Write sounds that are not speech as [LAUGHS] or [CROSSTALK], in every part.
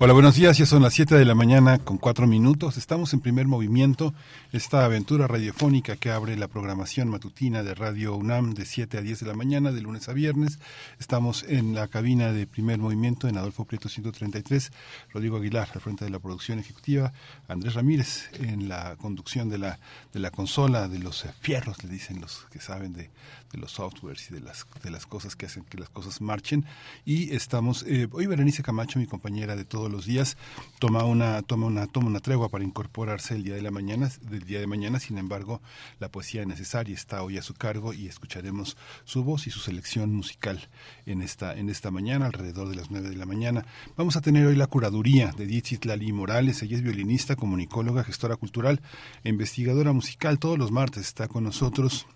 Hola, buenos días. Ya son las 7 de la mañana con 4 minutos. Estamos en primer movimiento, esta aventura radiofónica que abre la programación matutina de Radio UNAM de 7 a 10 de la mañana, de lunes a viernes. Estamos en la cabina de primer movimiento en Adolfo Prieto 133. Rodrigo Aguilar al frente de la producción ejecutiva. Andrés Ramírez en la conducción de la, de la consola, de los fierros, le dicen los que saben de, de los softwares y de las, de las cosas que hacen que las cosas marchen. Y estamos, eh, hoy Berenice Camacho, mi compañera de todo los días toma una toma una toma una tregua para incorporarse el día de la mañana del día de mañana. Sin embargo la poesía necesaria está hoy a su cargo y escucharemos su voz y su selección musical en esta en esta mañana alrededor de las nueve de la mañana. Vamos a tener hoy la curaduría de Dietzit Lali Morales. Ella es violinista comunicóloga gestora cultural e investigadora musical. Todos los martes está con nosotros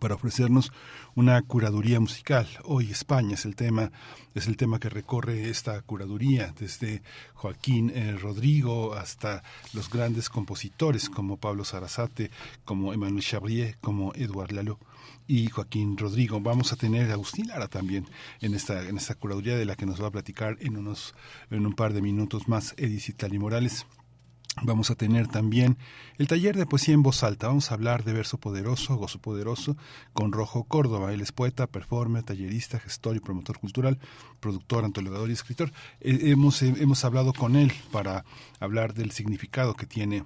para ofrecernos una curaduría musical. Hoy España es el tema, es el tema que recorre esta curaduría, desde Joaquín eh, Rodrigo hasta los grandes compositores como Pablo Sarasate, como Emmanuel Chabrier, como Eduard Lalo y Joaquín Rodrigo. Vamos a tener a Agustín Lara también en esta, en esta curaduría de la que nos va a platicar en unos, en un par de minutos más Edith y Morales. Vamos a tener también el taller de poesía en voz alta. Vamos a hablar de verso poderoso, gozo poderoso, con Rojo Córdoba. Él es poeta, performer, tallerista, gestor y promotor cultural, productor, antologador y escritor. Eh, hemos, eh, hemos hablado con él para hablar del significado que tiene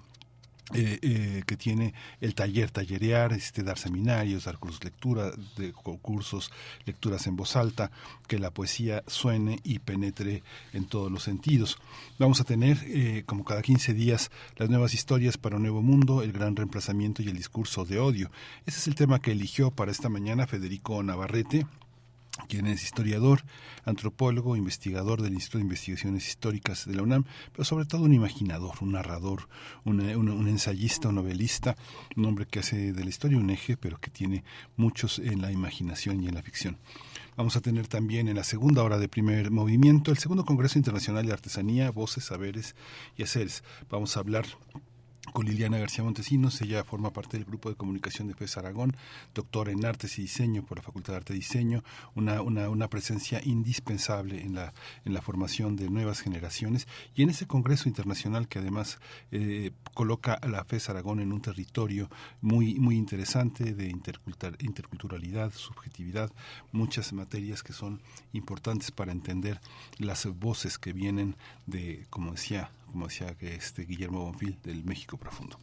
eh, eh, que tiene el taller, tallerear, este, dar seminarios, dar cursos lectura, de concursos, lecturas en voz alta, que la poesía suene y penetre en todos los sentidos. Vamos a tener, eh, como cada 15 días, las nuevas historias para un nuevo mundo, el gran reemplazamiento y el discurso de odio. Ese es el tema que eligió para esta mañana Federico Navarrete quien es historiador, antropólogo, investigador del Instituto de Investigaciones Históricas de la UNAM, pero sobre todo un imaginador, un narrador, un, ensayista, un novelista, un hombre que hace de la historia un eje, pero que tiene muchos en la imaginación y en la ficción. Vamos a tener también en la segunda hora de primer movimiento el segundo Congreso Internacional de Artesanía, Voces, Saberes y Haceres. Vamos a hablar con Liliana García Montesinos. Ella forma parte del grupo de comunicación de FES Aragón, doctora en artes y diseño por la Facultad de Arte y Diseño, una, una, una, presencia indispensable en la, en la formación de nuevas generaciones y en ese Congreso Internacional que además eh, coloca a la FES Aragón en un territorio muy, muy interesante de interculturalidad, subjetividad, muchas materias que son importantes para entender las voces que vienen de, como decía como decía este Guillermo Bonfil del México Profundo.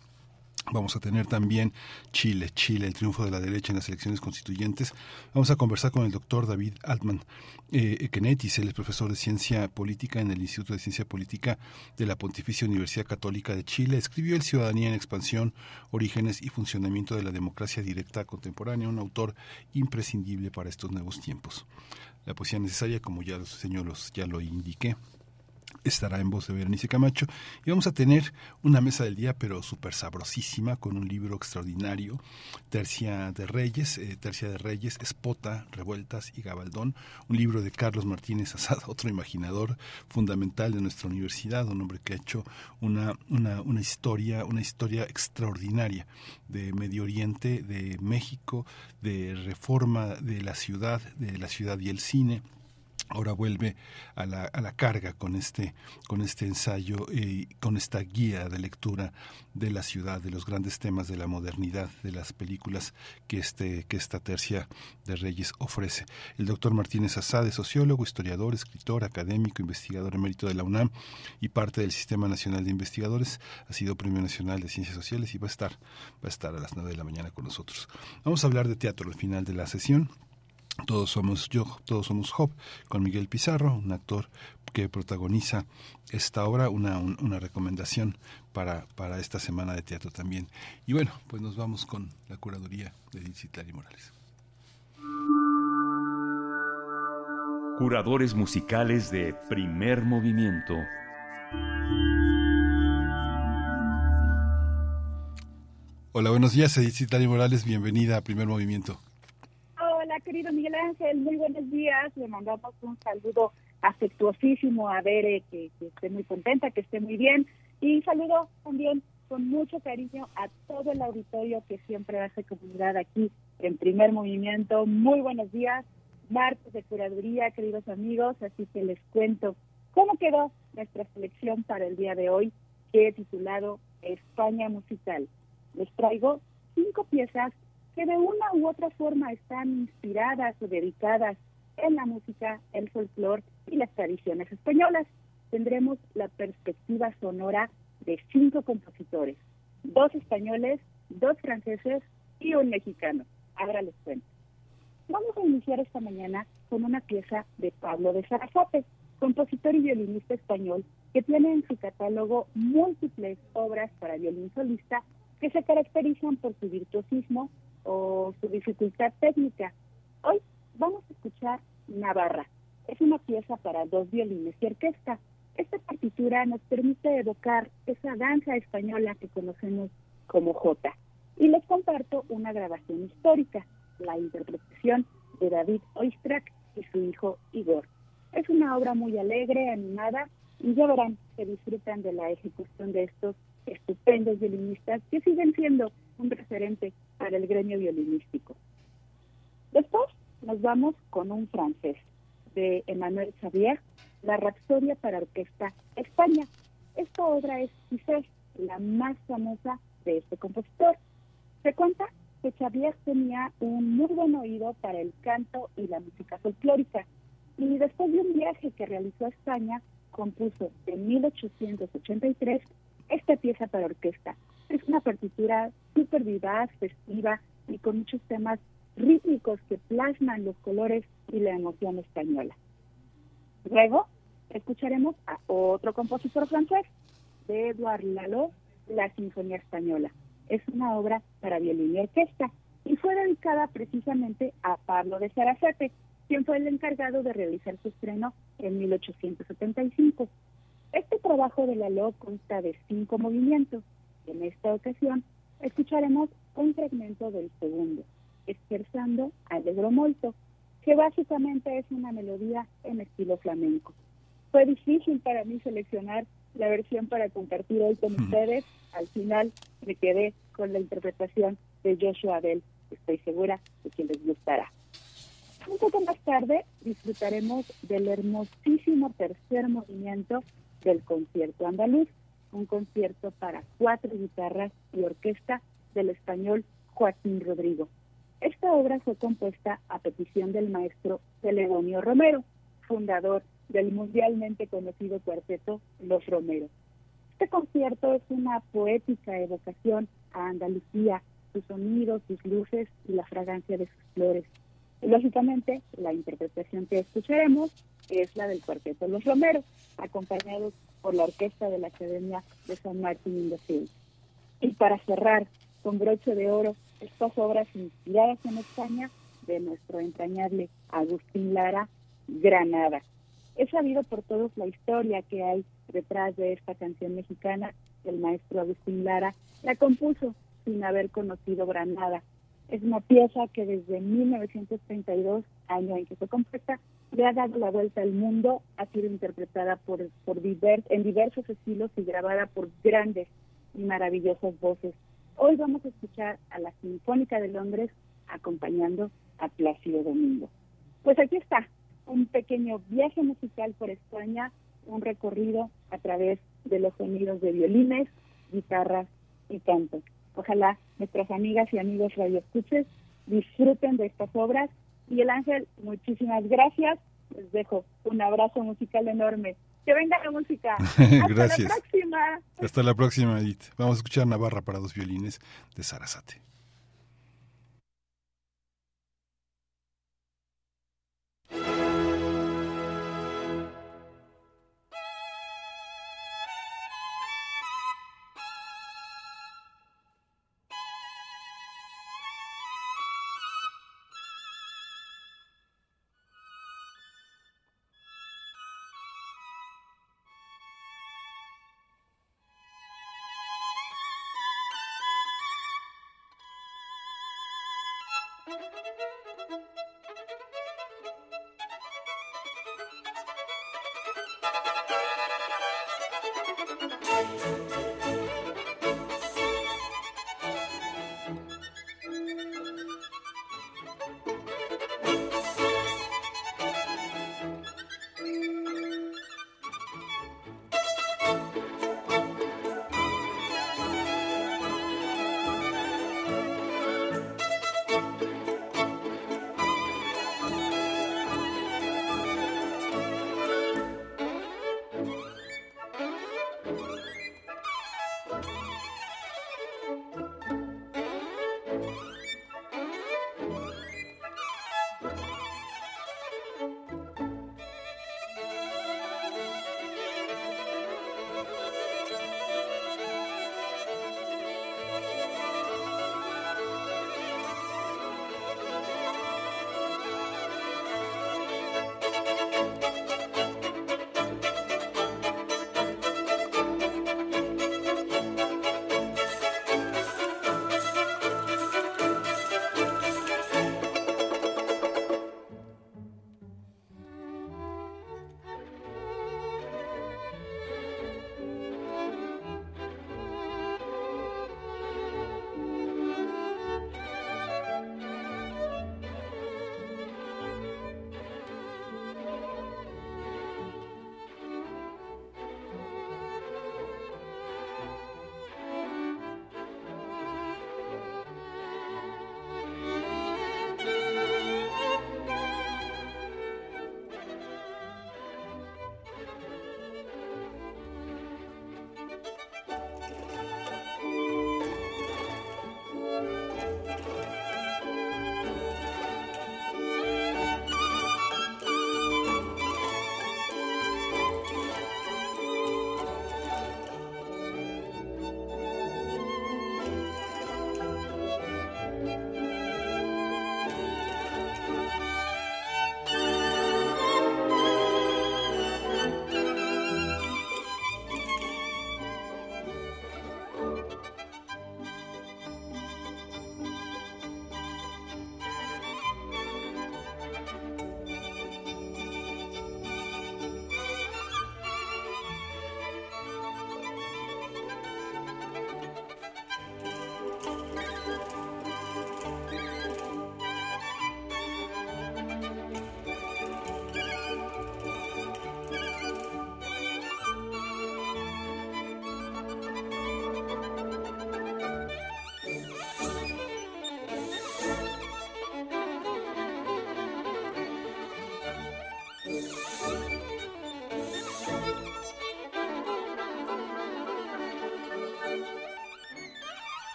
Vamos a tener también Chile, Chile, el triunfo de la derecha en las elecciones constituyentes. Vamos a conversar con el doctor David Altman eh, Kenetis, él es profesor de ciencia política en el Instituto de Ciencia Política de la Pontificia Universidad Católica de Chile. Escribió El Ciudadanía en Expansión, Orígenes y Funcionamiento de la Democracia Directa Contemporánea, un autor imprescindible para estos nuevos tiempos. La poesía necesaria, como ya los señores ya lo indiqué, estará en voz de Berenice Camacho. Y vamos a tener una mesa del día pero súper sabrosísima con un libro extraordinario Tercia de Reyes eh, Tercia de Reyes Espota, Revueltas y Gabaldón. Un libro de Carlos Martínez Asada [LAUGHS] otro imaginador fundamental de nuestra universidad un hombre que ha hecho una, una, una historia una historia extraordinaria de Medio Oriente de México de reforma de la ciudad de la ciudad y el cine ahora vuelve a la, a la carga con este, con este ensayo y con esta guía de lectura de la ciudad, de los grandes temas de la modernidad, de las películas que, este, que esta tercia de Reyes ofrece. El doctor Martínez Asade, sociólogo, historiador, escritor, académico, investigador emérito de la UNAM y parte del Sistema Nacional de Investigadores, ha sido Premio Nacional de Ciencias Sociales y va a estar, va a estar a las nueve de la mañana con nosotros. Vamos a hablar de teatro al final de la sesión. Todos somos yo, todos somos Job, con Miguel Pizarro, un actor que protagoniza esta obra, una, una recomendación para, para esta semana de teatro también. Y bueno, pues nos vamos con la curaduría de y Morales. Curadores musicales de primer movimiento. Hola, buenos días, Edith Morales, bienvenida a Primer Movimiento. Querido Miguel Ángel, muy buenos días. Le mandamos un saludo afectuosísimo a Bere, que, que esté muy contenta, que esté muy bien. Y saludo también con mucho cariño a todo el auditorio que siempre hace comunidad aquí en Primer Movimiento. Muy buenos días, martes de curaduría, queridos amigos. Así que les cuento cómo quedó nuestra selección para el día de hoy, que he titulado España Musical. Les traigo cinco piezas que de una u otra forma están inspiradas o dedicadas en la música, el folclore y las tradiciones españolas. Tendremos la perspectiva sonora de cinco compositores, dos españoles, dos franceses y un mexicano. Ahora les cuento. Vamos a iniciar esta mañana con una pieza de Pablo de Sarasate, compositor y violinista español que tiene en su catálogo múltiples obras para violín solista que se caracterizan por su virtuosismo o su dificultad técnica. Hoy vamos a escuchar Navarra. Es una pieza para dos violines y orquesta. Esta partitura nos permite evocar esa danza española que conocemos como jota. Y les comparto una grabación histórica, la interpretación de David Oistrakh y su hijo Igor. Es una obra muy alegre, animada, y ya verán que disfrutan de la ejecución de estos estupendos violinistas que siguen siendo un referente para el gremio violinístico. Después nos vamos con un francés de Emmanuel Xavier, La Rapsodia para Orquesta España. Esta obra es quizás la más famosa de este compositor. Se cuenta que Xavier tenía un muy buen oído para el canto y la música folclórica y después de un viaje que realizó a España, compuso en 1883 esta pieza para orquesta. Es una partitura súper vivaz, festiva y con muchos temas rítmicos que plasman los colores y la emoción española. Luego escucharemos a otro compositor francés, de Edouard Lalo, La Sinfonía Española. Es una obra para violín y orquesta y fue dedicada precisamente a Pablo de Sarasate, quien fue el encargado de realizar su estreno en 1875. Este trabajo de Lalo consta de cinco movimientos. En esta ocasión escucharemos un fragmento del segundo, Esperzando Allegro Molto, que básicamente es una melodía en estilo flamenco. Fue difícil para mí seleccionar la versión para compartir hoy con ustedes. Al final me quedé con la interpretación de Joshua Bell. Estoy segura de que les gustará. Un poco más tarde disfrutaremos del hermosísimo tercer movimiento del concierto andaluz, un concierto para cuatro guitarras y orquesta del español Joaquín Rodrigo. Esta obra fue compuesta a petición del maestro Celedonio Romero, fundador del mundialmente conocido cuarteto Los Romeros. Este concierto es una poética evocación a Andalucía, sus sonidos, sus luces y la fragancia de sus flores. Lógicamente, la interpretación que escucharemos es la del cuarteto Los Romeros, acompañados por la orquesta de la Academia de San Martín Fields. Y para cerrar con broche de oro estas obras inspiradas en España de nuestro entrañable Agustín Lara, Granada. Es sabido por todos la historia que hay detrás de esta canción mexicana. El maestro Agustín Lara la compuso sin haber conocido Granada. Es una pieza que desde 1932, año en que fue compuesta, le ha dado la vuelta al mundo, ha sido interpretada por, por en diversos estilos y grabada por grandes y maravillosas voces. Hoy vamos a escuchar a la Sinfónica de Londres acompañando a Plácido Domingo. Pues aquí está, un pequeño viaje musical por España, un recorrido a través de los sonidos de violines, guitarras y canto. Ojalá nuestras amigas y amigos radioescuches disfruten de estas obras. Y el Ángel, muchísimas gracias. Les dejo un abrazo musical enorme. Que venga la música. gracias. [LAUGHS] Hasta la próxima. Hasta la próxima, Edith. Vamos a escuchar Navarra para dos violines de Sarasate.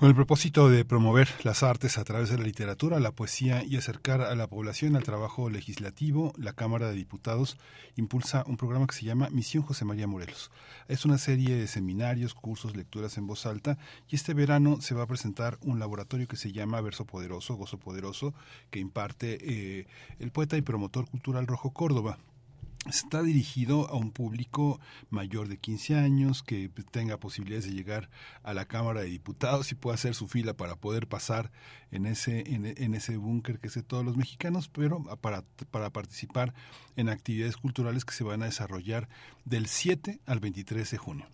Con el propósito de promover las artes a través de la literatura, la poesía y acercar a la población al trabajo legislativo, la Cámara de Diputados impulsa un programa que se llama Misión José María Morelos. Es una serie de seminarios, cursos, lecturas en voz alta y este verano se va a presentar un laboratorio que se llama Verso Poderoso, Gozo Poderoso, que imparte eh, el poeta y promotor cultural Rojo Córdoba. Está dirigido a un público mayor de 15 años que tenga posibilidades de llegar a la Cámara de Diputados y pueda hacer su fila para poder pasar en ese en, ese búnker que es de todos los mexicanos, pero para, para participar en actividades culturales que se van a desarrollar del 7 al 23 de junio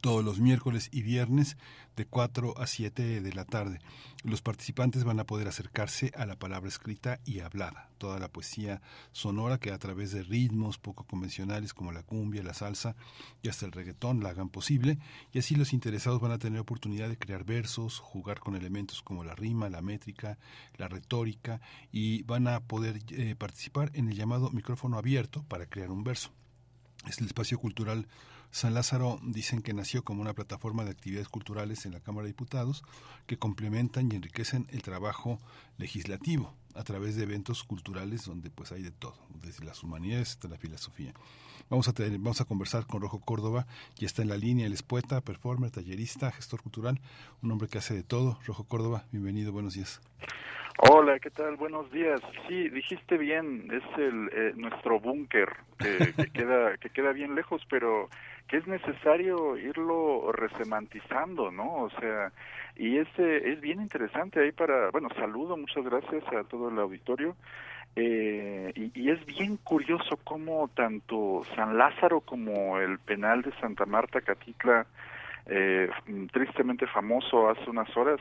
todos los miércoles y viernes de 4 a 7 de la tarde. Los participantes van a poder acercarse a la palabra escrita y hablada, toda la poesía sonora que a través de ritmos poco convencionales como la cumbia, la salsa y hasta el reggaetón la hagan posible, y así los interesados van a tener oportunidad de crear versos, jugar con elementos como la rima, la métrica, la retórica, y van a poder eh, participar en el llamado micrófono abierto para crear un verso. Es el espacio cultural San Lázaro dicen que nació como una plataforma de actividades culturales en la Cámara de Diputados que complementan y enriquecen el trabajo legislativo a través de eventos culturales donde pues hay de todo, desde las humanidades hasta la filosofía. Vamos a, tener, vamos a conversar con Rojo Córdoba, ya está en la línea, él es poeta, performer, tallerista, gestor cultural, un hombre que hace de todo. Rojo Córdoba, bienvenido, buenos días. Hola, ¿qué tal? Buenos días. Sí, dijiste bien, es el eh, nuestro búnker que, queda que queda bien lejos, pero que es necesario irlo resemantizando, ¿no? O sea, y ese es bien interesante ahí para, bueno, saludo, muchas gracias a todo el auditorio. Eh, y, es bien curioso cómo tanto San Lázaro como el penal de Santa Marta Catitla, eh, tristemente famoso hace unas horas,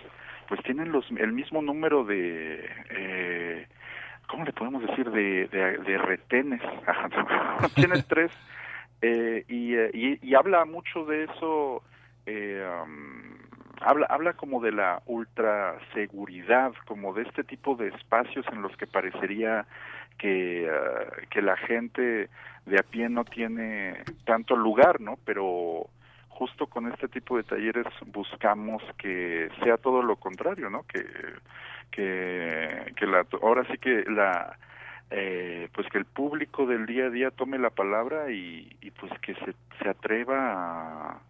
pues tienen los, el mismo número de, eh, ¿cómo le podemos decir? De, de, retenes. [LAUGHS] Tienen tres. Eh, eh, y, y, habla mucho de eso, eh, um, habla, habla como de la ultra seguridad, como de este tipo de espacios en los que parecería que, uh, que la gente de a pie no tiene tanto lugar, ¿no? Pero justo con este tipo de talleres buscamos que sea todo lo contrario, ¿no? Que que que la ahora sí que la eh, pues que el público del día a día tome la palabra y, y pues que se, se atreva a,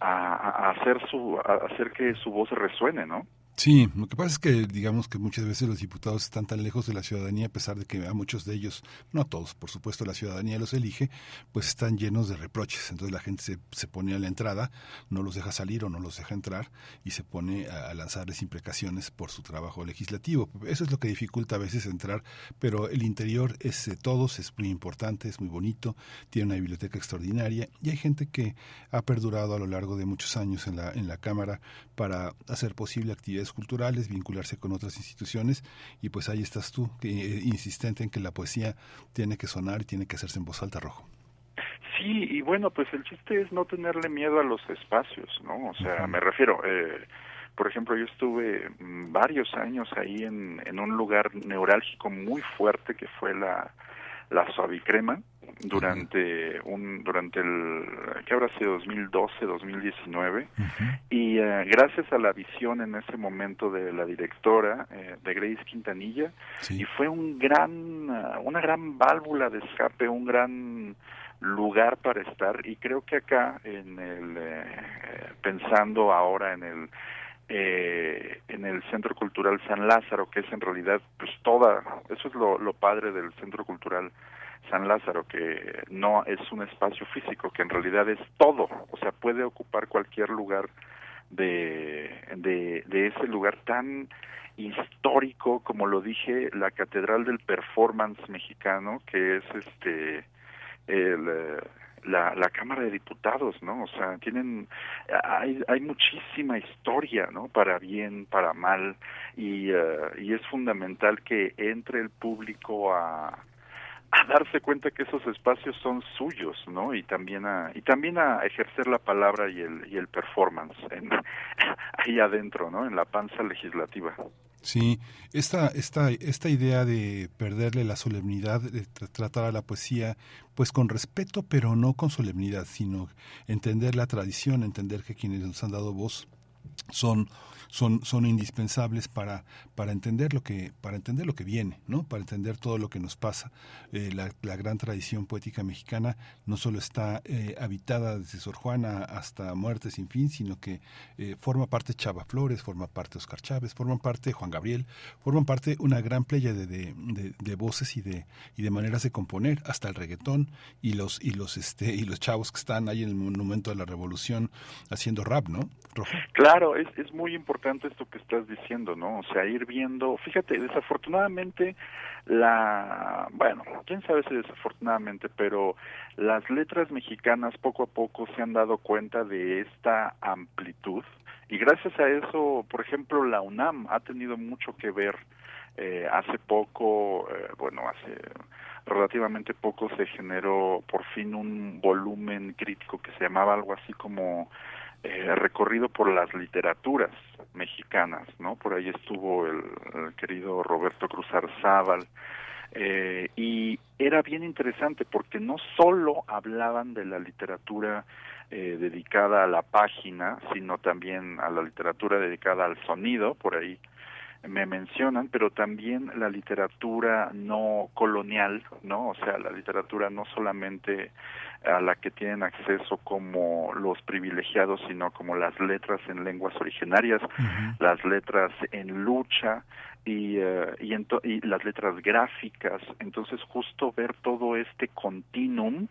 a, hacer su a hacer que su voz resuene, ¿no? Sí, lo que pasa es que digamos que muchas veces los diputados están tan lejos de la ciudadanía, a pesar de que a muchos de ellos, no a todos, por supuesto la ciudadanía los elige, pues están llenos de reproches. Entonces la gente se, se pone a la entrada, no los deja salir o no los deja entrar y se pone a, lanzarles imprecaciones por su trabajo legislativo. Eso es lo que dificulta a veces entrar, pero el interior es de todos, es muy importante, es muy bonito, tiene una biblioteca extraordinaria y hay gente que ha perdurado a lo largo de muchos años en la, en la Cámara para hacer posible actividades culturales, vincularse con otras instituciones y pues ahí estás tú, que, eh, insistente en que la poesía tiene que sonar y tiene que hacerse en voz alta rojo. Sí, y bueno, pues el chiste es no tenerle miedo a los espacios, ¿no? O sea, me refiero, eh, por ejemplo, yo estuve mm, varios años ahí en, en un lugar neurálgico muy fuerte que fue la, la suavicrema durante un durante el que habrá sido 2012 2019 y uh, gracias a la visión en ese momento de la directora eh, de Grace Quintanilla y fue un gran uh, una gran válvula de escape un gran lugar para estar. Y creo que acá en el eh, pensando ahora en el eh, en el Centro Cultural San Lázaro, que es en realidad pues toda, eso es lo, lo padre del Centro Cultural San Lázaro, que no es un espacio físico, que en realidad es todo, o sea, puede ocupar cualquier lugar de, de, ese lugar tan histórico, como lo dije, la Catedral del Performance Mexicano, que es este el, eh, la, la Cámara de Diputados, ¿no? O sea, tienen, hay, hay muchísima historia, ¿no? Para bien, para mal, y, uh, y es fundamental que entre el público a, a darse cuenta que esos espacios son suyos, ¿no? Y también a y también a ejercer la palabra y el y el performance en, [LAUGHS] ahí adentro, ¿no? En la panza legislativa. Sí, esta esta esta idea de perderle la solemnidad, de tratar a la poesía pues con respeto, pero no con solemnidad, sino entender la tradición, entender que quienes nos han dado voz son son, son indispensables para, para entender lo que, para entender lo que viene, ¿no? Para entender todo lo que nos pasa. Eh, la, la, gran tradición poética mexicana no solo está eh, habitada desde Sor Juana hasta Muerte sin fin, sino que eh, forma parte Chava Flores, forma parte Oscar Chávez, forman parte Juan Gabriel, forman parte una gran playa de, de, de, voces y de, y de maneras de componer, hasta el reggaetón y los, y los, este, y los chavos que están ahí en el monumento de la revolución haciendo rap, ¿no? Claro, es, es muy importante esto que estás diciendo, ¿no? O sea, ir viendo, fíjate, desafortunadamente la, bueno, quién sabe si desafortunadamente, pero las letras mexicanas poco a poco se han dado cuenta de esta amplitud y gracias a eso, por ejemplo, la UNAM ha tenido mucho que ver. Eh, hace poco, eh, bueno, hace relativamente poco se generó por fin un volumen crítico que se llamaba algo así como eh, recorrido por las literaturas mexicanas, ¿no? Por ahí estuvo el, querido Roberto Cruz Arzábal, eh, y era bien interesante porque no solo hablaban de la literatura eh, dedicada a la página, sino también a la literatura dedicada al sonido, por ahí me mencionan, pero también la literatura no colonial, ¿no? O sea, la literatura no solamente a la que tienen acceso como los privilegiados, sino como las letras en lenguas originarias, las letras en lucha, y, uh, y, y, las letras gráficas. Entonces, justo ver todo este continuum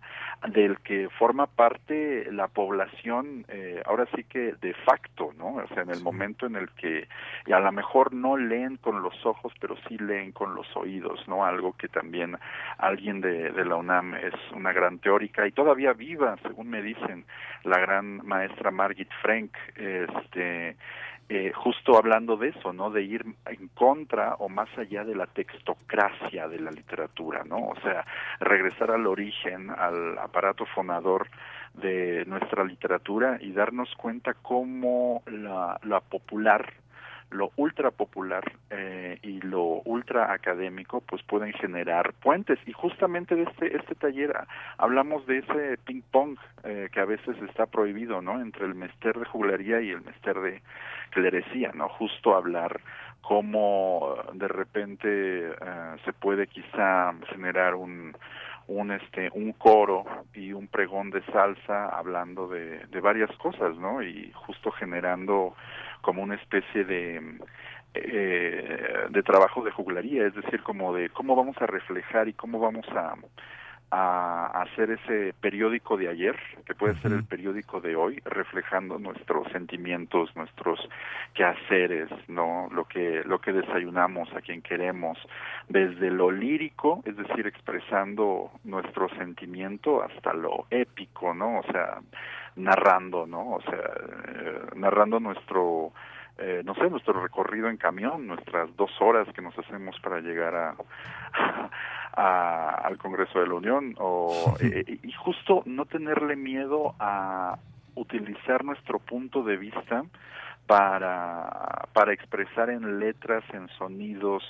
del que forma parte la población, eh, ahora sí que de facto, ¿no? O sea, en el sí. momento en el que, y a lo mejor no leen con los ojos, pero sí leen con los oídos, ¿no? Algo que también alguien de, de la UNAM es una gran teórica y todavía viva, según me dicen, la gran maestra Margit Frank, este eh, justo hablando de eso, ¿no? De ir en contra o más allá de la textocracia de la literatura, ¿no? O sea, regresar al origen, al aparato fonador de nuestra literatura y darnos cuenta cómo la, la popular lo ultra popular eh, y lo ultra académico pues pueden generar puentes. Y justamente de este este taller hablamos de ese ping pong eh, que a veces está prohibido no entre el mester de juglaría y el mester de clerecía no justo hablar cómo de repente eh, se puede quizá generar un un este un coro y un pregón de salsa hablando de, de varias cosas no y justo generando como una especie de eh, de trabajo de juglaría es decir como de cómo vamos a reflejar y cómo vamos a a hacer ese periódico de ayer, que puede ser el periódico de hoy, reflejando nuestros sentimientos, nuestros quehaceres, no, lo que lo que desayunamos, a quien queremos, desde lo lírico, es decir, expresando nuestro sentimiento, hasta lo épico, no, o sea, narrando, no, o sea, eh, narrando nuestro eh, no sé, nuestro recorrido en camión, nuestras dos horas que nos hacemos para llegar a, [LAUGHS] a al Congreso de la Unión, o, [LAUGHS] eh, y justo no tenerle miedo a utilizar nuestro punto de vista para, para expresar en letras, en sonidos,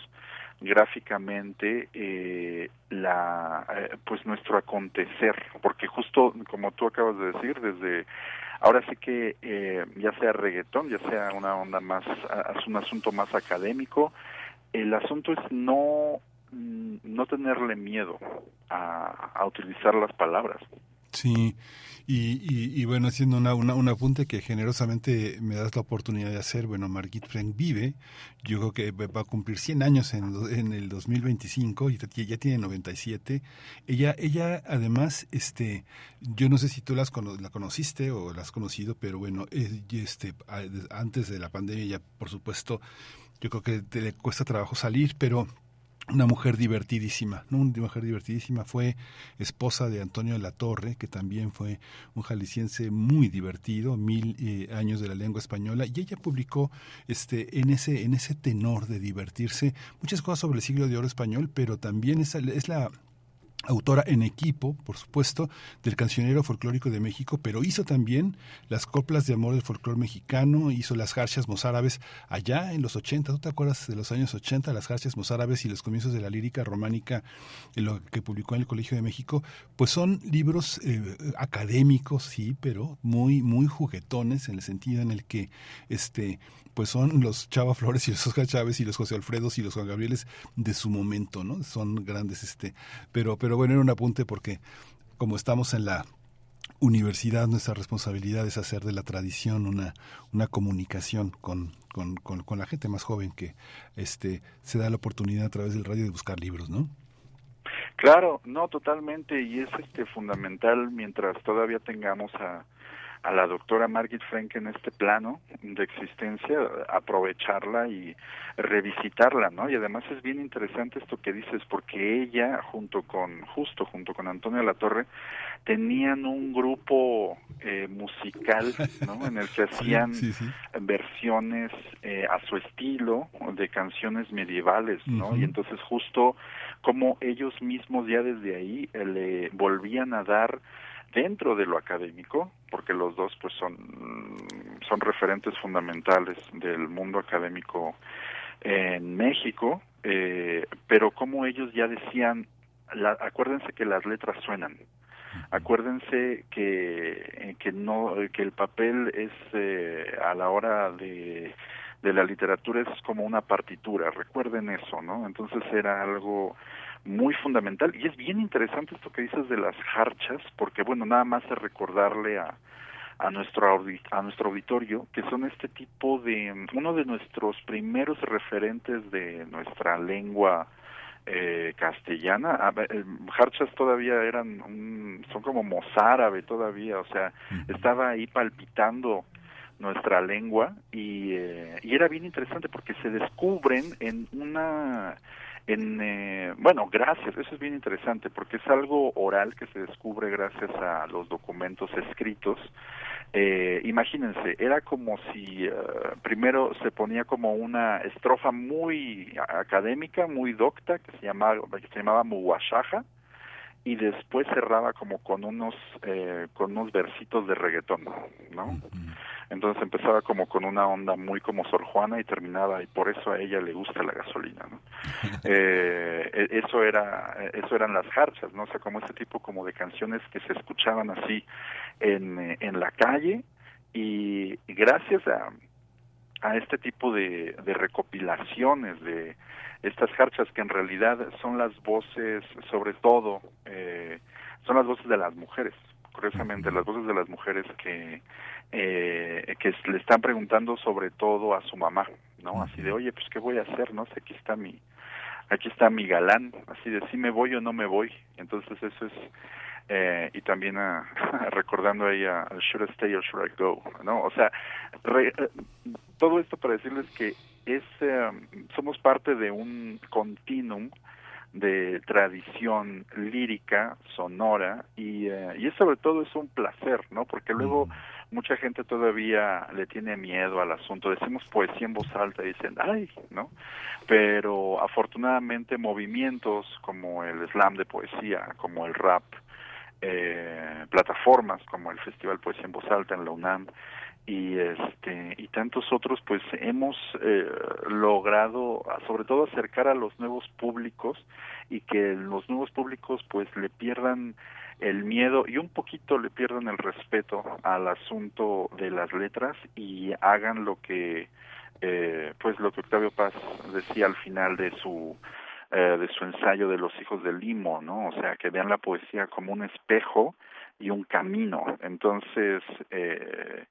gráficamente eh, la eh, pues nuestro acontecer porque justo como tú acabas de decir desde ahora sí que eh, ya sea reggaetón ya sea una onda más es un asunto más académico el asunto es no no tenerle miedo a, a utilizar las palabras. Sí, y, y, y, bueno, haciendo una, una, un apunte que generosamente me das la oportunidad de hacer, bueno, Margit Frank vive, yo creo que va a cumplir 100 años en, en el 2025, y ya tiene 97. Ella, ella además, este, yo no sé si tú las, la conociste o la has conocido, pero bueno, este, antes de la pandemia ya, por supuesto, yo creo que te le cuesta trabajo salir, pero una mujer divertidísima, ¿no? Una mujer divertidísima, fue esposa de Antonio de la Torre, que también fue un jalisciense muy divertido, mil eh, años de la lengua española, y ella publicó este, en, ese, en ese tenor de divertirse muchas cosas sobre el siglo de oro español, pero también es, es la autora en equipo, por supuesto, del cancionero folclórico de México, pero hizo también las coplas de amor del folclore mexicano, hizo las jarcias mozárabes allá en los 80, ¿tú te acuerdas de los años 80, las jarcias mozárabes y los comienzos de la lírica románica, en lo que publicó en el Colegio de México? Pues son libros eh, académicos, sí, pero muy, muy juguetones en el sentido en el que este pues son los Chava Flores y los Oscar Chávez y los José Alfredos y los Juan Gabrieles de su momento, ¿no? Son grandes, este, pero, pero bueno, era un apunte porque como estamos en la universidad, nuestra responsabilidad es hacer de la tradición una, una comunicación con, con, con, la gente más joven que este, se da la oportunidad a través del radio de buscar libros, ¿no? Claro, no, totalmente, y es este fundamental mientras todavía tengamos a, a la doctora Margit Frank en este plano de existencia, aprovecharla y revisitarla, ¿no? Y además es bien interesante esto que dices, porque ella, junto con, justo junto con Antonio Latorre, tenían un grupo eh, musical, ¿no? En el que [LAUGHS] hacían versiones eh, a su estilo de canciones medievales, ¿no? Y entonces justo como ellos mismos ya desde ahí eh, le volvían a dar dentro de lo académico, porque los dos pues son, son referentes fundamentales del mundo académico en México, eh, pero como ellos ya decían, la, acuérdense que las letras suenan, acuérdense que, que no que el papel es eh, a la hora de de la literatura es como una partitura, recuerden eso, ¿no? Entonces era algo muy fundamental. Y es bien interesante esto que dices de las harchas porque bueno nada más es recordarle a a nuestro a nuestro auditorio que son este tipo de uno de nuestros primeros referentes de nuestra lengua eh, castellana. Eh, harchas todavía eran son como mozárabe todavía o sea estaba ahí palpitando nuestra lengua y, eh, y era bien interesante porque se descubren en una en eh, bueno gracias eso es bien interesante porque es algo oral que se descubre gracias a los documentos escritos. Eh, imagínense era como si eh, primero se ponía como una estrofa muy académica muy docta que se llamaba que se llamaba muwashaja y después cerraba como con unos eh, con unos versitos de reggaetón no entonces empezaba como con una onda muy como Sor Juana y terminaba y por eso a ella le gusta la gasolina no [LAUGHS] eh, e, eso era eso eran las jarchas no o sea como ese tipo como de canciones que se escuchaban así en en la calle y, gracias a a este tipo de, de recopilaciones de estas jarchas que en realidad son las voces, sobre todo, eh, son las voces de las mujeres, curiosamente, las voces de las mujeres que, eh, que le están preguntando sobre todo a su mamá, ¿no? Así de, oye, pues, ¿qué voy a hacer, no? sé, aquí está mi, aquí está mi galán, así de, si me voy o no me voy. Entonces, eso es, eh, y también a, [LAUGHS] recordando ahí a Should I Stay or Should I Go, ¿no? O sea, re, eh, todo esto para decirles que es eh, somos parte de un continuum de tradición lírica, sonora, y, eh, y es sobre todo es un placer, ¿no? Porque luego mucha gente todavía le tiene miedo al asunto. Decimos poesía en voz alta y dicen, ay, ¿no? Pero afortunadamente movimientos como el slam de poesía, como el rap, eh, plataformas como el Festival Poesía en Voz Alta en la UNAM, y este y tantos otros pues hemos eh, logrado sobre todo acercar a los nuevos públicos y que los nuevos públicos pues le pierdan el miedo y un poquito le pierdan el respeto al asunto de las letras y hagan lo que eh, pues lo que Octavio Paz decía al final de su eh, de su ensayo de los hijos del limo no o sea que vean la poesía como un espejo y un camino. Entonces eh,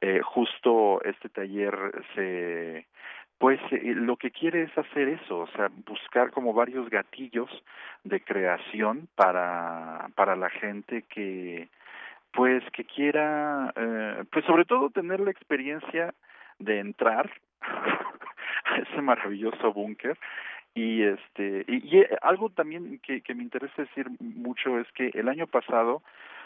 eh, justo este taller se pues eh, lo que quiere es hacer eso, o sea, buscar como varios gatillos de creación para para la gente que pues que quiera eh, pues sobre todo tener la experiencia de entrar [LAUGHS] a ese maravilloso búnker y este y, y, algo también que, que me interesa decir mucho es que el año pasado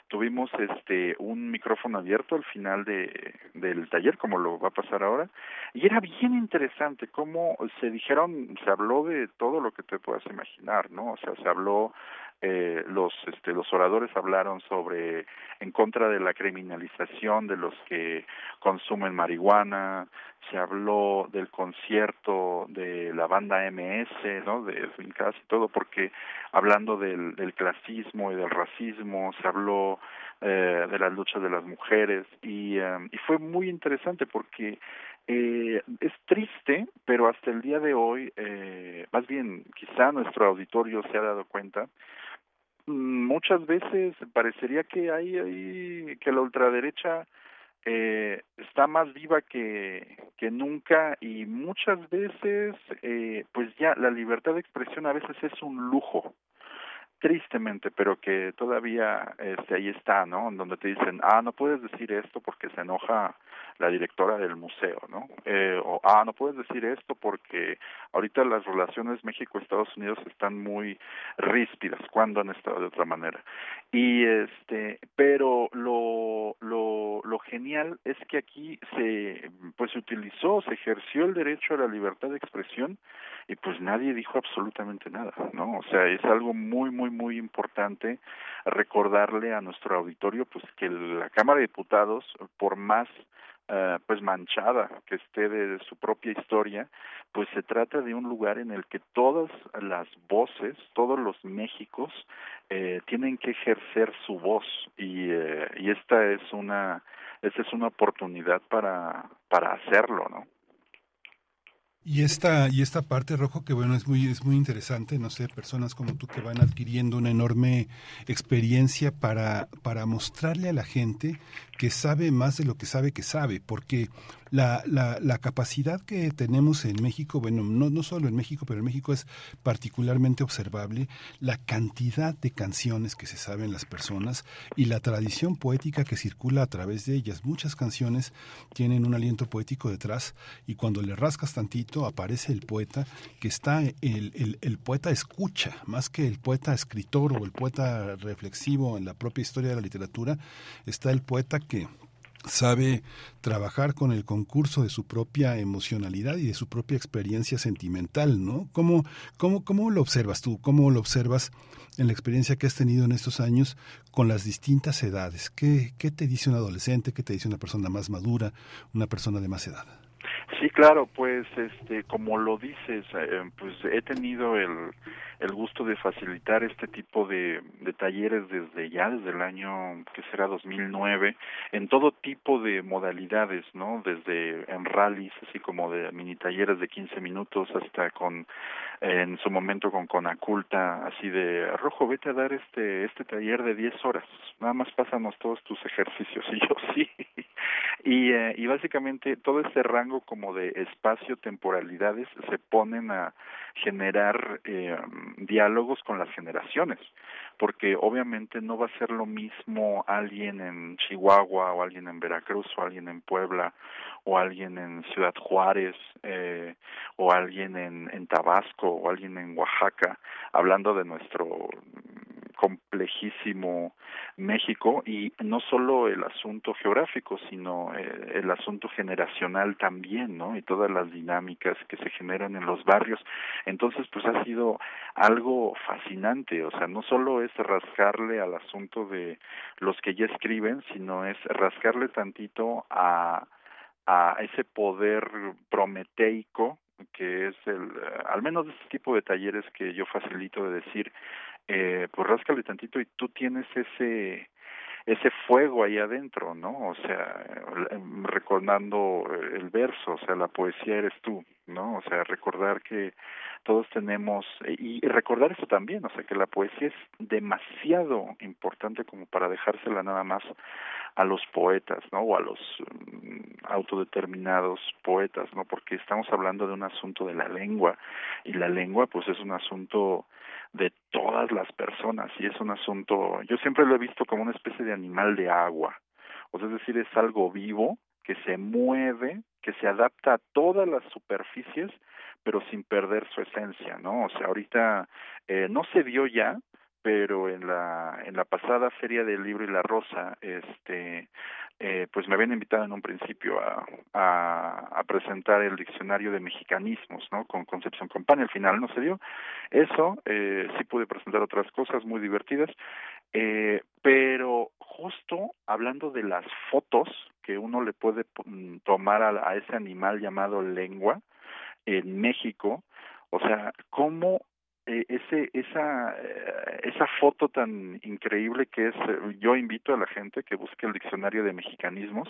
tuvimos este un micrófono abierto al final de del taller como lo va a pasar ahora y era bien interesante cómo se dijeron se habló de todo lo que te puedas imaginar no o sea se habló eh, los este, los oradores hablaron sobre en contra de la criminalización de los que consumen marihuana se habló del concierto de la banda MS no de casi todo porque hablando del, del clasismo y del racismo se habló eh, de las luchas de las mujeres y, eh, y fue muy interesante porque eh, es triste, pero hasta el día de hoy, eh, más bien quizá nuestro auditorio se ha dado cuenta, muchas veces parecería que hay, hay que la ultraderecha eh, está más viva que, que nunca y muchas veces eh, pues ya la libertad de expresión a veces es un lujo tristemente, pero que todavía este, ahí está, ¿no? Donde te dicen, ah, no puedes decir esto porque se enoja la directora del museo, ¿no? Eh, o, ah, no puedes decir esto porque ahorita las relaciones México-Estados Unidos están muy ríspidas, cuando han estado de otra manera. Y este, pero lo, lo, lo genial es que aquí se, pues se utilizó, se ejerció el derecho a la libertad de expresión y pues nadie dijo absolutamente nada, ¿no? O sea, es algo muy, muy, muy importante recordarle a nuestro auditorio, pues que la Cámara de Diputados, por más Uh, pues manchada que esté de, su propia historia, pues se trata de un lugar en el que todas las voces, todos los Méxicos eh, tienen que ejercer su voz y, eh, y esta es una esta es una oportunidad para para hacerlo, ¿no? Y esta, y esta parte, Rojo, que bueno, es muy, es muy interesante, no sé, personas como tú que van adquiriendo una enorme experiencia para, para mostrarle a la gente que sabe más de lo que sabe que sabe, porque la, la, capacidad que tenemos en México, bueno, no, no solo en México, pero en México es particularmente observable la cantidad de canciones que se saben las personas y la tradición poética que circula a través de ellas. Muchas canciones tienen un aliento poético detrás y cuando le rascas tantito aparece el poeta que está, el, el, el poeta escucha, más que el poeta escritor o el poeta reflexivo en la propia historia de la literatura, está el poeta que sabe trabajar con el concurso de su propia emocionalidad y de su propia experiencia sentimental, ¿no? ¿Cómo, cómo, cómo lo observas tú? ¿Cómo lo observas en la experiencia que has tenido en estos años con las distintas edades? ¿Qué, qué te dice un adolescente? ¿Qué te dice una persona más madura? ¿Una persona de más edad? Sí, claro, pues este, como lo dices, eh, pues he tenido el, el gusto de facilitar este tipo de, de talleres desde ya, desde el año que será 2009, en todo tipo de modalidades, ¿no? Desde en rallies, así como de mini talleres de 15 minutos, hasta con, en su momento con Conaculta, así de, Rojo, vete a dar este, este taller de 10 horas, nada más pásanos todos tus ejercicios, [LAUGHS] y yo sí. y, eh, y básicamente todo este rango como de espacio-temporalidades se ponen a generar eh, diálogos con las generaciones, porque obviamente no va a ser lo mismo alguien en Chihuahua o alguien en Veracruz o alguien en Puebla o alguien en Ciudad Juárez eh, o alguien en, en Tabasco o alguien en Oaxaca, hablando de nuestro complejísimo México y no solo el asunto geográfico, sino eh, el asunto generacional también, ¿no? Y todas las dinámicas que se generan en los barrios. Entonces, pues ha sido algo fascinante, o sea, no solo es rascarle al asunto de los que ya escriben, sino es rascarle tantito a a ese poder prometeico que es el, al menos de este tipo de talleres que yo facilito de decir, eh, pues ráscale tantito y tú tienes ese ese fuego ahí adentro, ¿no? O sea, recordando el verso, o sea, la poesía eres tú, ¿no? O sea, recordar que todos tenemos, y recordar eso también, o sea, que la poesía es demasiado importante como para dejársela nada más a los poetas, ¿no? O a los mm, autodeterminados poetas, ¿no? Porque estamos hablando de un asunto de la lengua, y la lengua, pues, es un asunto de todas las personas y es un asunto, yo siempre lo he visto como una especie de animal de agua, o sea, es decir, es algo vivo que se mueve, que se adapta a todas las superficies, pero sin perder su esencia, ¿no? O sea, ahorita eh, no se vio ya, pero en la en la pasada feria del libro y la rosa este eh, pues me habían invitado en un principio a, a, presentar el diccionario de mexicanismos, ¿no? Con Concepción Company, al final no se dio. Eso, eh, sí pude presentar otras cosas muy divertidas, eh, pero justo hablando de las fotos que uno le puede mm, tomar a, a ese animal llamado lengua en México, o sea, cómo eh, ese esa eh, esa foto tan increíble que es eh, yo invito a la gente que busque el diccionario de mexicanismos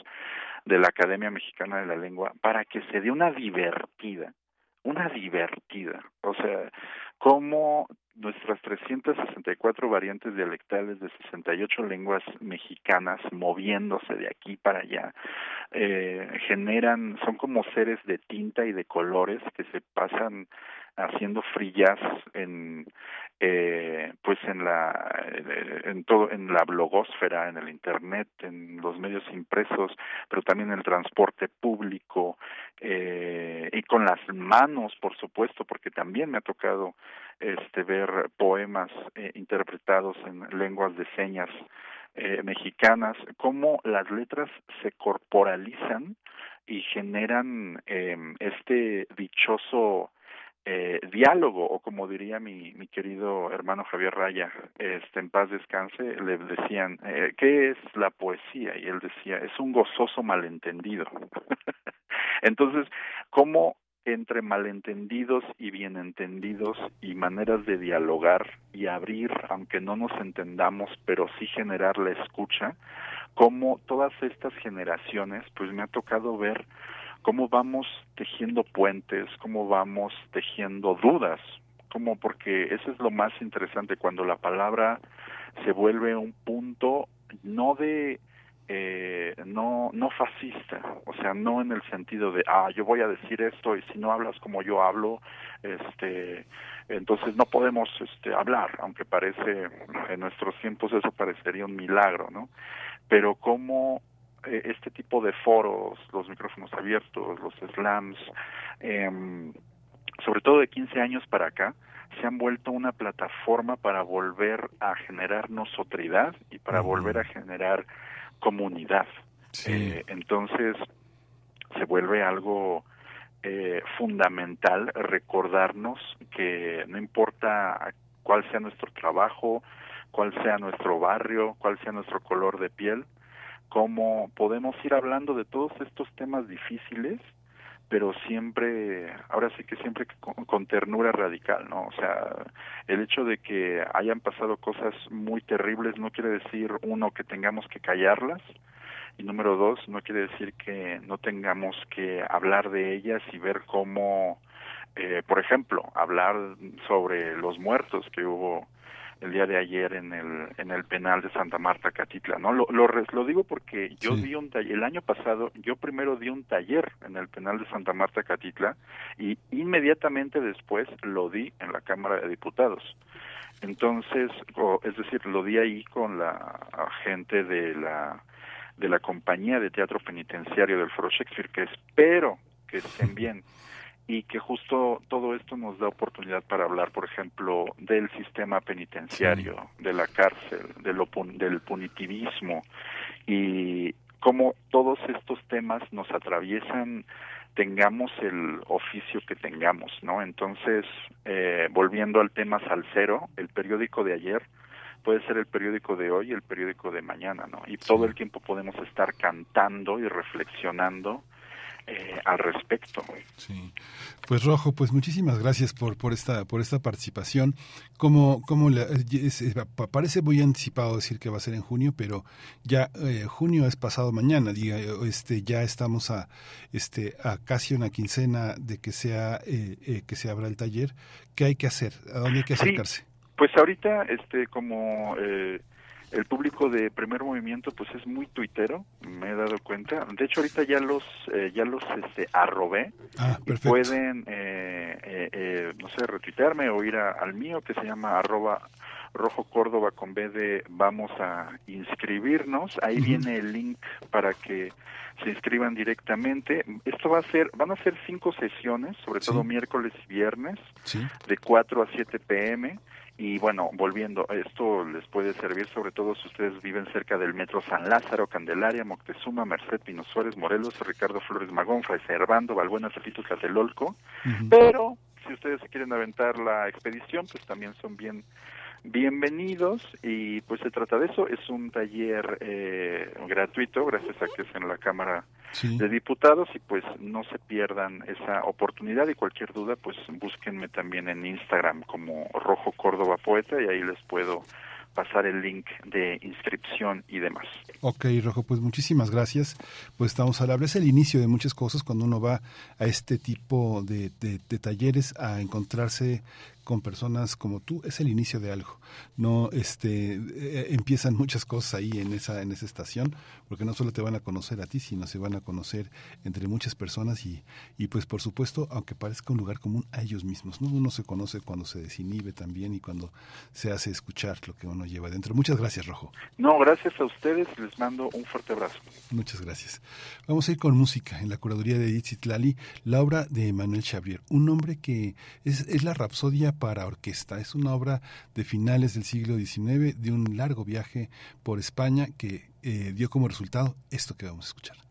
de la Academia Mexicana de la Lengua para que se dé una divertida una divertida. O sea cómo nuestras 364 variantes dialectales de 68 lenguas mexicanas moviéndose de aquí para allá eh, generan son como seres de tinta y de colores que se pasan haciendo frillas en eh, pues en la eh, en todo en la blogosfera en el internet en los medios impresos pero también en el transporte público eh, y con las manos por supuesto porque también me ha tocado este ver poemas eh, interpretados en lenguas de señas eh, mexicanas cómo las letras se corporalizan y generan eh, este dichoso eh, diálogo o como diría mi, mi querido hermano Javier Raya, este en paz descanse, le decían, eh, ¿qué es la poesía? Y él decía, es un gozoso malentendido. [LAUGHS] Entonces, ¿cómo entre malentendidos y bienentendidos y maneras de dialogar y abrir, aunque no nos entendamos, pero sí generar la escucha, cómo todas estas generaciones, pues me ha tocado ver cómo vamos tejiendo puentes, cómo vamos tejiendo dudas, como porque eso es lo más interesante cuando la palabra se vuelve un punto no de eh, no no fascista, o sea, no en el sentido de ah yo voy a decir esto y si no hablas como yo hablo, este entonces no podemos este hablar, aunque parece en nuestros tiempos eso parecería un milagro, ¿no? Pero cómo eh, este tipo de foros, los micrófonos abiertos, los slams, eh, sobre todo de 15 años para acá, se han vuelto una plataforma para volver a generar nosotridad y para volver a generar comunidad. Eh, entonces, se vuelve algo eh, fundamental recordarnos que no importa cuál sea nuestro trabajo, cuál sea nuestro barrio, cuál sea nuestro color de piel, cómo podemos ir hablando de todos estos temas difíciles, pero siempre, ahora sí que siempre con, ternura radical, ¿no? O sea, el hecho de que hayan pasado cosas muy terribles no quiere decir, uno, que tengamos que callarlas, y número dos, no quiere decir que no tengamos que hablar de ellas y ver cómo, eh, por ejemplo, hablar sobre los muertos que hubo el día de ayer en el en el penal de Santa Marta Catitla no lo lo, lo digo porque yo di un taller el año pasado yo primero di un taller en el penal de Santa Marta Catitla y inmediatamente después lo di en la Cámara de Diputados. Entonces es decir lo di ahí con la gente de la de la compañía de teatro penitenciario del Foro Shakespeare que espero que estén bien y que justo todo esto nos da oportunidad para hablar, por ejemplo, del sistema penitenciario, de la cárcel, de lo, del punitivismo y cómo todos estos temas nos atraviesan tengamos el oficio que tengamos, ¿no? Entonces, eh, volviendo al tema salsero, el periódico de ayer puede ser el periódico de hoy, el periódico de mañana, ¿no? Y todo el tiempo podemos estar cantando y reflexionando eh, al respecto. Sí. Pues Rojo, pues muchísimas gracias por, por esta por esta participación. Como como parece muy anticipado decir que va a ser en junio, pero ya eh, junio es pasado mañana, diga, este ya estamos a este a casi una quincena de que sea eh, que se abra el taller. ¿Qué hay que hacer? ¿A dónde hay que acercarse? pues ahorita este como eh, el público de primer movimiento pues es muy tuitero me he dado cuenta. De hecho ahorita ya los eh, ya los este arrobé ah, y pueden eh, eh, eh, no sé retuitearme o ir al mío que se llama arroba rojo córdoba con b de vamos a inscribirnos. Ahí viene el link para que se inscriban directamente. Esto va a ser van a ser cinco sesiones sobre todo miércoles y viernes de 4 a 7 pm Y bueno, volviendo, esto les puede servir sobre todo si ustedes viven cerca del metro San Lázaro, Candelaria, Moctezuma, Merced, Pino Suárez, Morelos, Ricardo Flores Magón, Fray Servando, Balbuena, Cepito, Tlatelolco. Pero si ustedes se quieren aventar la expedición, pues también son bien bienvenidos y pues se trata de eso. Es un taller eh, gratuito gracias a que es en la Cámara de Diputados y pues no se pierdan esa oportunidad y cualquier duda pues búsquenme también en Instagram como Rojo Córdoba Poeta y ahí les puedo pasar el link de inscripción y demás. Ok, Rojo, pues muchísimas gracias. Pues estamos al hablar, es el inicio de muchas cosas cuando uno va a este tipo de, de talleres a encontrarse con personas como tú es el inicio de algo. No este eh, empiezan muchas cosas ahí en esa en esa estación, porque no solo te van a conocer a ti, sino se van a conocer entre muchas personas y, y pues por supuesto, aunque parezca un lugar común a ellos mismos, ¿no? Uno se conoce cuando se desinhibe también y cuando se hace escuchar lo que uno lleva dentro. Muchas gracias, Rojo. No, gracias a ustedes, les mando un fuerte abrazo. Muchas gracias. Vamos a ir con música en la curaduría de Edith la obra de Manuel Chabrier, un hombre que es, es la rapsodia para orquesta. Es una obra de finales del siglo XIX, de un largo viaje por España que eh, dio como resultado esto que vamos a escuchar.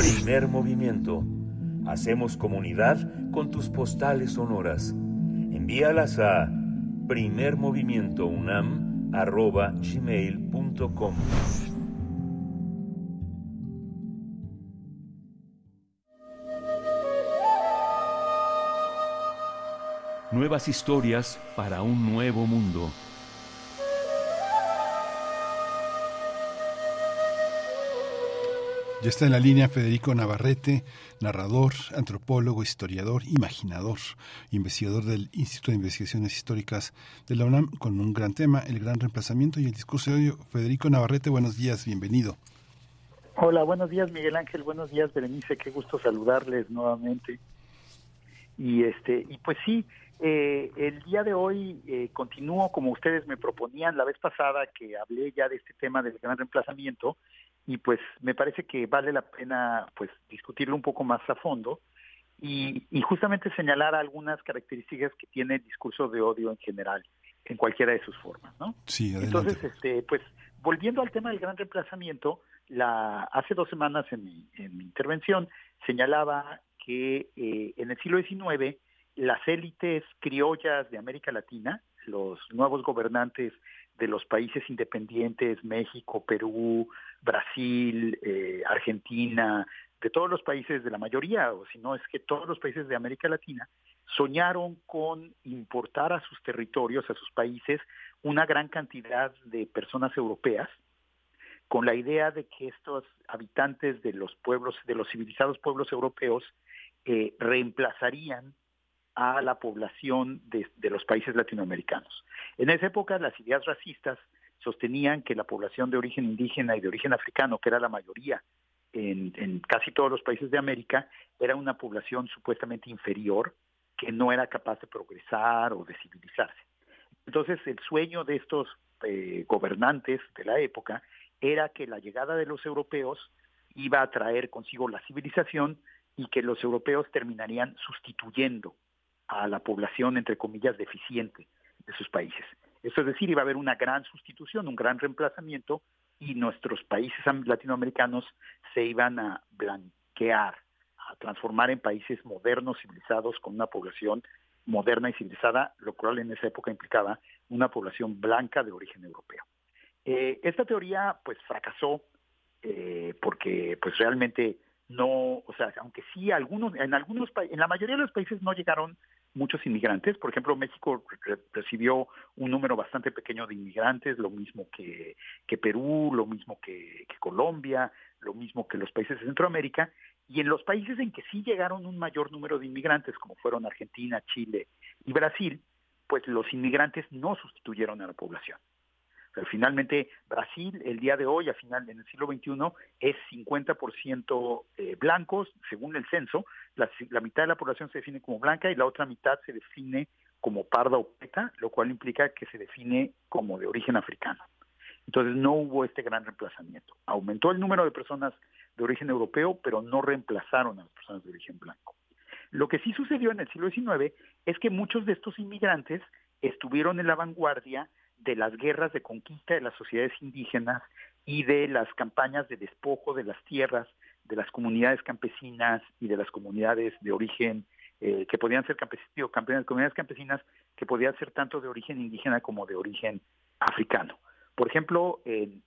Primer movimiento. Hacemos comunidad con tus postales sonoras. Envíalas a primermovimientounam.gmail.com Nuevas historias para un nuevo mundo. Ya está en la línea Federico Navarrete, narrador, antropólogo, historiador, imaginador, investigador del Instituto de Investigaciones Históricas de la UNAM, con un gran tema, el gran reemplazamiento y el discurso de odio. Federico Navarrete, buenos días, bienvenido. Hola, buenos días Miguel Ángel, buenos días Berenice, qué gusto saludarles nuevamente. Y este, y pues sí, eh, el día de hoy eh, continúo como ustedes me proponían la vez pasada que hablé ya de este tema del gran reemplazamiento y pues me parece que vale la pena pues discutirlo un poco más a fondo y, justamente señalar algunas características que tiene el discurso de odio en general en cualquiera de sus formas, ¿no? Sí, Entonces, este, pues volviendo al tema del gran reemplazamiento, la hace dos semanas en mi, en mi intervención señalaba que eh, en el siglo XIX las élites criollas de América Latina los nuevos gobernantes de los países independientes, México, Perú, Brasil, eh, Argentina, de todos los países, de la mayoría, o si no es que todos los países de América Latina, soñaron con importar a sus territorios, a sus países, una gran cantidad de personas europeas, con la idea de que estos habitantes de los pueblos, de los civilizados pueblos europeos, eh, reemplazarían a la población de, los países latinoamericanos. En esa época las ideas racistas sostenían que la población de origen indígena y de origen africano, que era la mayoría en, casi todos los países de América, era una población supuestamente inferior que no era capaz de progresar o de civilizarse. Entonces el sueño de estos eh, gobernantes de la época era que la llegada de los europeos iba a traer consigo la civilización y que los europeos terminarían sustituyendo a la población, entre comillas, deficiente de sus países. Esto es decir, iba a haber una gran sustitución, un gran reemplazamiento y nuestros países latinoamericanos se iban a blanquear, a transformar en países modernos, civilizados, con una población moderna y civilizada, lo cual en esa época implicaba una población blanca de origen europeo. Eh, esta teoría pues fracasó eh, porque pues realmente no, o sea, aunque sí algunos, en algunos en la mayoría de los países no llegaron muchos inmigrantes. Por ejemplo, México recibió un número bastante pequeño de inmigrantes, lo mismo que, que Perú, lo mismo que, Colombia, lo mismo que los países de Centroamérica. Y en los países en que sí llegaron un mayor número de inmigrantes, como fueron Argentina, Chile y Brasil, pues los inmigrantes no sustituyeron a la población. Finalmente, Brasil, el día de hoy, a final en el siglo XXI, es 50% eh, blancos, según el censo. La, mitad de la población se define como blanca y la otra mitad se define como parda o preta, lo cual implica que se define como de origen africano. Entonces no hubo este gran reemplazamiento. Aumentó el número de personas de origen europeo, pero no reemplazaron a las personas de origen blanco. Lo que sí sucedió en el siglo XIX es que muchos de estos inmigrantes estuvieron en la vanguardia de las guerras de conquista de las sociedades indígenas y de las campañas de despojo de las tierras de las comunidades campesinas y de las comunidades de origen eh, que podían ser campesinos, comunidades campesinas que podían ser tanto de origen indígena como de origen africano. Por ejemplo, en,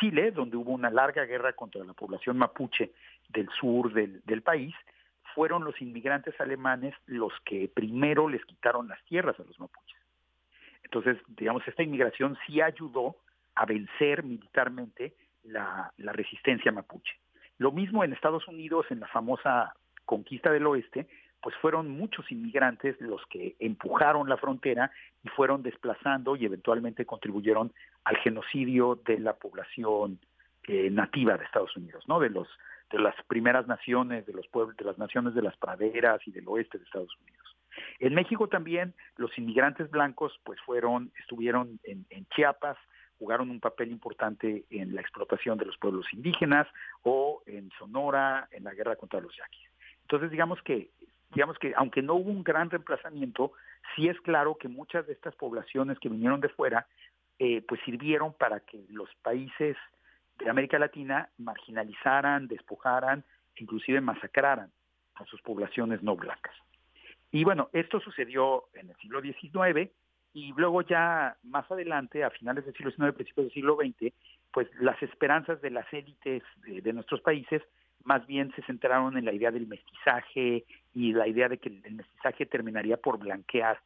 Chile, donde hubo una larga guerra contra la población mapuche del sur del, del país, fueron los inmigrantes alemanes los que primero les quitaron las tierras a los mapuches. Entonces, digamos, esta inmigración sí ayudó a vencer militarmente la, resistencia mapuche. Lo mismo en Estados Unidos, en la famosa conquista del oeste, pues fueron muchos inmigrantes los que empujaron la frontera y fueron desplazando y eventualmente contribuyeron al genocidio de la población eh, nativa de Estados Unidos, ¿no? De los de las primeras naciones, de los pueblos, de las naciones de las praderas y del oeste de Estados Unidos. En México también los inmigrantes blancos pues fueron, estuvieron en, Chiapas, jugaron un papel importante en la explotación de los pueblos indígenas o en Sonora en la guerra contra los yaquis. Entonces digamos que digamos que aunque no hubo un gran reemplazamiento, sí es claro que muchas de estas poblaciones que vinieron de fuera eh, pues sirvieron para que los países de América Latina marginalizaran, despojaran, inclusive masacraran a sus poblaciones no blancas. Y bueno, esto sucedió en el siglo XIX y luego ya más adelante, a finales del siglo XIX, principios del siglo XX, pues las esperanzas de las élites de, nuestros países más bien se centraron en la idea del mestizaje y la idea de que el, mestizaje terminaría por blanquear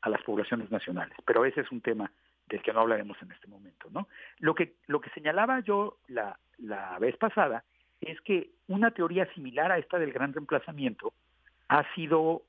a las poblaciones nacionales. Pero ese es un tema del que no hablaremos en este momento, ¿no? Lo que, lo que señalaba yo la, la vez pasada es que una teoría similar a esta del gran reemplazamiento ha sido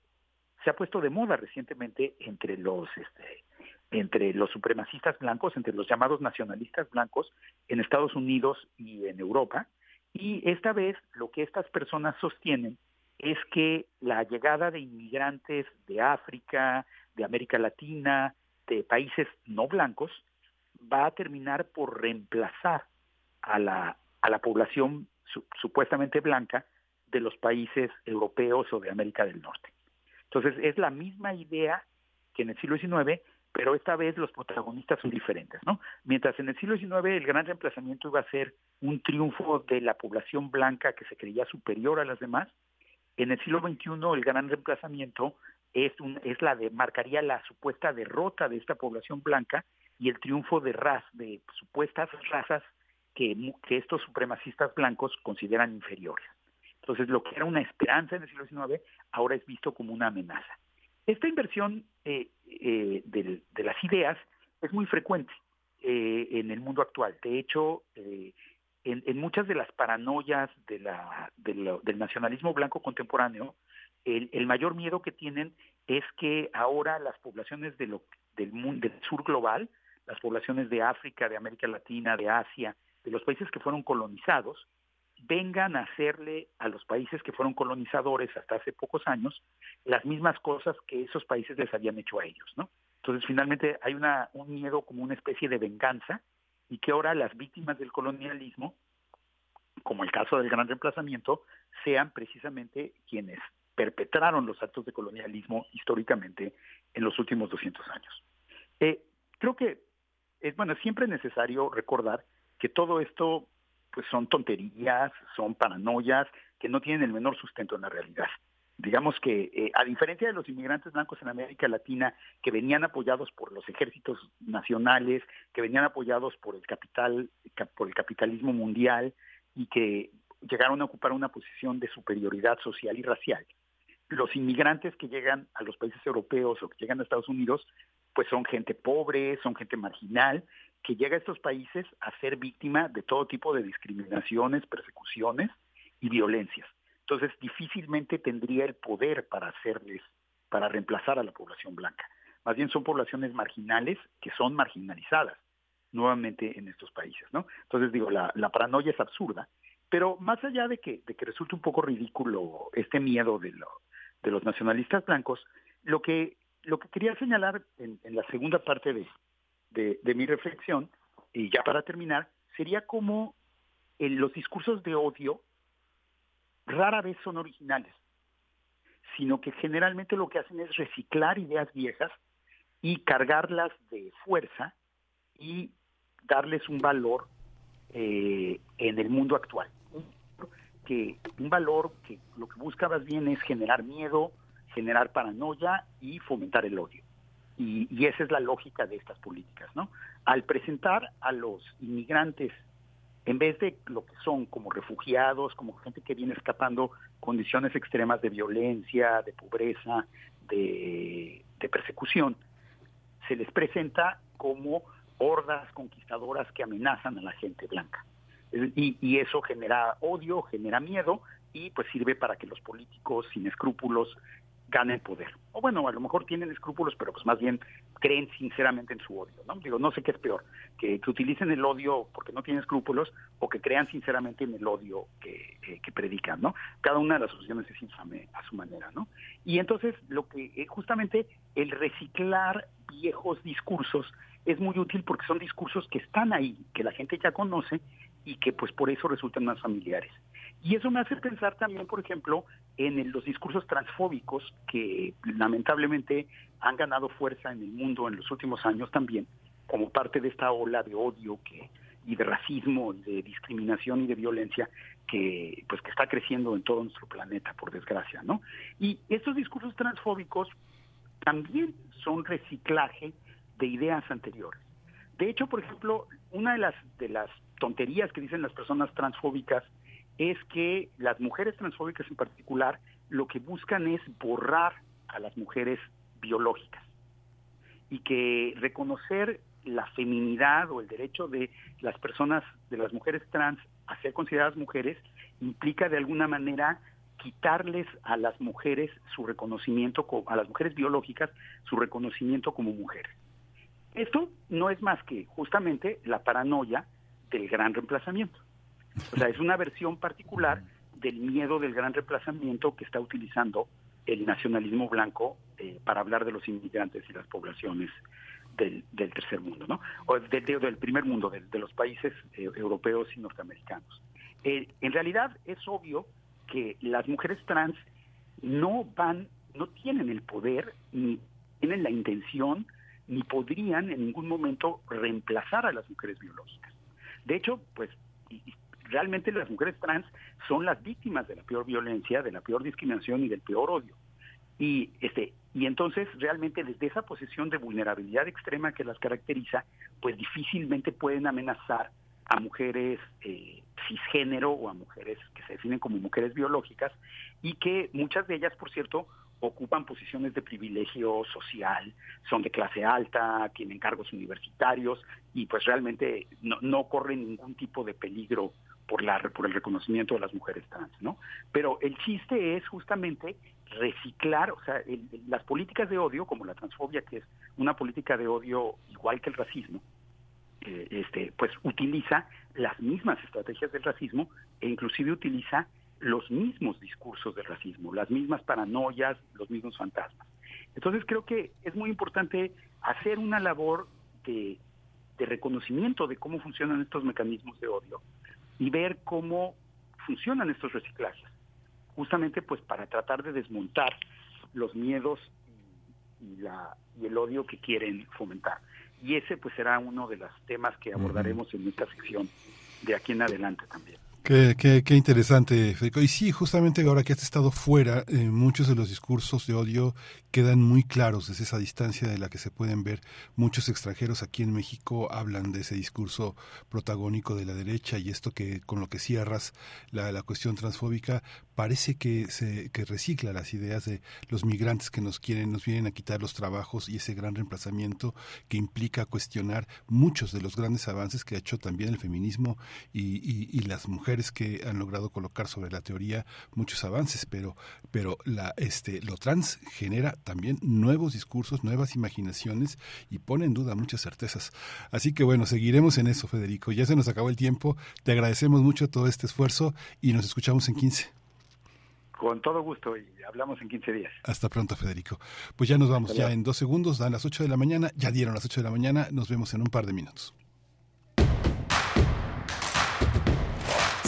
se ha puesto de moda recientemente entre los este, entre los supremacistas blancos, entre los llamados nacionalistas blancos en Estados Unidos y en Europa. Y esta vez lo que estas personas sostienen es que la llegada de inmigrantes de África, de América Latina, de países no blancos, va a terminar por reemplazar a la, a la población supuestamente blanca de los países europeos o de América del Norte. Entonces es la misma idea que en el siglo XIX, pero esta vez los protagonistas son diferentes, ¿no? Mientras en el siglo XIX el gran reemplazamiento iba a ser un triunfo de la población blanca que se creía superior a las demás, en el siglo XXI el gran reemplazamiento es, un, es la de, marcaría la supuesta derrota de esta población blanca y el triunfo de, raz, de supuestas razas que, que estos supremacistas blancos consideran inferiores. Entonces, lo que era una esperanza en el siglo XIX ahora es visto como una amenaza. Esta inversión eh, eh, de, las ideas es muy frecuente eh, en el mundo actual. De hecho, en, muchas de las paranoias de la, del nacionalismo blanco contemporáneo, el, mayor miedo que tienen es que ahora las poblaciones de lo, del, mundo, del sur global, las poblaciones de África, de América Latina, de Asia, de los países que fueron colonizados, vengan a hacerle a los países que fueron colonizadores hasta hace pocos años las mismas cosas que esos países les habían hecho a ellos, ¿no? Entonces, finalmente hay una, un miedo como una especie de venganza y que ahora las víctimas del colonialismo, como el caso del gran reemplazamiento, sean precisamente quienes perpetraron los actos de colonialismo históricamente en los últimos 200 años. Eh, creo que, es, bueno, siempre es necesario recordar que todo esto pues son tonterías, son paranoias que no tienen el menor sustento en la realidad. Digamos que, eh, a diferencia de los inmigrantes blancos en América Latina, que venían apoyados por los ejércitos nacionales, que venían apoyados por el capital, por el capitalismo mundial y que llegaron a ocupar una posición de superioridad social y racial, los inmigrantes que llegan a los países europeos o que llegan a Estados Unidos, pues son gente pobre, son gente marginal, que llega a estos países a ser víctima de todo tipo de discriminaciones, persecuciones y violencias. Entonces, difícilmente tendría el poder para hacerles, para reemplazar a la población blanca. Más bien son poblaciones marginales que son marginalizadas nuevamente en estos países, ¿no? Entonces digo, la, paranoia es absurda, pero más allá de que, de que resulte un poco ridículo este miedo de, de los nacionalistas blancos, lo que, lo que quería señalar en, en la segunda parte de, de, mi reflexión, y ya para terminar, sería como los discursos de odio rara vez son originales, sino que generalmente lo que hacen es reciclar ideas viejas y cargarlas de fuerza y darles un valor eh, en el mundo actual. Que, un valor que lo que busca más bien es generar miedo, generar paranoia y fomentar el odio. Y, esa es la lógica de estas políticas, ¿no? Al presentar a los inmigrantes en vez de lo que son como refugiados, como gente que viene escapando condiciones extremas de violencia, de pobreza, de, persecución, se les presenta como hordas conquistadoras que amenazan a la gente blanca. Y, y, eso genera odio, genera miedo y pues sirve para que los políticos sin escrúpulos ganen poder. O bueno, a lo mejor tienen escrúpulos, pero pues más bien creen sinceramente en su odio, ¿no? Digo, no sé qué es peor, que, que utilicen el odio porque no tienen escrúpulos o que crean sinceramente en el odio que, eh, que predican, ¿no? Cada una de las opciones es infame a su manera, ¿no? Y entonces, lo que eh, justamente el reciclar viejos discursos es muy útil porque son discursos que están ahí, que la gente ya conoce y que pues por eso resultan más familiares. Y eso me hace pensar también, por ejemplo, en los discursos transfóbicos que lamentablemente han ganado fuerza en el mundo en los últimos años también, como parte de esta ola de odio que y de racismo, de discriminación y de violencia que pues que está creciendo en todo nuestro planeta, por desgracia, ¿no? Y estos discursos transfóbicos también son reciclaje de ideas anteriores. De hecho, por ejemplo, una de las de las tonterías que dicen las personas transfóbicas es que las mujeres transfóbicas en particular lo que buscan es borrar a las mujeres biológicas y que reconocer la feminidad o el derecho de las personas, de las mujeres trans a ser consideradas mujeres, implica de alguna manera quitarles a las mujeres su reconocimiento, a las mujeres biológicas, su reconocimiento como mujeres. Esto no es más que justamente la paranoia del gran reemplazamiento. O sea, es una versión particular del miedo del gran reemplazamiento que está utilizando el nacionalismo blanco eh, para hablar de los inmigrantes y las poblaciones del, tercer mundo, ¿no? O del primer mundo, de, los países eh, europeos y norteamericanos. Eh, en realidad es obvio que las mujeres trans no van, no tienen el poder, ni tienen la intención, ni podrían en ningún momento reemplazar a las mujeres biológicas. De hecho, pues realmente las mujeres trans son las víctimas de la peor violencia, de la peor discriminación y del peor odio. Y este Y entonces, realmente desde esa posición de vulnerabilidad extrema que las caracteriza, pues difícilmente pueden amenazar a mujeres eh, cisgénero o a mujeres que se definen como mujeres biológicas y que muchas de ellas, por cierto, ocupan posiciones de privilegio social, son de clase alta, tienen cargos universitarios y pues realmente no, no corren ningún tipo de peligro por, la, por el reconocimiento de las mujeres trans, ¿no? Pero el chiste es justamente reciclar, o sea, las políticas de odio, como la transfobia, que es una política de odio igual que el racismo, eh, este, pues utiliza las mismas estrategias del racismo e inclusive utiliza los mismos discursos del racismo, las mismas paranoias, los mismos fantasmas. Entonces creo que es muy importante hacer una labor de reconocimiento de cómo funcionan estos mecanismos de odio y ver cómo funcionan estos reciclajes, justamente pues para tratar de desmontar los miedos y, la, y el odio que quieren fomentar. Y ese pues será uno de los temas que abordaremos en esta sección de aquí en adelante también. Qué, qué, qué, interesante, Federico. Y sí, justamente ahora que has estado fuera, eh, muchos de los discursos de odio quedan muy claros desde esa distancia de la que se pueden ver. Muchos extranjeros aquí en México hablan de ese discurso protagónico de la derecha y esto que con lo que cierras la, la cuestión transfóbica parece que se que recicla las ideas de los migrantes que nos quieren, nos vienen a quitar los trabajos y ese gran reemplazamiento que implica cuestionar muchos de los grandes avances que ha hecho también el feminismo y, y, y las mujeres que han logrado colocar sobre la teoría muchos avances, pero pero la este lo trans genera también nuevos discursos, nuevas imaginaciones y pone en duda muchas certezas. Así que bueno, seguiremos en eso, Federico. Ya se nos acabó el tiempo. Te agradecemos mucho todo este esfuerzo y nos escuchamos en 15. Con todo gusto y hablamos en 15 días. Hasta pronto, Federico. Pues ya nos vamos, ya en dos segundos, dan las 8 de la mañana, ya dieron las 8 de la mañana, nos vemos en un par de minutos.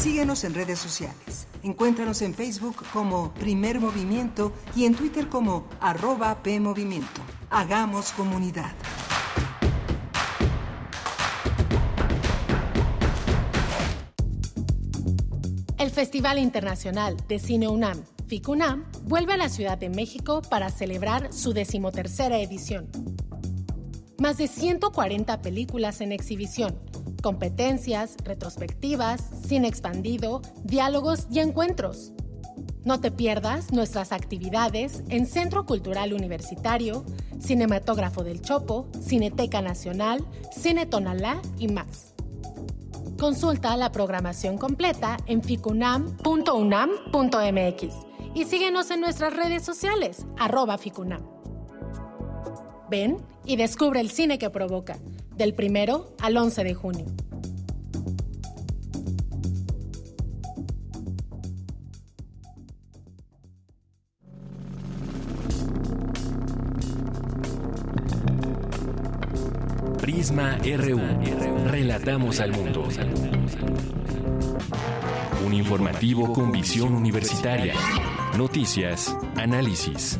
Síguenos en redes sociales. Encuéntranos en Facebook como Primer Movimiento y en Twitter como arroba PMovimiento. Hagamos comunidad. El Festival Internacional de Cine UNAM, FICUNAM, vuelve a la Ciudad de México para celebrar su decimotercera edición. Más de 140 películas en exhibición, competencias, retrospectivas, cine expandido, diálogos y encuentros. No te pierdas nuestras actividades en Centro Cultural Universitario, Cinematógrafo del Chopo, Cineteca Nacional, Cine Tonalá y más. Consulta la programación completa en ficunam.unam.mx y síguenos en nuestras redes sociales, arroba ficunam. Ven y descubre el cine que provoca, del primero al 11 de junio. Prisma RU. Relatamos al mundo. Un informativo con visión universitaria. Noticias, análisis,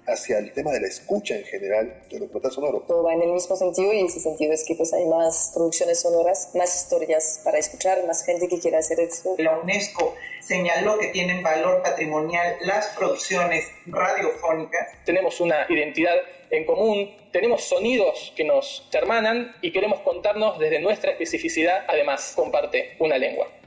Hacia el tema de la escucha en general de documental sonoro. Todo va en el mismo sentido y ese sentido es que pues hay más producciones sonoras, más historias para escuchar, más gente que quiera hacer eso. La UNESCO señaló que tienen valor patrimonial las producciones radiofónicas. Tenemos una identidad en común, tenemos sonidos que nos hermanan y queremos contarnos desde nuestra especificidad, además comparte una lengua.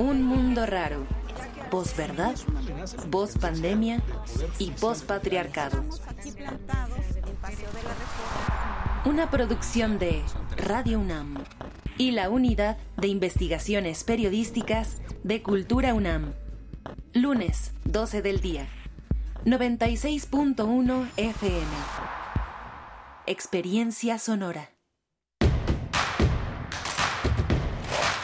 Un mundo raro. Posverdad, pandemia y patriarcado. Una producción de Radio UNAM y la Unidad de Investigaciones Periodísticas de Cultura UNAM. Lunes, 12 del día. 96.1 FM. Experiencia sonora.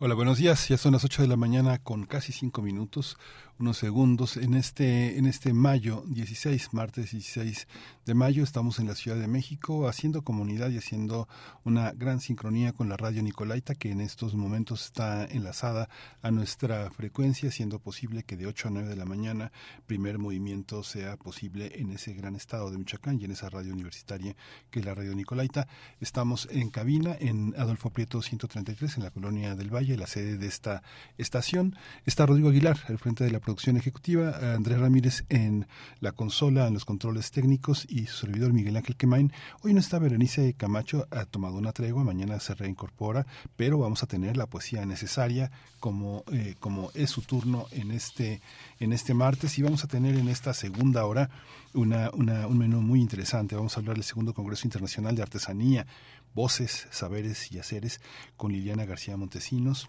Hola, buenos días. Ya son las 8 de la mañana con casi 5 minutos unos segundos. En este, en este mayo 16, martes 16 de mayo, estamos en la Ciudad de México haciendo comunidad y haciendo una gran sincronía con la radio Nicolaita, que en estos momentos está enlazada a nuestra frecuencia, haciendo posible que de 8 a 9 de la mañana primer movimiento sea posible en ese gran estado de Michoacán y en esa radio universitaria que es la radio Nicolaita. Estamos en cabina en Adolfo Prieto 133, en la colonia del Valle, la sede de esta estación. Está Rodrigo Aguilar, al frente de la producción ejecutiva, Andrés Ramírez en la consola, en los controles técnicos y su servidor Miguel Ángel Quemain. Hoy no está Berenice Camacho, ha tomado una tregua, mañana se reincorpora, pero vamos a tener la poesía necesaria como, eh, como es su turno en este, en este martes y vamos a tener en esta segunda hora una, un menú muy interesante. Vamos a hablar del segundo Congreso Internacional de Artesanía, Voces, Saberes y Haceres con Liliana García Montesinos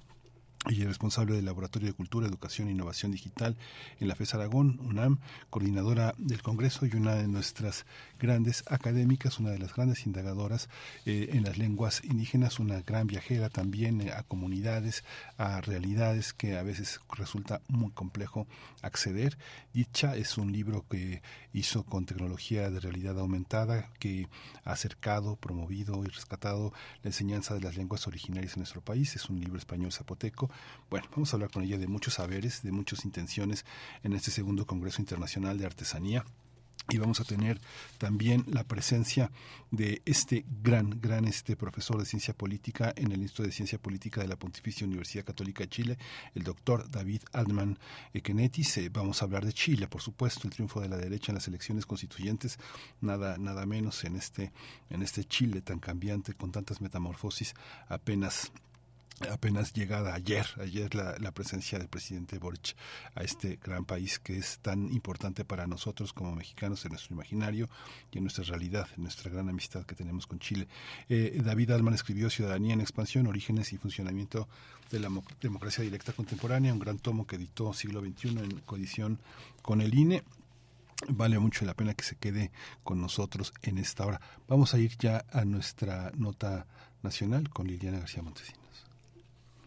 y responsable del Laboratorio de Cultura, Educación e Innovación Digital en la FES Aragón, UNAM, coordinadora del Congreso y una de nuestras grandes académicas, una de las grandes indagadoras eh, en las lenguas indígenas, una gran viajera también eh, a comunidades, a realidades que a veces resulta muy complejo acceder. Dicha es un libro que hizo con tecnología de realidad aumentada, que ha acercado, promovido y rescatado la enseñanza de las lenguas originarias en nuestro país. Es un libro español zapoteco. Bueno, vamos a hablar con ella de muchos saberes, de muchas intenciones en este segundo Congreso Internacional de Artesanía y vamos a tener también la presencia de este gran, gran este profesor de ciencia política en el Instituto de Ciencia Política de la Pontificia Universidad Católica de Chile, el doctor David Altman Ekenetis. Vamos a hablar de Chile, por supuesto, el triunfo de la derecha en las elecciones constituyentes, nada, nada menos en este, en este Chile tan cambiante, con tantas metamorfosis apenas apenas llegada ayer, ayer la, presencia del presidente Boric a este gran país que es tan importante para nosotros como mexicanos en nuestro imaginario y en nuestra realidad, en nuestra gran amistad que tenemos con Chile. Eh, David Alman escribió Ciudadanía en Expansión, Orígenes y Funcionamiento de la Democracia Directa Contemporánea, un gran tomo que editó siglo XXI en coedición con el INE vale mucho la pena que se quede con nosotros en esta hora. Vamos a ir ya a nuestra nota nacional con Liliana García Montesino.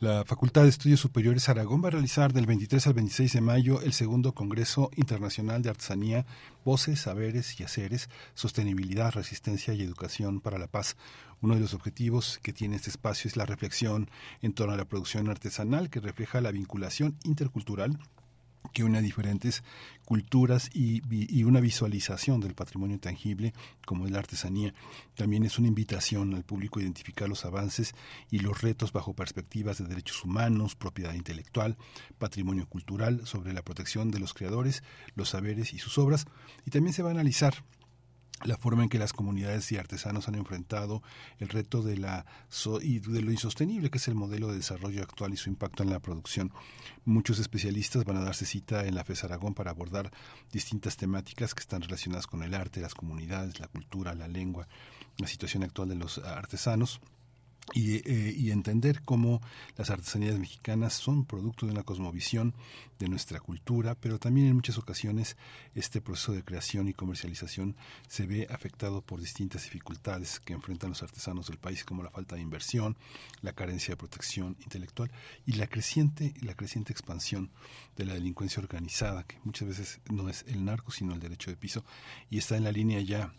La Facultad de Estudios Superiores Aragón va a realizar del 23 al 26 de mayo el segundo Congreso Internacional de Artesanía, Voces, Saberes y Haceres, Sostenibilidad, Resistencia y Educación para la Paz. Uno de los objetivos que tiene este espacio es la reflexión en torno a la producción artesanal que refleja la vinculación intercultural que une diferentes culturas y, y, una visualización del patrimonio tangible como es la artesanía. También es una invitación al público a identificar los avances y los retos bajo perspectivas de derechos humanos, propiedad intelectual, patrimonio cultural, sobre la protección de los creadores, los saberes y sus obras. Y también se va a analizar la forma en que las comunidades y artesanos han enfrentado el reto de, la y de lo insostenible que es el modelo de desarrollo actual y su impacto en la producción. Muchos especialistas van a darse cita en la FES Aragón para abordar distintas temáticas que están relacionadas con el arte, las comunidades, la cultura, la lengua, la situación actual de los artesanos eh, y, entender cómo las artesanías mexicanas son producto de una cosmovisión de nuestra cultura, pero también en muchas ocasiones este proceso de creación y comercialización se ve afectado por distintas dificultades que enfrentan los artesanos del país, como la falta de inversión, la carencia de protección intelectual y la creciente, la creciente expansión de la delincuencia organizada, que muchas veces no es el narco, sino el derecho de piso, y está en la línea ya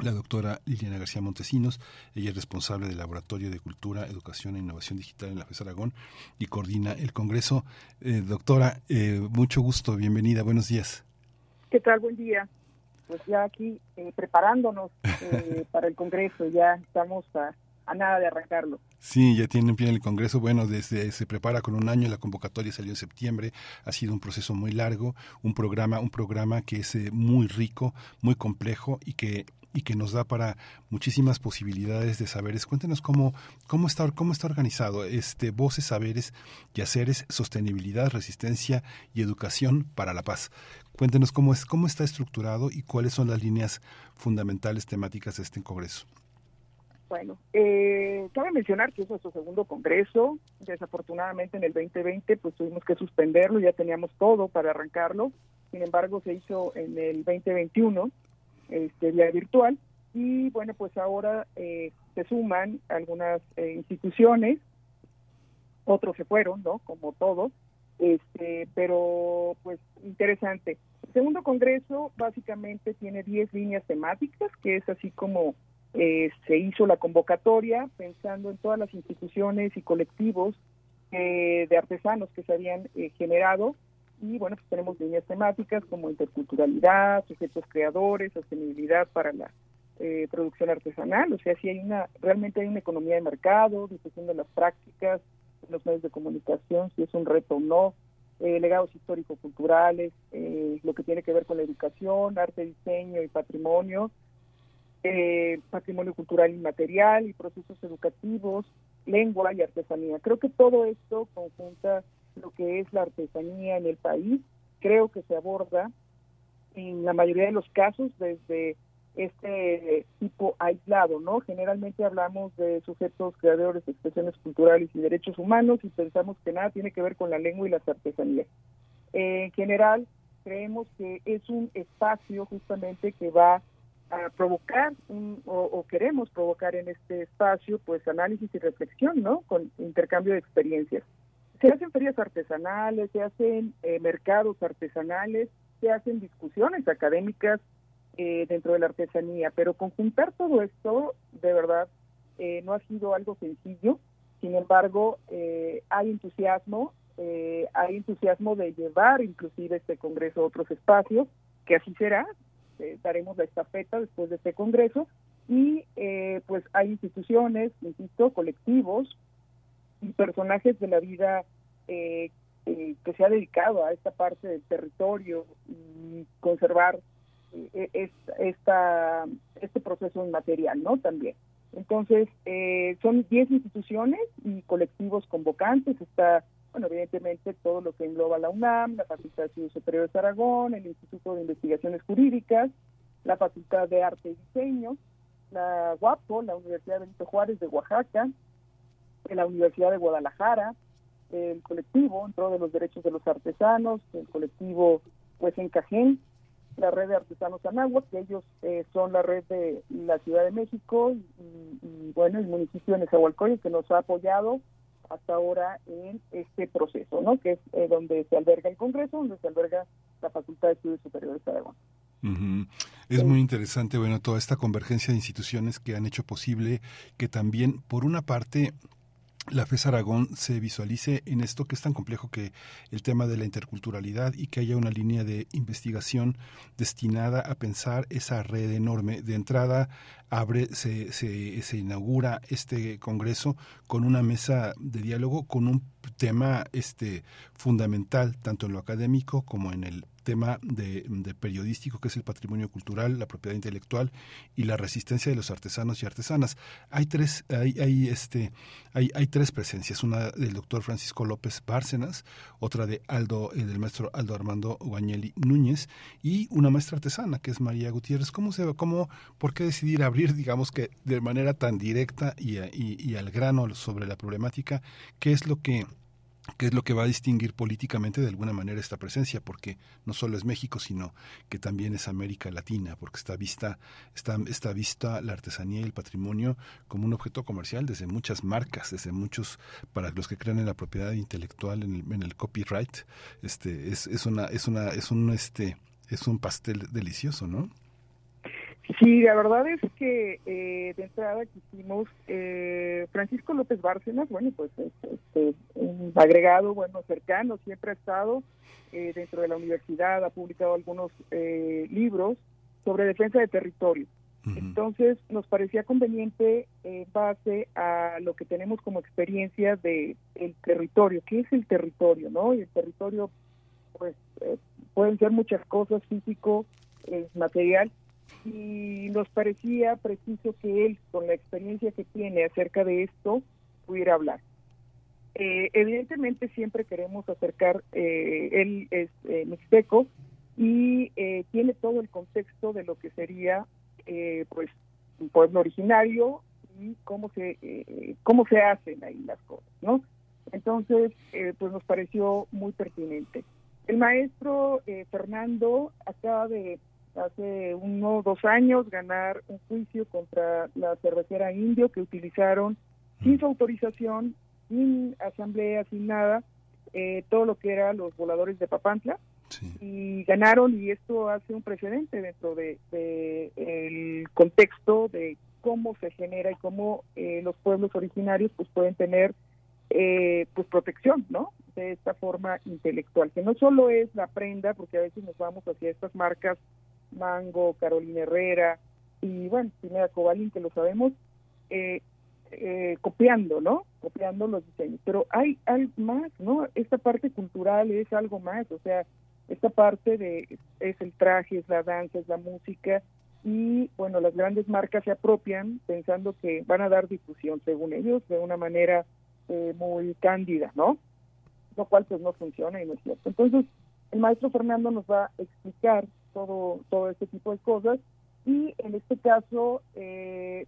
la doctora Liliana García Montesinos. Ella es responsable del Laboratorio de Cultura, Educación e Innovación Digital en la FES Aragón y coordina el Congreso. Eh, doctora, eh, mucho gusto, bienvenida, buenos días. ¿Qué tal? Buen día. Pues ya aquí eh, preparándonos [LAUGHS] para el Congreso, ya estamos a, a, nada de arrancarlo. Sí, ya tienen pie en el Congreso. Bueno, desde se prepara con un año, la convocatoria salió en septiembre. Ha sido un proceso muy largo, un programa, un programa que es muy rico, muy complejo y que y que nos da para muchísimas posibilidades de saberes. Cuéntenos cómo, cómo, está, cómo está organizado este Voces, Saberes y Haceres, Sostenibilidad, Resistencia y Educación para la Paz. Cuéntenos cómo, es, cómo está estructurado y cuáles son las líneas fundamentales temáticas de este Congreso. Bueno, eh, cabe mencionar que es nuestro segundo congreso. Desafortunadamente en el 2020 pues tuvimos que suspenderlo, ya teníamos todo para arrancarlo. Sin embargo, se hizo en el 2021 este, vía virtual. Y bueno, pues ahora eh, se suman algunas eh, instituciones, otros se fueron, ¿no? Como todos, este, pero pues interesante. El segundo congreso básicamente tiene 10 líneas temáticas, que es así como eh, se hizo la convocatoria, pensando en todas las instituciones y colectivos de artesanos que se habían generado y bueno, pues tenemos líneas temáticas como interculturalidad, sujetos creadores, sostenibilidad para la eh, producción artesanal, o sea, si hay una, realmente hay una economía de mercado, difusión de las prácticas, los medios de comunicación, si es un reto o no, eh, legados histórico-culturales, eh, lo que tiene que ver con la educación, arte, diseño y patrimonio, patrimonio cultural inmaterial y procesos educativos, lengua y artesanía. Creo que todo esto conjunta lo que es la artesanía en el país. Creo que se aborda en la mayoría de los casos desde este tipo aislado, ¿no? Generalmente hablamos de sujetos creadores, expresiones culturales y derechos humanos y pensamos que nada tiene que ver con la lengua y las artesanías. en general, creemos que es un espacio justamente que va a provocar o, o, queremos provocar en este espacio pues análisis y reflexión, ¿no? Con intercambio de experiencias. Se hacen ferias artesanales, se hacen eh, mercados artesanales, se hacen discusiones académicas eh, dentro de la artesanía, pero conjuntar todo esto, de verdad, eh, no ha sido algo sencillo. Sin embargo, hay entusiasmo, hay entusiasmo de llevar inclusive este Congreso a otros espacios, que así será, daremos la estafeta después de este Congreso, y pues hay instituciones, insisto, colectivos, personajes de la vida eh, eh, que se ha dedicado a esta parte del territorio y conservar eh, esta, este proceso inmaterial, ¿no? También. Entonces, son 10 instituciones y colectivos convocantes. Está, bueno, evidentemente todo lo que engloba la UNAM, la Facultad de Estudios Superiores de Aragón, el Instituto de Investigaciones Jurídicas, la Facultad de Arte y Diseño, la UAPO, la Universidad Benito Juárez de Oaxaca, en la Universidad de Guadalajara, el colectivo en pro de los derechos de los artesanos, el colectivo pues en Cajén, la red de artesanos Anáhuac, que ellos eh, son la red de la Ciudad de México y, bueno, el municipio de Nezahualcóyotl que nos ha apoyado hasta ahora en este proceso, ¿no? Que es eh, donde se alberga el Congreso, donde se alberga la Facultad de Estudios Superiores de Aragón. Es muy interesante, bueno, toda esta convergencia de instituciones que han hecho posible que también, por una parte, la FES Aragón se visualice en esto que es tan complejo que el tema de la interculturalidad y que haya una línea de investigación destinada a pensar esa red enorme. De entrada, abre, se, se, se inaugura este congreso con una mesa de diálogo con un tema este fundamental tanto en lo académico como en el tema de, periodístico que es el patrimonio cultural, la propiedad intelectual y la resistencia de los artesanos y artesanas. Hay tres, hay, hay este, hay, hay tres presencias, una del doctor Francisco López Bárcenas, otra de Aldo, eh, del maestro Aldo Armando Guañeli Núñez y una maestra artesana que es María Gutiérrez. ¿Cómo se cómo, por qué decidir abrir, digamos que de manera tan directa y, y, y al grano sobre la problemática, qué es lo que qué es lo que va a distinguir políticamente de alguna manera esta presencia, porque no solo es México, sino que también es América Latina, porque está vista, está, está vista la artesanía y el patrimonio como un objeto comercial desde muchas marcas, desde muchos, para los que creen en la propiedad intelectual, en el, en el copyright, este, es, es una, es una, es un este, es un pastel delicioso, ¿no? Sí, la verdad es que eh, de entrada quisimos, eh, Francisco López Bárcenas, bueno, pues este, un agregado, bueno, cercano, siempre ha estado eh, dentro de la universidad, ha publicado algunos libros sobre defensa de territorio. Entonces, nos parecía conveniente en base a lo que tenemos como experiencia de el territorio. ¿Qué es el territorio, no? Y el territorio, pues, pueden ser muchas cosas, físico, material, y nos parecía preciso que él, con la experiencia que tiene acerca de esto, pudiera hablar. Eh, evidentemente siempre queremos acercar, eh, él es eh, mixteco y eh, tiene todo el contexto de lo que sería pues un pueblo originario y cómo se cómo se hacen ahí las cosas, ¿no? Entonces, pues nos pareció muy pertinente. El maestro Fernando acaba de hace uno o dos años ganar un juicio contra la cervecera Indio que utilizaron sin su autorización, sin asamblea, sin nada, eh, todo lo que era los voladores de Papantla. Y ganaron y esto hace un precedente dentro de, el contexto de cómo se genera y cómo eh, los pueblos originarios pues pueden tener eh, pues protección, ¿no? De esta forma intelectual, que no solo es la prenda, porque a veces nos vamos hacia estas marcas Mango, Carolina Herrera y bueno, Primera Cobalín, que lo sabemos, eh, eh, copiando, ¿no? Copiando los diseños. Pero hay algo más, ¿no? Esta parte cultural es algo más, o sea, esta parte de es el traje, es la danza, es la música y bueno, las grandes marcas se apropian pensando que van a dar difusión, según ellos, de una manera eh, muy cándida, ¿no? Lo cual pues no funciona y no es cierto. Entonces, el maestro Fernando nos va a explicar todo, todo este tipo de cosas. Y en este caso eh,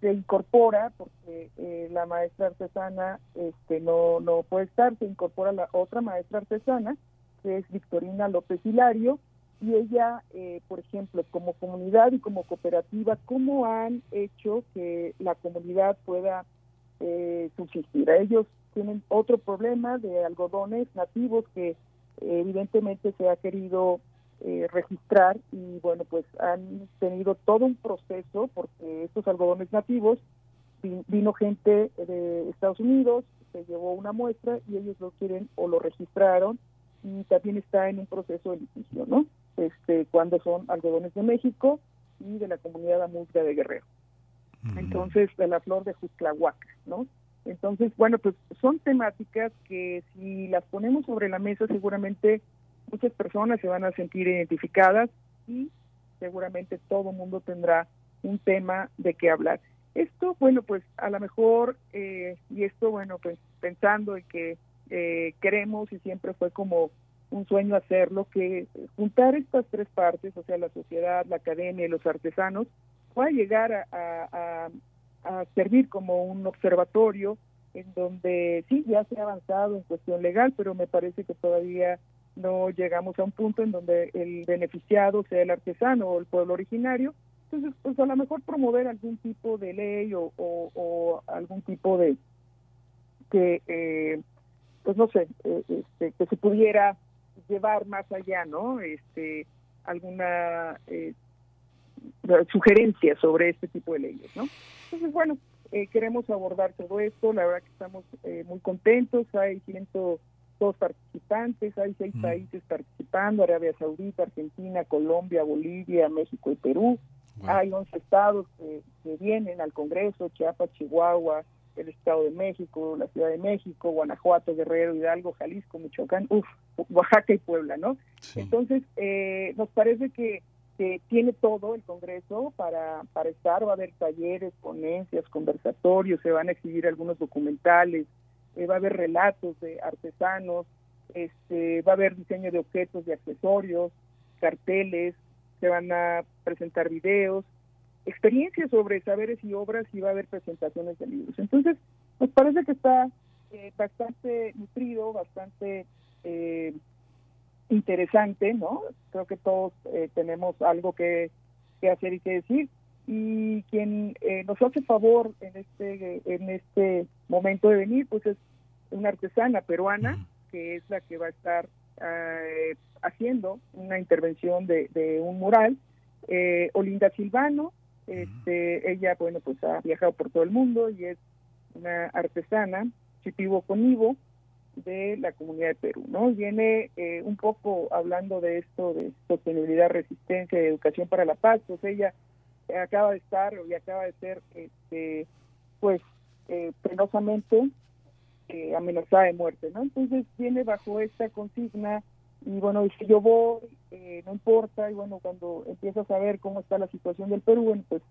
se incorpora, porque eh, la maestra artesana este, no, no puede estar, se incorpora la otra maestra artesana, que es Victorina López Hilario, y ella, eh, por ejemplo, como comunidad y como cooperativa, ¿cómo han hecho que la comunidad pueda subsistir? Ellos tienen otro problema de algodones nativos que evidentemente se ha querido eh, registrar y bueno, pues han tenido todo un proceso porque estos algodones nativos vino gente de Estados Unidos, se llevó una muestra y ellos lo quieren o lo registraron y también está en un proceso de litigio, ¿no? Este, cuando son algodones de México y de la comunidad amuzga de Guerrero. Entonces, de la flor de Jusclahuaca, ¿no? Entonces, bueno, pues son temáticas que si las ponemos sobre la mesa seguramente muchas personas se van a sentir identificadas y seguramente todo mundo tendrá un tema de qué hablar. Esto, bueno, pues a lo mejor, eh, y esto, bueno, pues pensando en que eh, queremos y siempre fue como un sueño hacerlo, que juntar estas tres partes, o sea, la sociedad, la academia y los artesanos, pueda llegar a, a servir como un observatorio en donde sí, ya se ha avanzado en cuestión legal, pero me parece que todavía no llegamos a un punto en donde el beneficiado sea el artesano o el pueblo originario. Entonces, pues a lo mejor promover algún tipo de ley o, algún tipo de que, eh, pues no sé, eh, este, que se pudiera llevar más allá, ¿no? Este, alguna eh, sugerencia sobre este tipo de leyes, ¿no? Entonces, bueno, eh, queremos abordar todo esto, la verdad que estamos eh, muy contentos, hay 102 participantes, hay seis países participando, Arabia Saudita, Argentina, Colombia, Bolivia, México y Perú. Hay 11 estados que, vienen al Congreso, Chiapas, Chihuahua, el Estado de México, la Ciudad de México, Guanajuato, Guerrero, Hidalgo, Jalisco, Michoacán, uf, Oaxaca y Puebla, ¿no? Entonces, eh, nos parece que, que, tiene todo el Congreso para, para estar, va a haber talleres, ponencias, conversatorios, se van a exhibir algunos documentales, eh, va a haber relatos de artesanos, este, va a haber diseño de objetos, de accesorios, carteles, se van a presentar videos, experiencias sobre saberes y obras y va a haber presentaciones de libros. Entonces, nos parece que está eh, bastante nutrido, bastante eh, interesante, ¿no? Creo que todos eh, tenemos algo que, que, hacer y que decir. Y quien nos hace favor en este en este momento de venir, pues es una artesana peruana que es la que va a estar haciendo una intervención de, de un mural. Olinda Silvano, este, ella, bueno, pues ha viajado por todo el mundo y es una artesana, chipivo conivo, de la comunidad de Perú, ¿no? Viene eh, un poco hablando de esto de sostenibilidad, resistencia y educación para la paz, pues ella acaba de estar y acaba de ser, este, pues, eh, penosamente eh, amenazada de muerte, ¿no? Entonces viene bajo esta consigna y bueno, dice yo voy, eh, no importa, y bueno, cuando empiezas a ver cómo está la situación del Perú, pues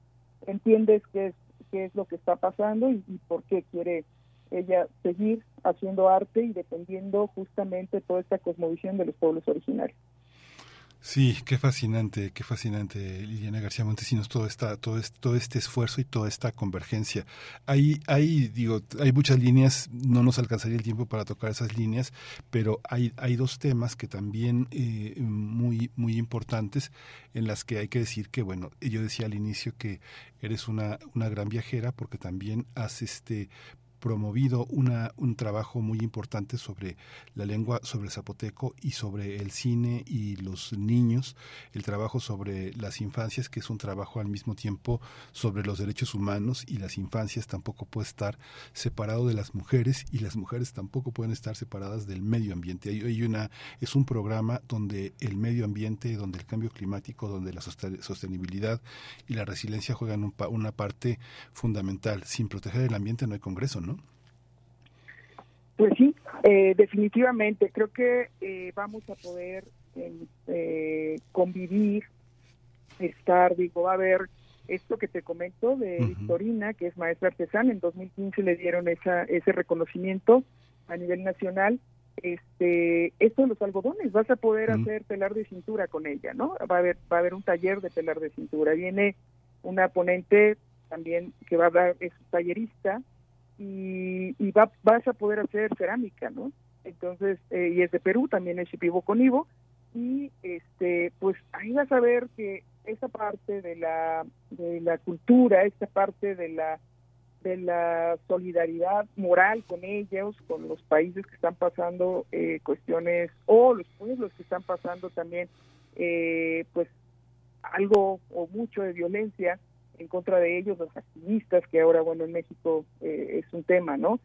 entiendes qué es, qué es lo que está pasando y por qué quiere ella seguir haciendo arte y defendiendo justamente toda esta cosmovisión de los pueblos originarios. Sí, qué fascinante, qué fascinante, Liliana García Montesinos, todo esta, todo este, todo este esfuerzo y toda esta convergencia. Hay, hay, digo, hay muchas líneas, no nos alcanzaría el tiempo para tocar esas líneas, pero hay, dos temas que también eh, muy, muy importantes en las que hay que decir que, bueno, yo decía al inicio que eres una, una gran viajera porque también has este promovido una, un trabajo muy importante sobre la lengua, sobre el zapoteco y sobre el cine y los niños, el trabajo sobre las infancias, que es un trabajo al mismo tiempo sobre los derechos humanos y las infancias tampoco puede estar separado de las mujeres y las mujeres tampoco pueden estar separadas del medio ambiente. Hay, una, es un programa donde el medio ambiente, donde el cambio climático, donde la sostenibilidad y la resiliencia juegan una parte fundamental. Sin proteger el ambiente no hay congreso, ¿no? Pues sí, eh, definitivamente. Creo que eh, vamos a poder eh, convivir, estar, digo, va a haber esto que te comento de Victorina, que es maestra artesana. En 2015 le dieron esa, ese reconocimiento a nivel nacional. Este, esto de los algodones, vas a poder hacer telar de cintura con ella, ¿no? Va a haber, va a haber un taller de telar de cintura. Viene una ponente también que va a dar, es tallerista, y, y va, vas a poder hacer cerámica, ¿no? Entonces, eh, y es de Perú, también es Shipibo con Ivo, y este, pues ahí vas a ver que esa parte de la, de la cultura, esta parte de la de la solidaridad moral con ellos, con los países que están pasando eh, cuestiones, o los pueblos que están pasando también, eh, pues algo o mucho de violencia, en contra de ellos, los activistas, que ahora, bueno, en México eh, es un tema, ¿no?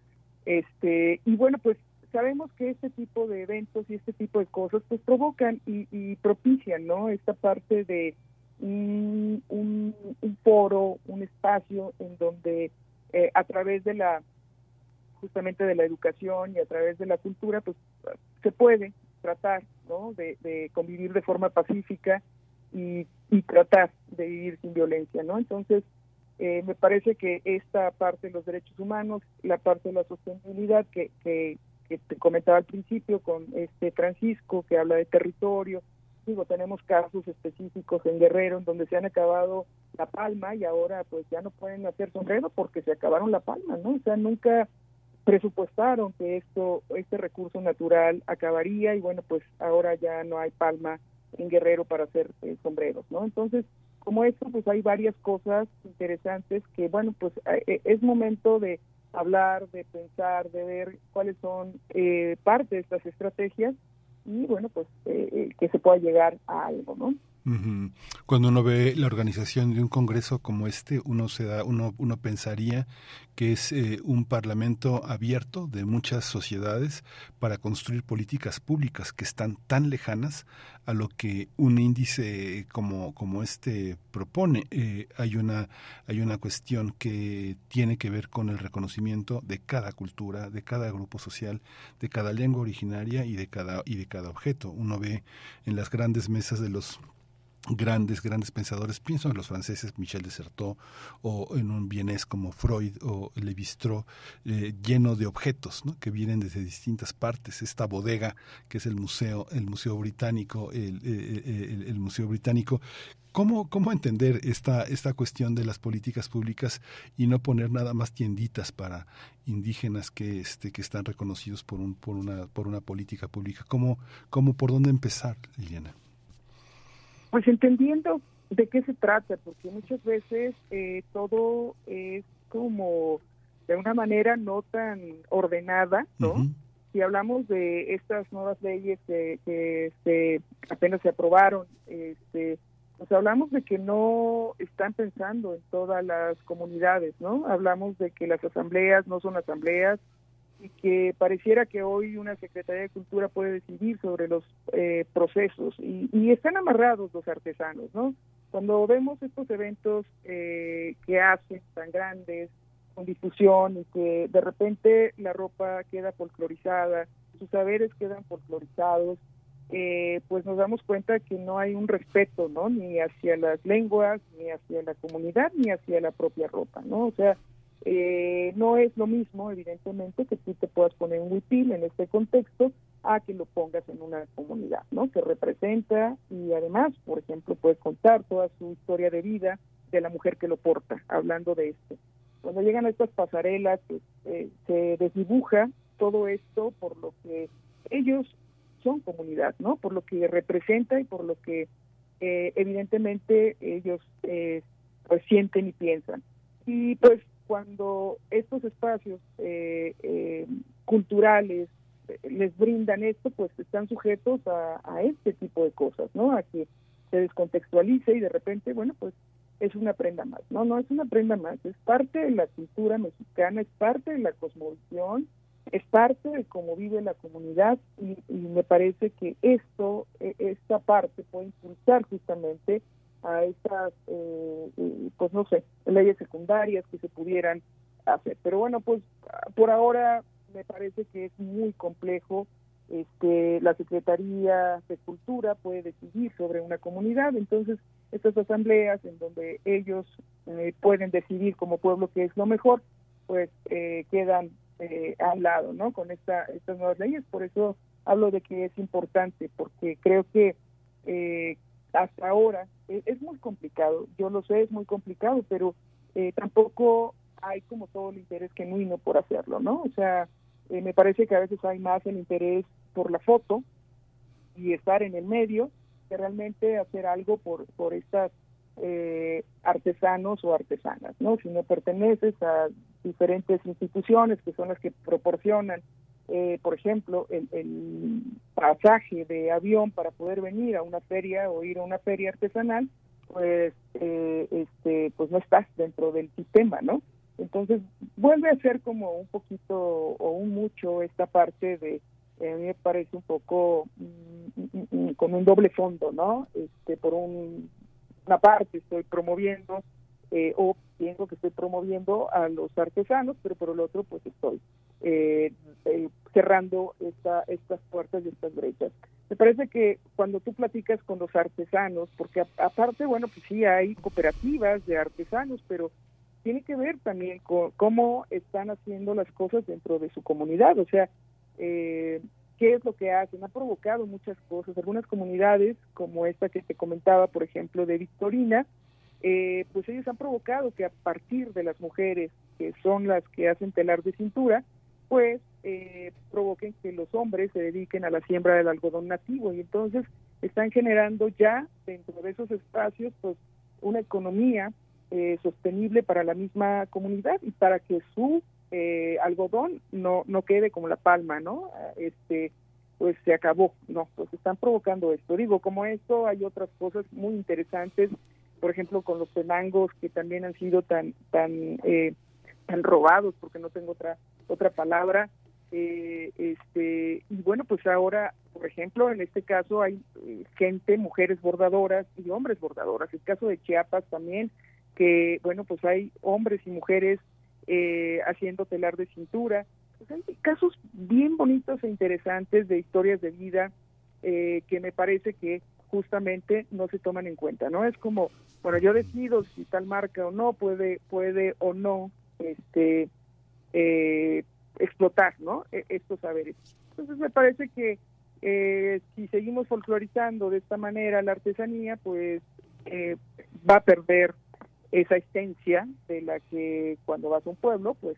Este, y bueno, pues sabemos que este tipo de eventos y este tipo de cosas pues provocan y, propician, ¿no? Esta parte de un, un, foro, un espacio en donde eh, a través de la, justamente de la educación y a través de la cultura, pues se puede tratar, ¿no? De convivir de forma pacífica y, tratar de vivir sin violencia, ¿no? Entonces, eh, me parece que esta parte de los derechos humanos, la parte de la sostenibilidad que, que, te comentaba al principio con este Francisco, que habla de territorio, digo, tenemos casos específicos en Guerrero en donde se han acabado la palma y ahora pues ya no pueden hacer sombrero porque se acabaron la palma, ¿no? O sea, nunca presupuestaron que esto, este recurso natural acabaría y bueno, pues ahora ya no hay palma en Guerrero para hacer eh, sombreros, ¿no? Entonces, como esto, pues hay varias cosas interesantes que, bueno, pues eh, eh, es momento de hablar, de pensar, de ver cuáles son parte de estas estrategias y, bueno, pues que se pueda llegar a algo, ¿no? Cuando uno ve la organización de un congreso como este, uno se da, uno, uno pensaría que es eh, un parlamento abierto de muchas sociedades para construir políticas públicas que están tan lejanas a lo que un índice como, como este propone. Eh, hay una hay una cuestión que tiene que ver con el reconocimiento de cada cultura, de cada grupo social, de cada lengua originaria y de cada y de cada objeto. Uno ve en las grandes mesas de los grandes, grandes pensadores, pienso en los franceses Michel de Certeau o en un vienés como Freud o Lévi-Strauss, eh, lleno de objetos que vienen desde distintas partes. Esta bodega que es el museo, el museo británico, el, eh, eh, el, museo británico. ¿Cómo, ¿Cómo entender esta, esta cuestión de las políticas públicas y no poner nada más tienditas para indígenas que, este, que están reconocidos por, un, por, una, por una política pública? ¿Cómo, cómo, ¿Por dónde empezar, Liliana? Pues entendiendo de qué se trata, porque muchas veces eh, todo es como de una manera no tan ordenada, ¿no? Si hablamos de estas nuevas leyes que, que este, apenas se aprobaron, este, pues hablamos de que no están pensando en todas las comunidades, ¿no? Hablamos de que las asambleas no son asambleas, y que pareciera que hoy una Secretaría de Cultura puede decidir sobre los eh, procesos y, están amarrados los artesanos, ¿no? Cuando vemos estos eventos eh, que hacen tan grandes, con difusión y que de repente la ropa queda folclorizada, sus saberes quedan folclorizados, eh, pues nos damos cuenta que no hay un respeto, ¿no? Ni hacia las lenguas, ni hacia la comunidad, ni hacia la propia ropa, ¿no? O sea, eh, no es lo mismo, evidentemente, que tú te puedas poner un huipil en este contexto a que lo pongas en una comunidad, ¿no? Que representa y además, por ejemplo, puedes contar toda su historia de vida de la mujer que lo porta, hablando de esto. Cuando llegan a estas pasarelas, pues, eh, se desdibuja todo esto por lo que ellos son comunidad, ¿no? Por lo que representa y por lo que eh, evidentemente ellos pues sienten y piensan. Y pues cuando estos espacios eh, eh, culturales eh, les brindan esto, pues están sujetos a, este tipo de cosas, ¿no? A que se descontextualice y de repente, bueno, pues es una prenda más, ¿no? No es una prenda más, es parte de la cultura mexicana, es parte de la cosmovisión, es parte de cómo vive la comunidad y, y me parece que esto, e, esta parte puede impulsar justamente a estas, eh, eh, pues no sé, leyes secundarias que se pudieran hacer. Pero bueno, pues por ahora me parece que es muy complejo. Este, la Secretaría de Cultura puede decidir sobre una comunidad, entonces estas asambleas en donde ellos eh, pueden decidir como pueblo qué es lo mejor, pues quedan al lado, ¿no? Con esta, estas nuevas leyes. Por eso hablo de que es importante, porque creo que hasta ahora e, es muy complicado, yo lo sé, es muy complicado, pero eh, tampoco hay como todo el interés genuino por hacerlo, ¿no? O sea, eh, me parece que a veces hay más el interés por la foto y estar en el medio que realmente hacer algo por, por estas eh, artesanos o artesanas, ¿no? Si no perteneces a diferentes instituciones que son las que proporcionan eh, por ejemplo, el, pasaje de avión para poder venir a una feria o ir a una feria artesanal, pues, eh, este, pues no estás dentro del sistema, ¿no? Entonces vuelve a ser como un poquito o un mucho esta parte de, a mí me parece un poco mm, mm, mm, con un doble fondo, ¿no? Este, por una parte estoy promoviendo eh, o pienso que estoy promoviendo a los artesanos, pero por el otro pues estoy eh, eh, cerrando esta, estas puertas y estas brechas. Me parece que cuando tú platicas con los artesanos, porque aparte, bueno, pues sí hay cooperativas de artesanos, pero tiene que ver también con cómo están haciendo las cosas dentro de su comunidad, o sea, eh, qué es lo que hacen. Ha provocado muchas cosas. Algunas comunidades, como esta que te comentaba, por ejemplo, de Victorina, eh, pues ellos han provocado que a partir de las mujeres, que son las que hacen telar de cintura, pues eh, provoquen que los hombres se dediquen a la siembra del algodón nativo y entonces están generando ya dentro de esos espacios pues una economía eh, sostenible para la misma comunidad y para que su eh, algodón no no quede como la palma no este pues se acabó. No, pues están provocando esto. Digo, como esto hay otras cosas muy interesantes, por ejemplo, con los penangos que también han sido tan tan eh, tan robados, porque no tengo otra otra palabra. Eh, este y bueno, pues ahora, por ejemplo, en este caso hay eh, gente, mujeres bordadoras y hombres bordadoras. El caso de Chiapas también, que bueno, pues hay hombres y mujeres eh, haciendo telar de cintura. Pues casos bien bonitos e interesantes de historias de vida eh, que me parece que justamente no se toman en cuenta, ¿no? Es como, bueno, yo decido si tal marca o no puede, puede o no, este, eh, explotar, ¿no? E, estos saberes. Entonces me parece que eh, si seguimos folclorizando de esta manera la artesanía, pues eh, va a perder esa esencia de la que cuando vas a un pueblo, pues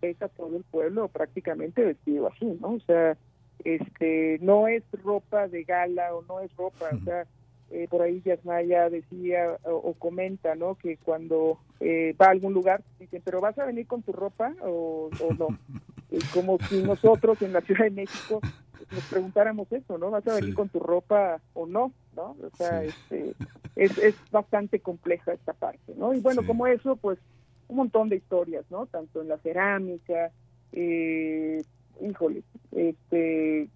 ves a todo el pueblo prácticamente vestido así, ¿no? O sea, este, no es ropa de gala o no es ropa, o sea, eh, por ahí Yasnaya decía o, o, comenta, ¿no? Que cuando eh, va a algún lugar dicen, pero vas a venir con tu ropa o, o no. [LAUGHS] Como si nosotros en la Ciudad de México nos preguntáramos eso, ¿no? ¿Vas a venir sí. con tu ropa o no? ¿no? O sea, sí. este, es, es bastante compleja esta parte, ¿no? Y bueno, sí. como eso, pues un montón de historias, ¿no? Tanto en la cerámica, eh, híjole, este,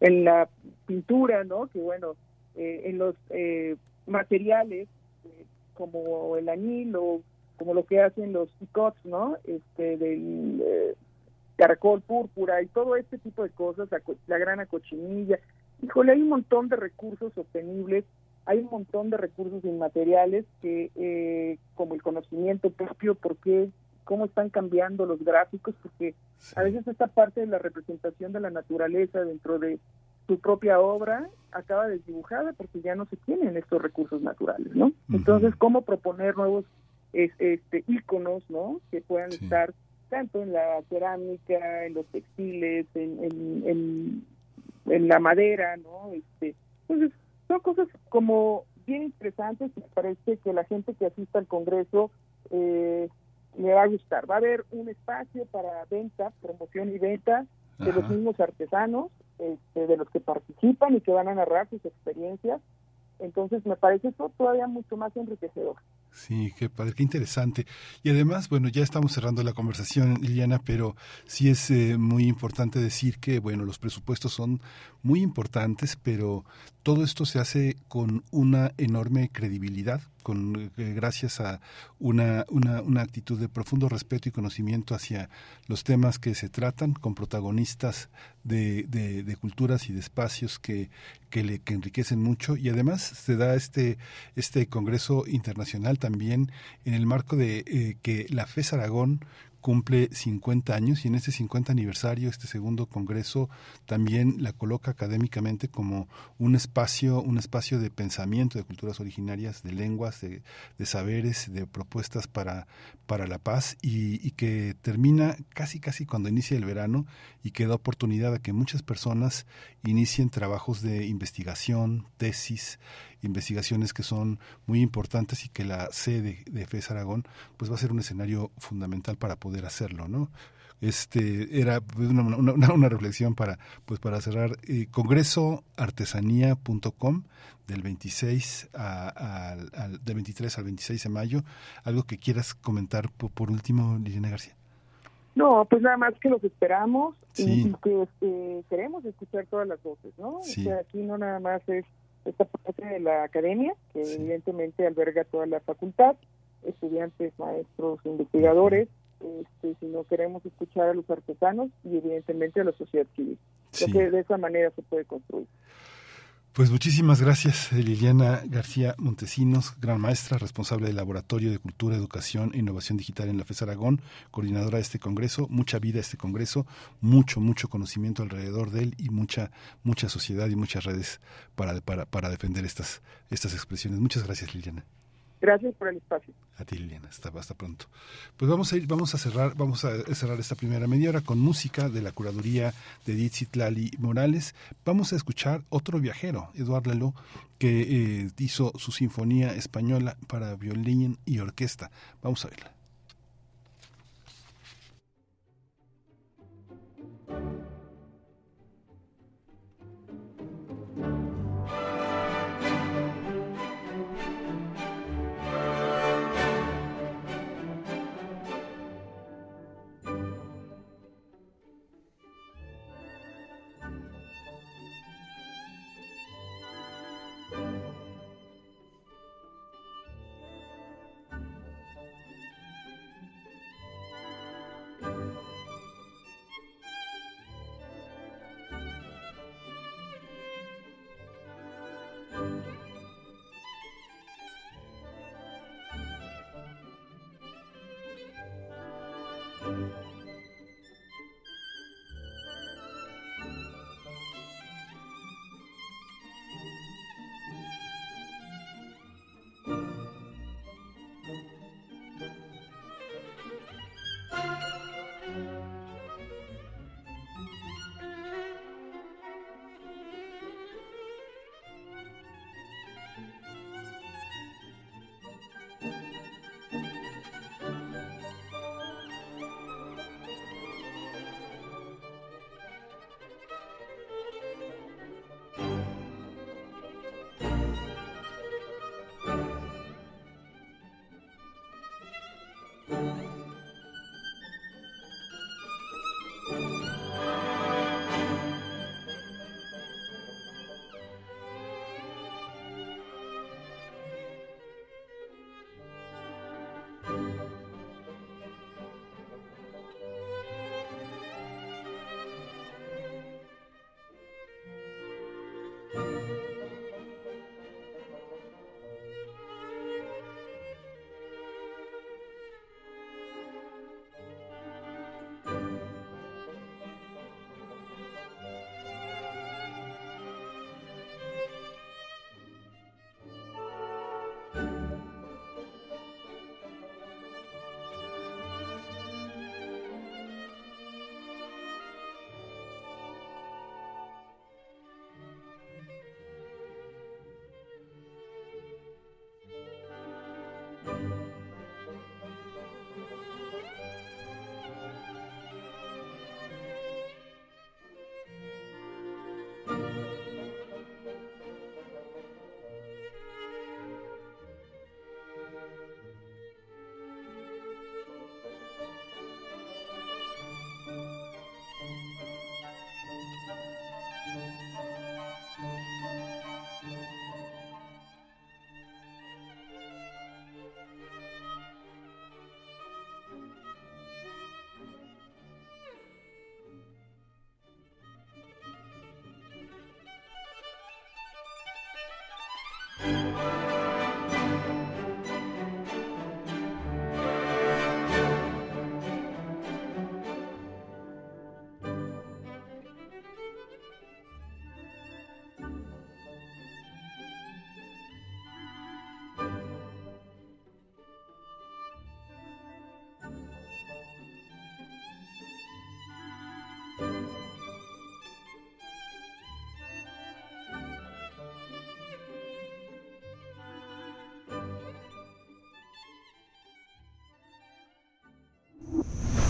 en la pintura, ¿no? Que bueno, eh, en los eh, materiales eh, como el añil o como lo que hacen los picots, ¿no? Este, del eh, caracol púrpura y todo este tipo de cosas, la, la grana cochinilla. Híjole, hay un montón de recursos sostenibles, hay un montón de recursos inmateriales que, eh, como el conocimiento propio, porque cómo están cambiando los gráficos, porque sí. a veces esta parte de la representación de la naturaleza dentro de su propia obra acaba desdibujada porque ya no se tienen estos recursos naturales, ¿no? Uh -huh. Entonces, ¿cómo proponer nuevos es, este íconos, ¿no? Que puedan sí. estar tanto en la cerámica, en los textiles, en, en, en, en la madera, ¿no? Este, entonces, son cosas como bien interesantes y me parece que la gente que asista al Congreso eh, le va a gustar. Va a haber un espacio para venta, promoción y venta de Ajá. los mismos artesanos, este, de los que participan y que van a narrar sus experiencias. Entonces me parece eso todavía mucho más enriquecedor. Sí, qué padre, qué interesante. Y además, bueno, ya estamos cerrando la conversación, Liliana, pero sí es eh, muy importante decir que, bueno, los presupuestos son muy importantes, pero todo esto se hace con una enorme credibilidad, con eh, gracias a una, una, una actitud de profundo respeto y conocimiento hacia los temas que se tratan, con protagonistas de, de, culturas y de espacios que, que, le, que enriquecen mucho. Y además se da este, este Congreso Internacional también en el marco de eh, que la FES Aragón cumple 50 años y en este 50 aniversario, este segundo congreso también la coloca académicamente como un espacio, un espacio de pensamiento de culturas originarias, de lenguas, de, de saberes, de propuestas para, para la paz y, y, que termina casi casi cuando inicia el verano y que da oportunidad a que muchas personas inicien trabajos de investigación, tesis, investigaciones que son muy importantes y que la sede de FES Aragón pues va a ser un escenario fundamental para poder hacerlo, ¿no? Este era una, una, una reflexión para pues para cerrar eh, congresoartesanía.com del 26 a, al del 23 al 26 de mayo, algo que quieras comentar por, por último, Liliana García. No, pues nada más que los esperamos sí. y, y, que este, queremos escuchar todas las voces, ¿no? Sí. O sea, aquí no nada más es esta parte de la academia, que sí. evidentemente alberga toda la facultad, estudiantes, maestros, investigadores, este, si no queremos escuchar a los artesanos y evidentemente a la sociedad civil. Sí. Creo que de esa manera se puede construir. Pues muchísimas gracias, Liliana García Montesinos, gran maestra, responsable del Laboratorio de Cultura, Educación e Innovación Digital en la FES Aragón, coordinadora de este congreso, mucha vida este congreso, mucho, mucho conocimiento alrededor de él y mucha, mucha sociedad y muchas redes para, para, para defender estas, estas expresiones. Muchas gracias, Liliana. Gracias por el espacio. A ti, Liliana. Hasta, pronto. Pues vamos a ir, vamos a cerrar, vamos a cerrar esta primera media hora con música de la curaduría de Edith Lali Morales. Vamos a escuchar otro viajero, Eduardo Lalo, que eh, hizo su sinfonía española para violín y orquesta. Vamos a verla.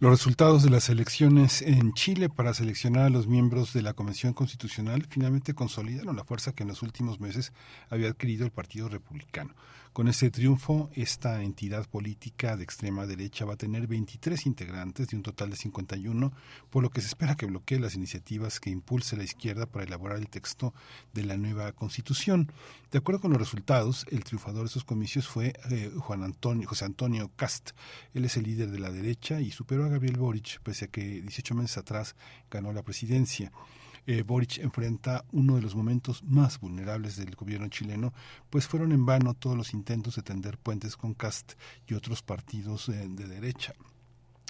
los resultados de las elecciones en Chile para seleccionar a los miembros de la Convención Constitucional finalmente consolidaron la fuerza que en los últimos meses había adquirido el Partido Republicano. Con este triunfo, esta entidad política de extrema derecha va a tener 23 integrantes de un total de 51, por lo que se espera que bloquee las iniciativas que impulse la izquierda para elaborar el texto de la nueva Constitución. De acuerdo con los resultados, el triunfador de esos comicios fue eh, Juan Antonio, José Antonio Cast. Él es el líder de la derecha y superó a Gabriel Boric, pese a que 18 meses atrás ganó la presidencia. Eh, Boric enfrenta uno de los momentos más vulnerables del gobierno chileno, pues fueron en vano todos los intentos de tender puentes con Cast y otros partidos eh, de derecha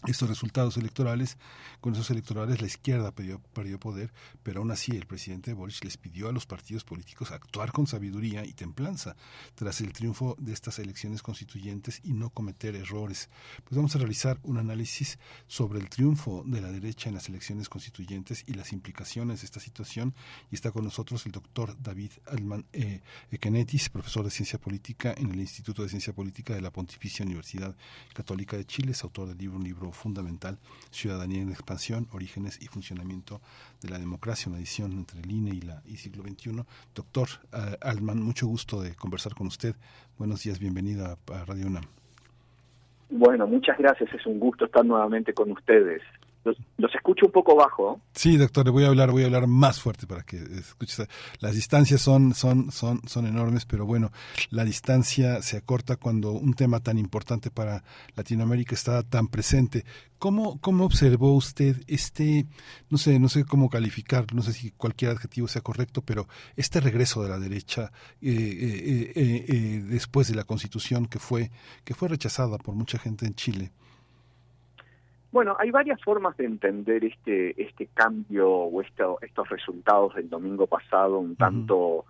estos resultados electorales, con esos electorales la izquierda perdió, poder, pero aún así el presidente Boris les pidió a los partidos políticos actuar con sabiduría y templanza tras el triunfo de estas elecciones constituyentes y no cometer errores. Pues vamos a realizar un análisis sobre el triunfo de la derecha en las elecciones constituyentes y las implicaciones de esta situación. Y está con nosotros el doctor David Alman eh, profesor de ciencia política en el Instituto de Ciencia Política de la Pontificia Universidad Católica de Chile, es autor del libro, un libro fundamental, Ciudadanía en Expansión, Orígenes y Funcionamiento de la Democracia, una edición entre el INE y, la, y siglo XXI. Doctor uh, Alman, mucho gusto de conversar con usted. Buenos días, bienvenida a, Radio UNAM. Bueno, muchas gracias, es un gusto estar nuevamente con ustedes. Los, escucho un poco bajo. Sí, doctor, le voy a hablar, voy a hablar más fuerte para que escuche. Las distancias son, son, son, son enormes, pero bueno, la distancia se acorta cuando un tema tan importante para Latinoamérica está tan presente. ¿Cómo, cómo observó usted este, no sé, no sé cómo calificar, no sé si cualquier adjetivo sea correcto, pero este regreso de la derecha eh, eh, eh, después de la Constitución que fue, que fue rechazada por mucha gente en Chile? Bueno, hay varias formas de entender este este cambio o estos resultados del domingo pasado un tanto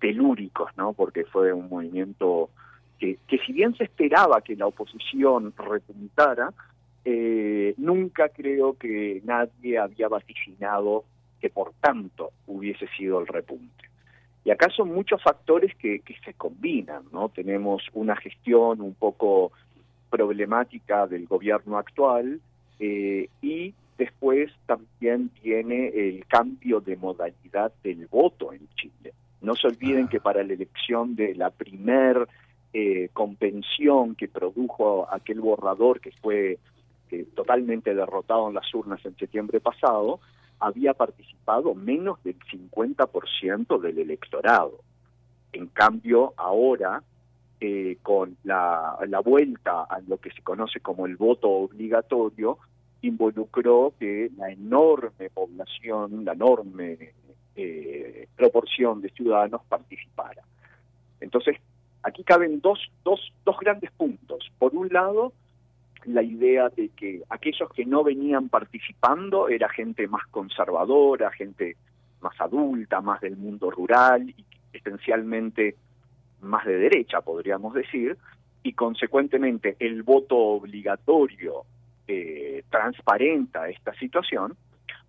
telúricos, ¿no? Porque fue un movimiento que, que si bien se esperaba que la oposición repuntara, eh, nunca creo que nadie había vaticinado que por tanto hubiese sido el repunte. Y acá son muchos factores que, que se combinan, ¿no? Tenemos una gestión un poco problemática del gobierno actual eh, y después también viene el cambio de modalidad del voto en Chile. No se olviden que para la elección de la primer eh, convención que produjo aquel borrador que fue eh, totalmente derrotado en las urnas en septiembre pasado, había participado menos del 50% del electorado. En cambio, ahora eh, con la, la, vuelta a lo que se conoce como el voto obligatorio, involucró que la enorme población, la enorme eh, proporción de ciudadanos participara. Entonces, aquí caben dos, dos, dos grandes puntos. Por un lado, la idea de que aquellos que no venían participando era gente más conservadora, gente más adulta, más del mundo rural y esencialmente más de derecha, podríamos decir, y consecuentemente el voto obligatorio eh, transparenta esta situación,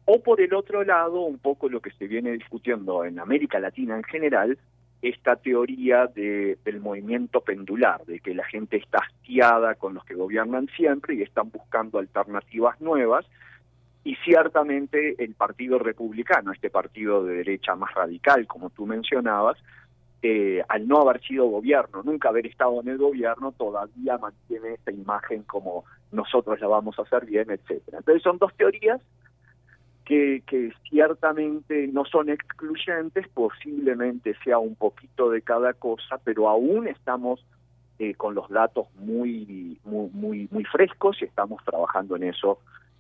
o por el otro lado, un poco lo que se viene discutiendo en América Latina en general, esta teoría de, del movimiento pendular, de que la gente está hastiada con los que gobiernan siempre y están buscando alternativas nuevas, y ciertamente el Partido Republicano, este partido de derecha más radical, como tú mencionabas, eh, al no haber sido gobierno, nunca haber estado en el gobierno, todavía mantiene esta imagen como nosotros la vamos a hacer bien, etcétera. Entonces son dos teorías que, que ciertamente no son excluyentes, posiblemente sea un poquito de cada cosa, pero aún estamos eh, con los datos muy, muy, muy, muy frescos y estamos trabajando en eso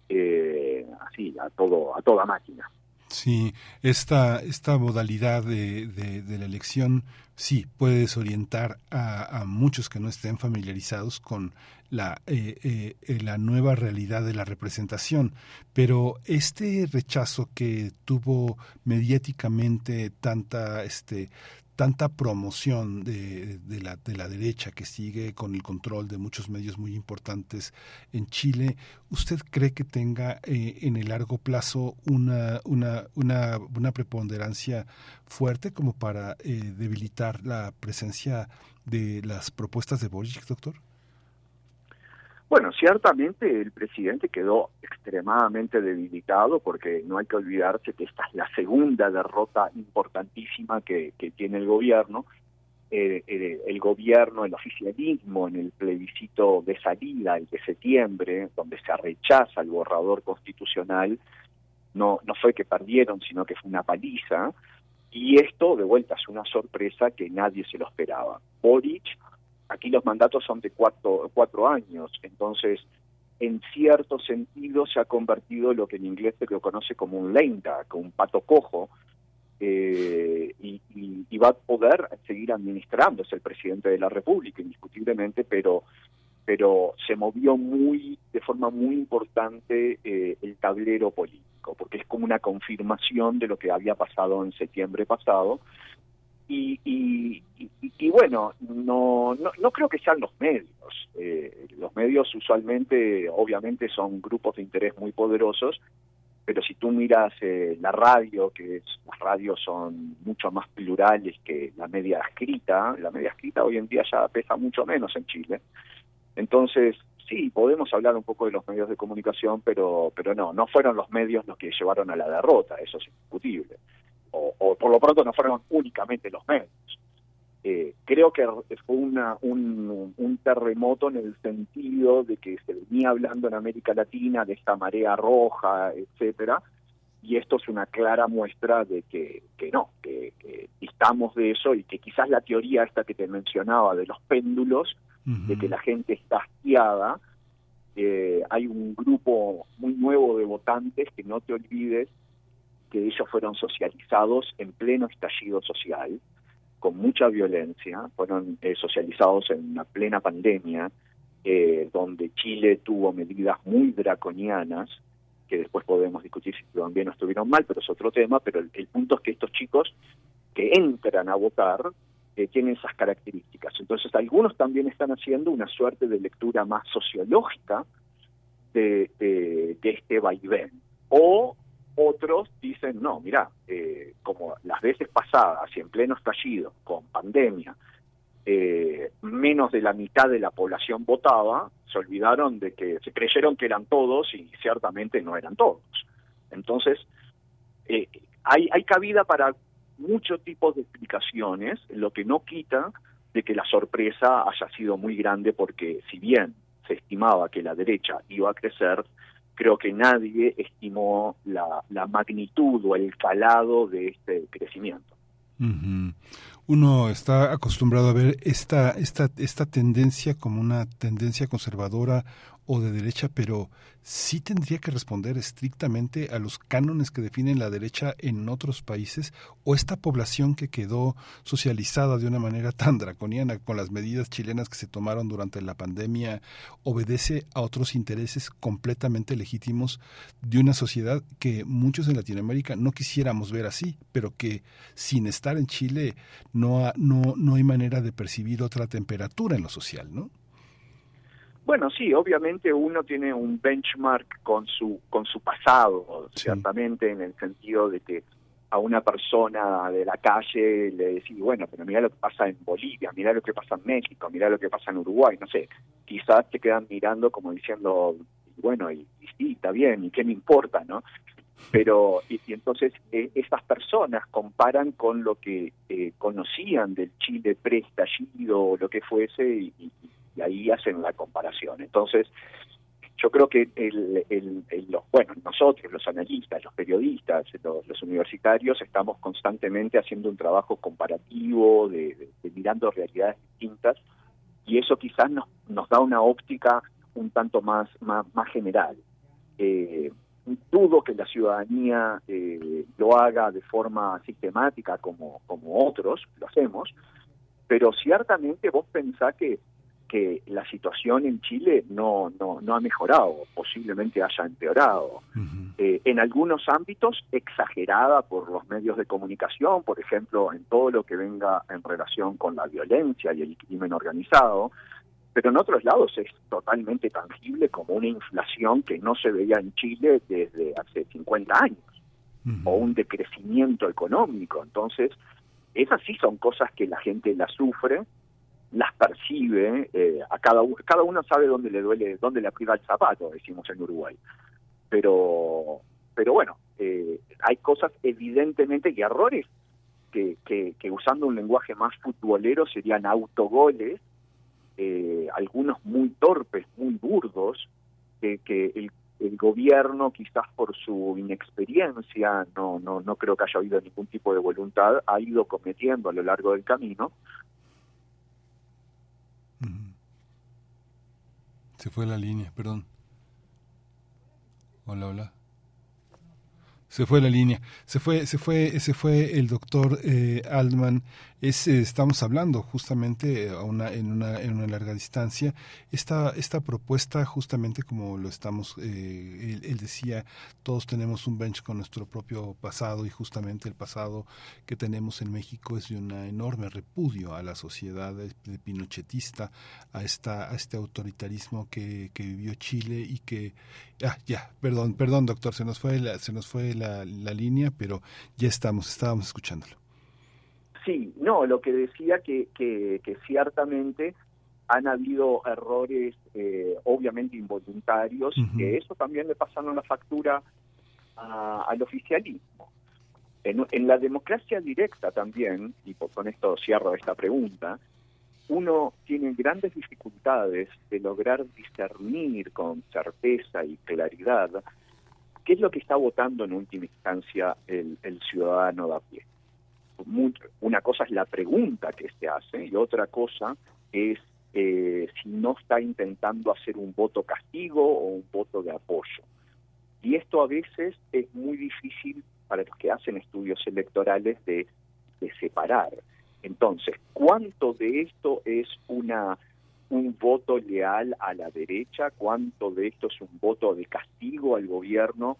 eh, así a todo a toda máquina. Sí, esta, esta modalidad de, de, la elección sí puede desorientar a, muchos que no estén familiarizados con la, eh, eh, la nueva realidad de la representación, pero este rechazo que tuvo mediáticamente tanta, este, tanta promoción de, de, la, de la derecha que sigue con el control de muchos medios muy importantes en Chile, ¿usted cree que tenga eh, en el largo plazo una, una, una, una preponderancia fuerte como para eh, debilitar la presencia de las propuestas de Boric, doctor? Bueno, ciertamente el presidente quedó extremadamente debilitado porque no hay que olvidarse que esta es la segunda derrota importantísima que, tiene el gobierno. Eh, el gobierno, el oficialismo en el plebiscito de salida, el de septiembre, donde se rechaza el borrador constitucional, no, no fue que perdieron, sino que fue una paliza. Y esto, de vuelta, es una sorpresa que nadie se lo esperaba. Boric aquí los mandatos son de cuatro, cuatro años, entonces en cierto sentido se ha convertido lo que en inglés se lo conoce como un lame duck, un pato cojo, eh, y, va a poder seguir administrando, es el presidente de la República, indiscutiblemente, pero pero se movió muy de forma muy importante eh, el tablero político, porque es como una confirmación de lo que había pasado en septiembre pasado, y, y, y, bueno, no, no, no, creo que sean los medios. Eh, los medios usualmente, obviamente, son grupos de interés muy poderosos, pero si tú miras eh, la radio, que es, las radios son mucho más plurales que la media escrita, la media escrita hoy en día ya pesa mucho menos en Chile. Entonces, sí, podemos hablar un poco de los medios de comunicación, pero, pero no, no fueron los medios los que llevaron a la derrota, eso es indiscutible o, por lo pronto no fueron únicamente los medios. Eh, creo que fue una, un, un, terremoto en el sentido de que se venía hablando en América Latina de esta marea roja, etcétera, y esto es una clara muestra de que, que no, que, que, estamos de eso y que quizás la teoría esta que te mencionaba de los péndulos, de que la gente está hastiada, eh, hay un grupo muy nuevo de votantes que no te olvides ellos fueron socializados en pleno estallido social, con mucha violencia, fueron eh, socializados en una plena pandemia, eh, donde Chile tuvo medidas muy draconianas, que después podemos discutir si estuvieron bien o estuvieron mal, pero es otro tema, pero el, punto es que estos chicos que entran a votar eh, tienen esas características. Entonces algunos también están haciendo una suerte de lectura más sociológica de, de, de este vaivén. O otros dicen, no, mira, eh, como las veces pasadas y en pleno estallido, con pandemia, eh, menos de la mitad de la población votaba, se olvidaron de que se creyeron que eran todos y ciertamente no eran todos. Entonces, eh, hay, hay cabida para muchos tipos de explicaciones, lo que no quita de que la sorpresa haya sido muy grande porque si bien se estimaba que la derecha iba a crecer, creo que nadie estimó la, la magnitud o el calado de este crecimiento. Uno está acostumbrado a ver esta, esta, esta tendencia como una tendencia conservadora o de derecha, pero sí tendría que responder estrictamente a los cánones que definen la derecha en otros países o esta población que quedó socializada de una manera tan draconiana con las medidas chilenas que se tomaron durante la pandemia obedece a otros intereses completamente legítimos de una sociedad que muchos en Latinoamérica no quisiéramos ver así, pero que sin estar en Chile no, no, no hay manera de percibir otra temperatura en lo social, ¿no? Bueno, sí, obviamente uno tiene un benchmark con su con su pasado, ciertamente en el sentido de que a una persona de la calle le decís, bueno, pero mira lo que pasa en Bolivia, mira lo que pasa en México, mira lo que pasa en Uruguay, no sé, quizás te quedan mirando como diciendo, bueno, y, sí, está bien, y qué me importa, ¿no? Pero, y, entonces eh, estas personas comparan con lo que eh, conocían del Chile pre-estallido o lo que fuese y, y ahí hacen la comparación. Entonces, yo creo que los, bueno, nosotros, los analistas, los periodistas, los, universitarios, estamos constantemente haciendo un trabajo comparativo, de, mirando realidades distintas, y eso quizás nos, nos da una óptica un tanto más, más, más general. Eh, dudo que la ciudadanía eh, lo haga de forma sistemática como, como otros lo hacemos, pero ciertamente vos pensás que que la situación en Chile no, no, no ha mejorado, posiblemente haya empeorado. Eh, en algunos ámbitos exagerada por los medios de comunicación, por ejemplo, en todo lo que venga en relación con la violencia y el crimen organizado, pero en otros lados es totalmente tangible como una inflación que no se veía en Chile desde hace 50 años, o un decrecimiento económico. Entonces, esas sí son cosas que la gente las sufre, las percibe, eh, a cada uno, cada uno sabe dónde le duele, dónde le aprieta el zapato, decimos en Uruguay. Pero, pero bueno, eh, hay cosas evidentemente y errores que, que, usando un lenguaje más futbolero serían autogoles, eh, algunos muy torpes, muy burdos, que, que el, el gobierno quizás por su inexperiencia, no, no, no creo que haya habido ningún tipo de voluntad, ha ido cometiendo a lo largo del camino, Se fue la línea, perdón. Hola, hola. Se fue la línea. Se fue, se fue, se fue el doctor eh, Altman es, eh, estamos hablando justamente a una, en, una, en una larga distancia. Esta, esta propuesta, justamente como lo estamos, eh, él, decía, todos tenemos un bench con nuestro propio pasado y justamente el pasado que tenemos en México es de un enorme repudio a la sociedad de, pinochetista, a, esta, a este autoritarismo que, que vivió Chile y que, ah, ya, perdón, perdón doctor, se nos fue la, se nos fue la, la línea, pero ya estamos, estábamos escuchándolo. Sí, no, lo que decía que, que, ciertamente han habido errores eh, obviamente involuntarios, que eso también le pasaron la factura al oficialismo. En, la democracia directa también, y con esto cierro esta pregunta, uno tiene grandes dificultades de lograr discernir con certeza y claridad qué es lo que está votando en última instancia el, ciudadano de a pie. Una cosa es la pregunta que se hace y otra cosa es eh, si no está intentando hacer un voto castigo o un voto de apoyo. Y esto a veces es muy difícil para los que hacen estudios electorales de, separar. Entonces, ¿cuánto de esto es una un voto leal a la derecha? ¿Cuánto de esto es un voto de castigo al gobierno?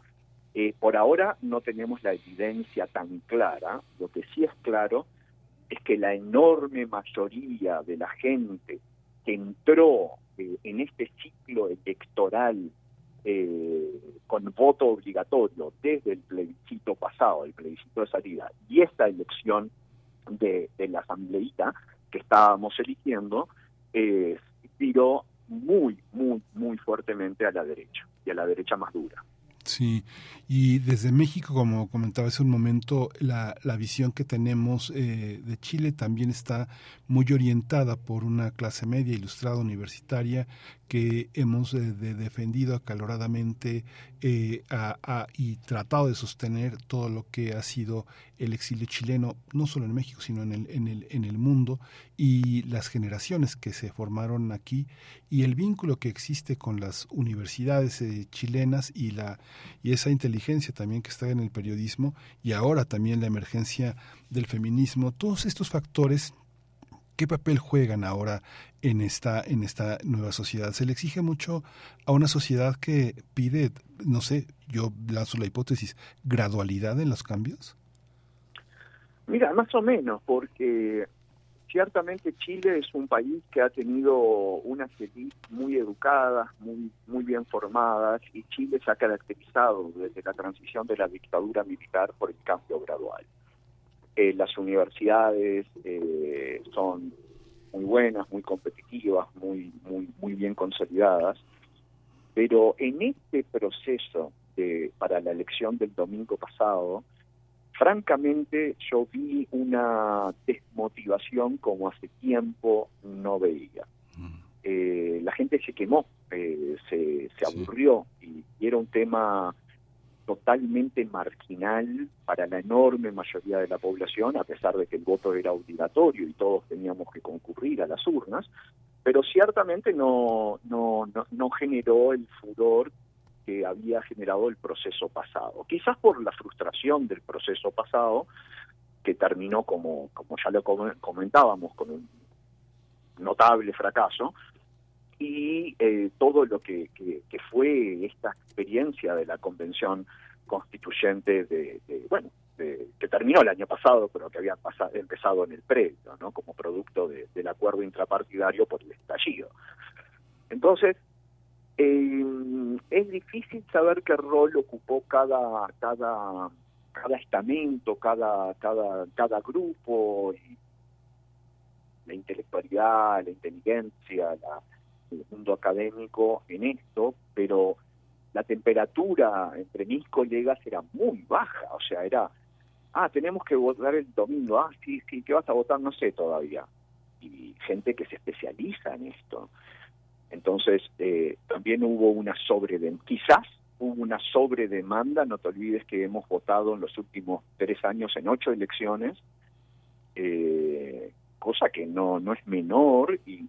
Eh, por ahora no tenemos la evidencia tan clara. Lo que sí es claro es que la enorme mayoría de la gente que entró eh, en este ciclo electoral eh, con voto obligatorio desde el plebiscito pasado, el plebiscito de salida, y esta elección de, la asambleíta que estábamos eligiendo, tiró muy, muy, muy fuertemente a la derecha, y a la derecha más dura. Sí, y desde México, como comentaba hace un momento, la, la visión que tenemos eh, de Chile también está muy orientada por una clase media ilustrada universitaria que hemos eh, defendido acaloradamente eh, y tratado de sostener todo lo que ha sido el exilio chileno, no solo en México, sino en el, en el, en el mundo, y las generaciones que se formaron aquí, y el vínculo que existe con las universidades eh, chilenas y, la, y esa inteligencia también que está en el periodismo, y ahora también la emergencia del feminismo, todos estos factores ¿Qué papel juegan ahora en esta, en esta nueva sociedad? Se le exige mucho a una sociedad que pide, no sé, yo lanzo la hipótesis, gradualidad en los cambios. Mira, más o menos, porque ciertamente Chile es un país que ha tenido unas élites muy educadas, muy, muy bien formadas, y Chile se ha caracterizado desde la transición de la dictadura militar por el cambio gradual. Eh, las universidades eh, son muy buenas, muy competitivas, muy, muy, muy bien consolidadas, pero en este proceso de, para la elección del domingo pasado, francamente yo vi una desmotivación como hace tiempo no veía. Mm. Eh, la gente se quemó, se, se aburrió y era un tema totalmente marginal para la enorme mayoría de la población, a pesar de que el voto era obligatorio y todos teníamos que concurrir a las urnas, pero ciertamente no, no, no, generó el furor que había generado el proceso pasado. Quizás por la frustración del proceso pasado, que terminó como, como ya lo comentábamos, con un notable fracaso, y eh, todo lo que, que, fue esta experiencia de la convención constituyente de, bueno que terminó el año pasado pero que había pasado, empezado en el previo no como producto del acuerdo intrapartidario por el estallido entonces eh, es difícil saber qué rol ocupó cada cada cada estamento cada cada cada grupo la intelectualidad la inteligencia la el mundo académico en esto, pero la temperatura entre mis colegas era muy baja, o sea, era, ah, tenemos que votar el domingo, ah, sí, sí, ¿qué vas a votar? No sé todavía. Y gente que se especializa en esto. Entonces, eh, también hubo una sobredemanda, quizás hubo una sobredemanda, no te olvides que hemos votado en los últimos tres años en ocho elecciones, eh, cosa que no, no es menor y,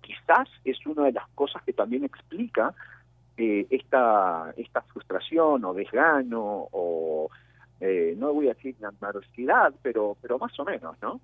quizás es una de las cosas que también explica eh, esta, esta frustración o desgano o eh, no voy a decir adversidad, pero, pero más o menos, ¿no?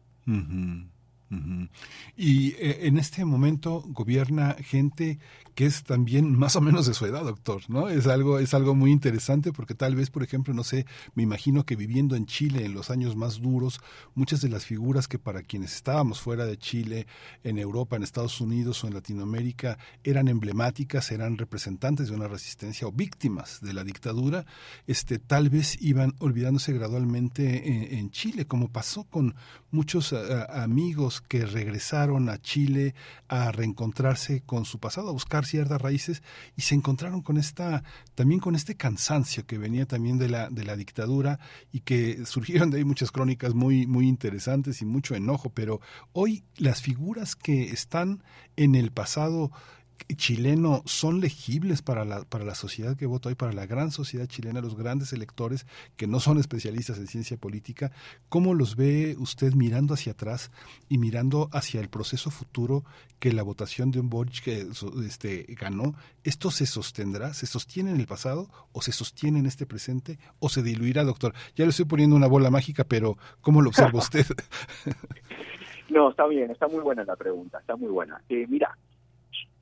Y eh, en este momento gobierna gente que es también más o menos de su edad, doctor, ¿no? Es algo, es algo muy interesante porque tal vez, por ejemplo, no sé, me imagino que viviendo en Chile en los años más duros, muchas de las figuras que para quienes estábamos fuera de Chile, en Europa, en Estados Unidos o en Latinoamérica, eran emblemáticas, eran representantes de una resistencia o víctimas de la dictadura, este, tal vez iban olvidándose gradualmente en, Chile, como pasó con muchos amigos que regresaron a Chile a reencontrarse con su pasado, a buscar ciertas raíces y se encontraron con esta, también con este cansancio que venía también de la, de la dictadura y que [LAUGHS] surgieron de ahí muchas crónicas muy, muy interesantes y mucho enojo, pero hoy las figuras que están en el pasado chileno son legibles para la, para la sociedad que vota hoy, para la gran sociedad chilena, los grandes electores que no son especialistas en ciencia política, ¿cómo los ve usted mirando hacia atrás y mirando hacia el proceso futuro que la votación de un Boric que este, ganó? ¿Esto se sostendrá? ¿Se sostiene en el pasado o se sostiene en este presente o se diluirá, doctor? Ya le estoy poniendo una bola mágica, pero ¿cómo lo observa [LAUGHS] usted? no, está bien, está muy buena la pregunta, está muy buena. Eh, mira,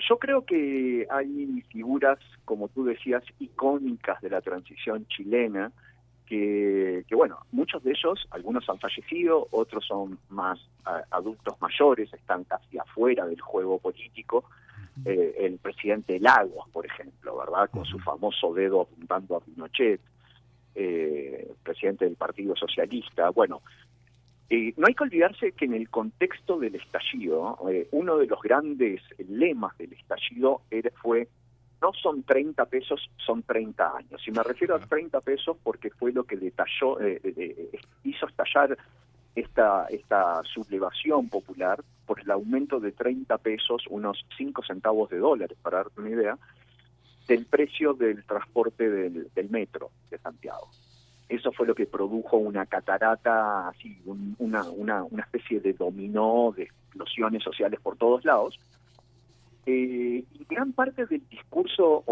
yo creo que hay figuras, como tú decías, icónicas de la transición chilena, que, bueno, muchos de ellos, algunos han fallecido, otros son más adultos mayores, están casi afuera del juego político. Eh, el presidente Lagos, por ejemplo, ¿verdad? Con su famoso dedo apuntando a Pinochet, eh, presidente del Partido Socialista. Bueno, eh, no hay que olvidarse que en el contexto del estallido, eh, uno de los grandes lemas del estallido era, fue no son 30 pesos, son 30 años. Y me refiero a 30 pesos porque fue lo que detalló, eh, hizo estallar esta, esta sublevación popular por el aumento de 30 pesos, unos 5 centavos de dólares, para darte una idea, del precio del transporte del metro de Santiago. Eso fue lo que produjo una catarata, así, una, una, una especie de dominó de explosiones sociales por todos lados. Eh, y gran parte del discurso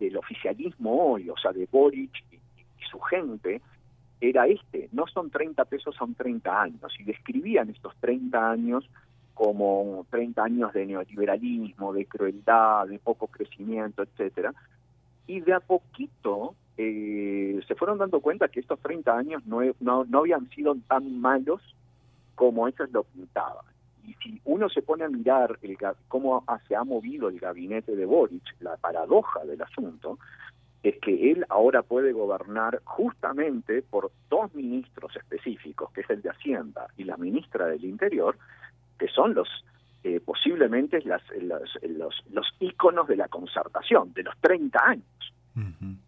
del oficialismo hoy, o sea, de Boric y, su gente, era este, no son 30 pesos, son 30 años, y describían estos 30 años como 30 años de neoliberalismo, de crueldad, de poco crecimiento, etcétera. Y de a poquito eh, se fueron dando cuenta que estos 30 años no, no, habían sido tan malos como ellos lo pintaban. Y si uno se pone a mirar el, cómo se ha movido el gabinete de Boric, la paradoja del asunto es que él ahora puede gobernar justamente por dos ministros específicos, que es el de Hacienda y la ministra del Interior, que son los eh, posiblemente las, los, los íconos de la concertación de los 30 años.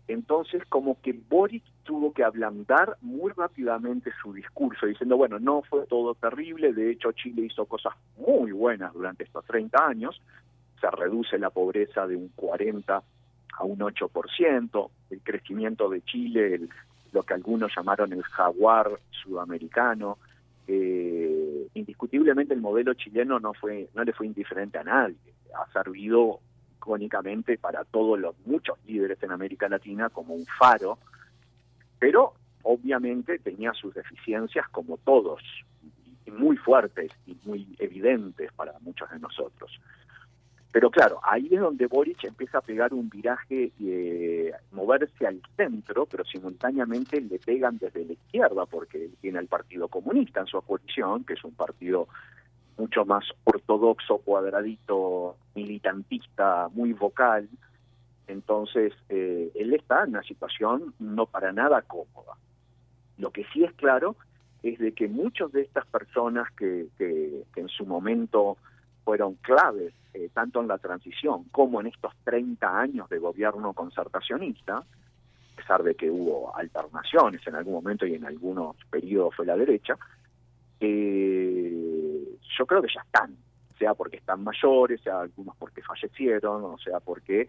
Entonces, como que Boric tuvo que ablandar muy rápidamente su discurso, diciendo, bueno, no fue todo terrible, de hecho Chile hizo cosas muy buenas durante estos 30 años, se reduce la pobreza de un 40 a un 8%, el crecimiento de Chile, lo que algunos llamaron el jaguar sudamericano, eh, indiscutiblemente el modelo chileno no fue no le fue indiferente a nadie, ha servido icónicamente para todos los muchos líderes en América Latina como un faro, pero obviamente tenía sus deficiencias como todos, y muy fuertes y muy evidentes para muchos de nosotros. Pero claro, ahí es donde Boric empieza a pegar un viraje y eh, moverse al centro, pero simultáneamente le pegan desde la izquierda, porque tiene al Partido Comunista en su coalición, que es un partido mucho más ortodoxo, cuadradito, militantista, muy vocal. Entonces, eh, él está en una situación no para nada cómoda. Lo que sí es claro es de que muchas de estas personas que, que, en su momento fueron claves, eh, tanto en la transición como en estos 30 años de gobierno concertacionista, a pesar de que hubo alternaciones en algún momento y en algunos periodos fue la derecha, eh, yo creo que ya están, sea porque están mayores, sea algunos porque fallecieron, o sea porque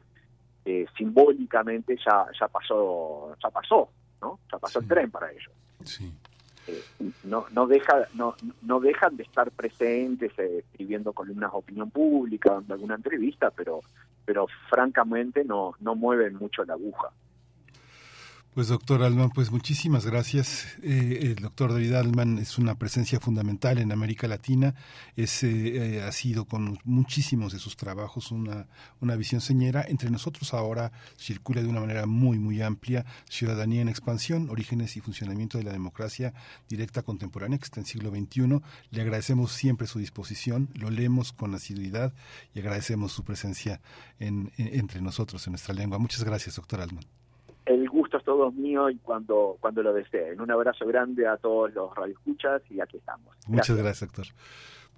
eh, simbólicamente ya ya pasó, ya pasó, ¿no? Ya pasó el tren para ellos. Eh, no no deja no no dejan de estar presentes eh, escribiendo columnas de opinión pública dando alguna entrevista pero pero francamente no no mueven mucho la aguja pues doctor Alman, pues muchísimas gracias. Eh, el doctor David Alman es una presencia fundamental en América Latina. Es, eh, eh, ha sido con muchísimos de sus trabajos una, una visión señera. Entre nosotros ahora circula de una manera muy, muy amplia Ciudadanía en Expansión, Orígenes y Funcionamiento de la Democracia Directa Contemporánea, que está en siglo XXI. Le agradecemos siempre su disposición, lo leemos con asiduidad y agradecemos su presencia en, entre nosotros en nuestra lengua. Muchas gracias, doctor Alman el gusto es todo mío y cuando, cuando lo deseen. Un abrazo grande a todos los radioescuchas y aquí estamos. Muchas gracias, doctor.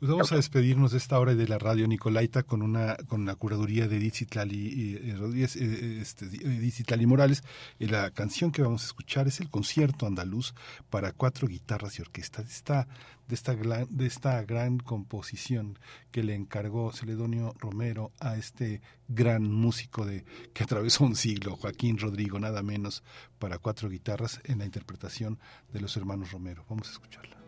Pues vamos a despedirnos de esta hora de la radio Nicolaita con una con la curaduría de Edith Citlali, eh, Rodríguez, eh, este, Edith Citlali Morales. Y la canción que vamos a escuchar es el concierto andaluz para cuatro guitarras y orquesta de esta de esta gran, de esta gran composición que le encargó Celedonio Romero a este gran músico de que atravesó un siglo, Joaquín Rodrigo, nada menos, para cuatro guitarras en la interpretación de los hermanos Romero. Vamos a escucharla.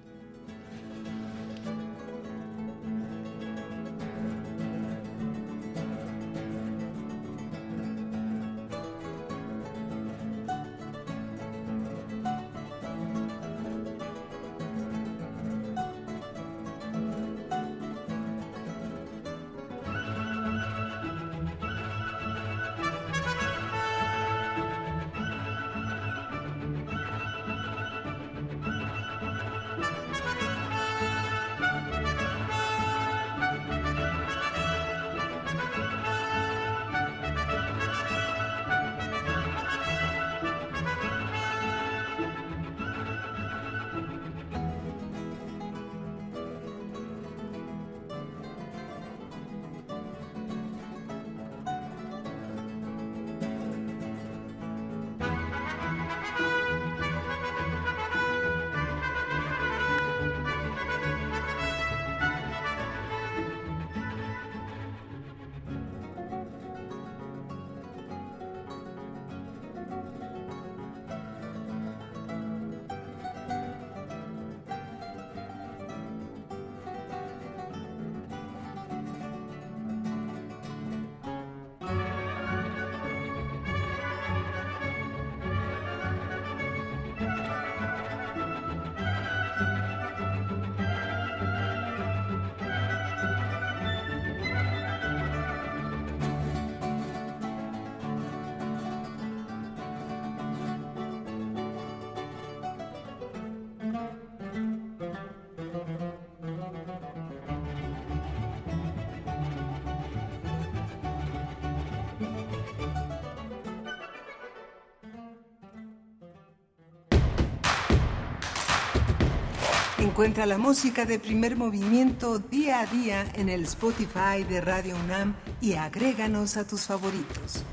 Encuentra la música de primer movimiento día a día en el Spotify de Radio UNAM y agréganos a tus favoritos.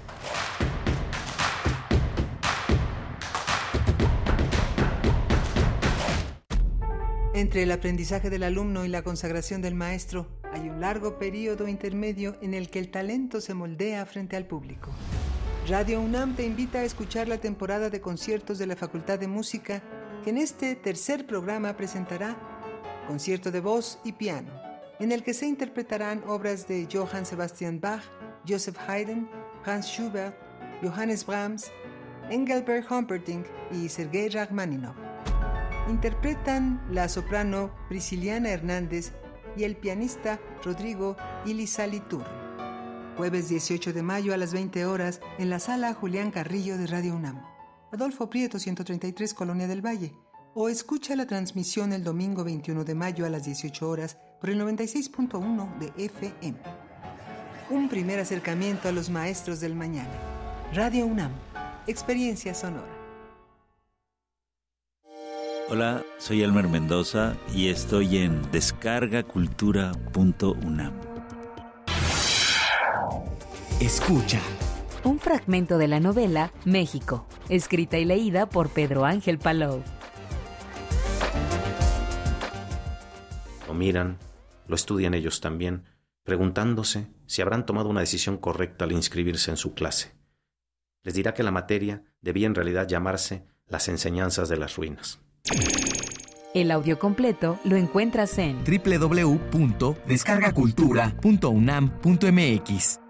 Entre el aprendizaje del alumno y la consagración del maestro hay un largo periodo intermedio en el que el talento se moldea frente al público. Radio UNAM te invita a escuchar la temporada de conciertos de la Facultad de Música que en este tercer programa presentará concierto de voz y piano, en el que se interpretarán obras de Johann Sebastian Bach, Joseph Haydn, Hans Schubert, Johannes Brahms, Engelbert Humperdinck y Sergei Rachmaninoff. Interpretan la soprano Prisciliana Hernández y el pianista Rodrigo Ilizaliturri. Jueves 18 de mayo a las 20 horas en la sala Julián Carrillo de Radio UNAM. Adolfo Prieto 133 Colonia del Valle, o escucha la transmisión el domingo 21 de mayo a las 18 horas por el 96.1 de FM. Un primer acercamiento a los maestros del mañana. Radio UNAM, experiencia sonora. Hola, soy Elmer Mendoza y estoy en descargacultura.unam. Escucha un fragmento de la novela México, escrita y leída por Pedro Ángel Palou. Lo miran, lo estudian ellos también, preguntándose si habrán tomado una decisión correcta al inscribirse en su clase. Les dirá que la materia debía en realidad llamarse las enseñanzas de las ruinas. El audio completo lo encuentras en www.descargacultura.unam.mx.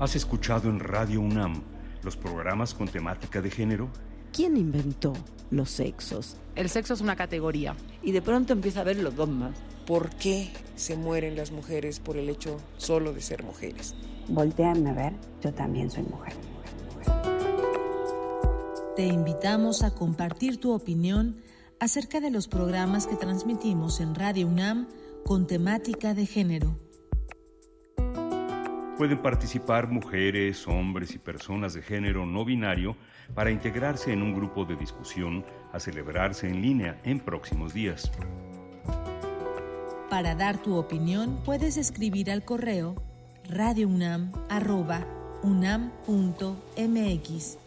¿Has escuchado en Radio UNAM los programas con temática de género? ¿Quién inventó los sexos? El sexo es una categoría. Y de pronto empieza a ver los dogmas. ¿Por qué se mueren las mujeres por el hecho solo de ser mujeres? Volteame a ver, yo también soy mujer. Te invitamos a compartir tu opinión acerca de los programas que transmitimos en Radio UNAM con temática de género. Pueden participar mujeres, hombres y personas de género no binario para integrarse en un grupo de discusión a celebrarse en línea en próximos días. Para dar tu opinión puedes escribir al correo radiounam@unam.mx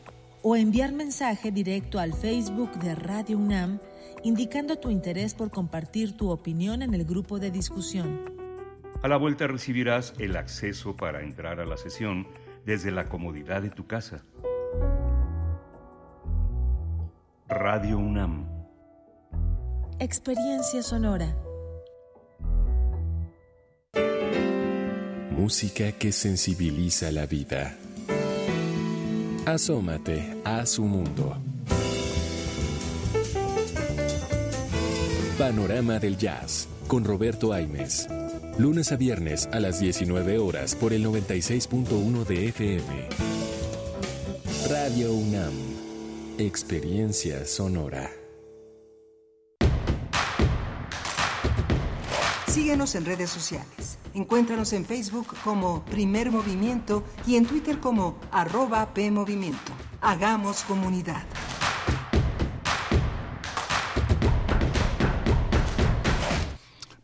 o enviar mensaje directo al Facebook de Radio UNAM indicando tu interés por compartir tu opinión en el grupo de discusión. A la vuelta recibirás el acceso para entrar a la sesión desde la comodidad de tu casa. Radio UNAM. Experiencia sonora. Música que sensibiliza la vida. Asómate a su mundo. Panorama del Jazz con Roberto Aimes. Lunes a viernes a las 19 horas por el 96.1 de FM. Radio UNAM. Experiencia sonora. Síguenos en redes sociales. Encuéntranos en Facebook como Primer Movimiento y en Twitter como arroba PMovimiento. Hagamos comunidad.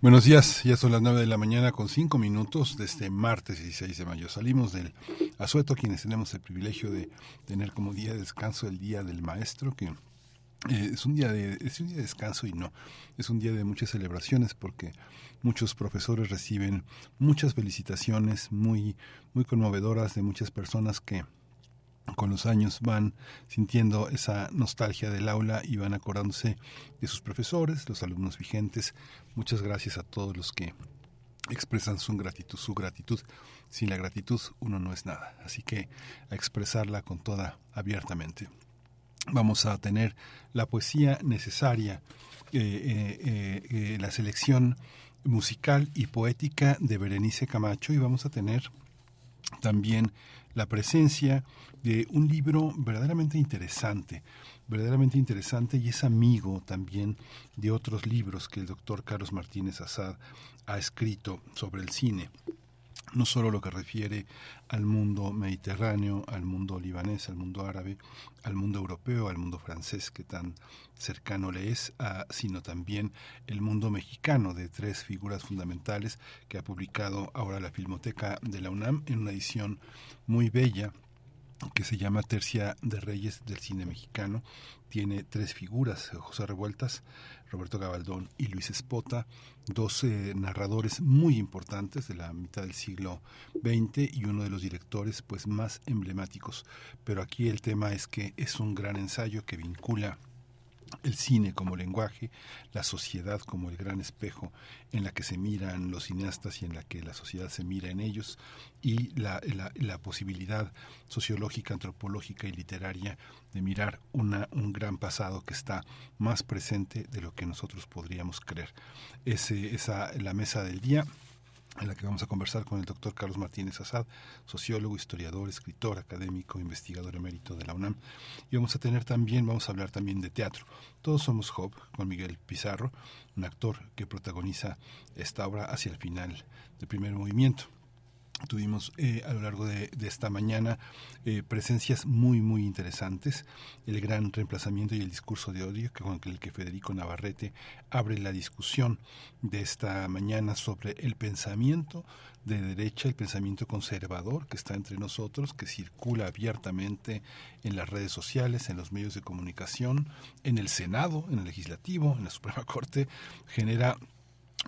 Buenos días, ya son las 9 de la mañana con 5 minutos de este martes 16 de mayo. Salimos del asueto, quienes tenemos el privilegio de tener como día de descanso el Día del Maestro, que eh, es, un día de, es un día de descanso y no, es un día de muchas celebraciones porque muchos profesores reciben muchas felicitaciones muy, muy conmovedoras de muchas personas que con los años van sintiendo esa nostalgia del aula y van acordándose de sus profesores, los alumnos vigentes. Muchas gracias a todos los que expresan su gratitud, su gratitud. Sin la gratitud uno no es nada, así que a expresarla con toda abiertamente. Vamos a tener la poesía necesaria, eh, eh, eh, la selección musical y poética de Berenice Camacho y vamos a tener también la presencia de un libro verdaderamente interesante, verdaderamente interesante y es amigo también de otros libros que el doctor Carlos Martínez Azad ha escrito sobre el cine no solo lo que refiere al mundo mediterráneo, al mundo libanés, al mundo árabe, al mundo europeo, al mundo francés que tan cercano le es, sino también el mundo mexicano de tres figuras fundamentales que ha publicado ahora la Filmoteca de la UNAM en una edición muy bella que se llama Tercia de Reyes del Cine Mexicano. Tiene tres figuras, José Revueltas, Roberto Gabaldón y Luis Espota, dos narradores muy importantes de la mitad del siglo XX y uno de los directores pues más emblemáticos. Pero aquí el tema es que es un gran ensayo que vincula el cine como lenguaje, la sociedad como el gran espejo en la que se miran los cineastas y en la que la sociedad se mira en ellos, y la, la, posibilidad sociológica, antropológica y literaria de mirar una, un gran pasado que está más presente de lo que nosotros podríamos creer. Ese, esa la mesa del día en la que vamos a conversar con el doctor Carlos Martínez Azad, sociólogo, historiador, escritor, académico, investigador emérito de la UNAM. Y vamos a tener también, vamos a hablar también de teatro. Todos somos Job, con Miguel Pizarro, un actor que protagoniza esta obra hacia el final del primer movimiento. Tuvimos eh, a lo largo de, esta mañana eh, presencias muy, muy interesantes. El gran reemplazamiento y el discurso de odio, que con el que Federico Navarrete abre la discusión de esta mañana sobre el pensamiento de derecha, el pensamiento conservador que está entre nosotros, que circula abiertamente en las redes sociales, en los medios de comunicación, en el Senado, en el Legislativo, en la Suprema [LAUGHS] Corte, genera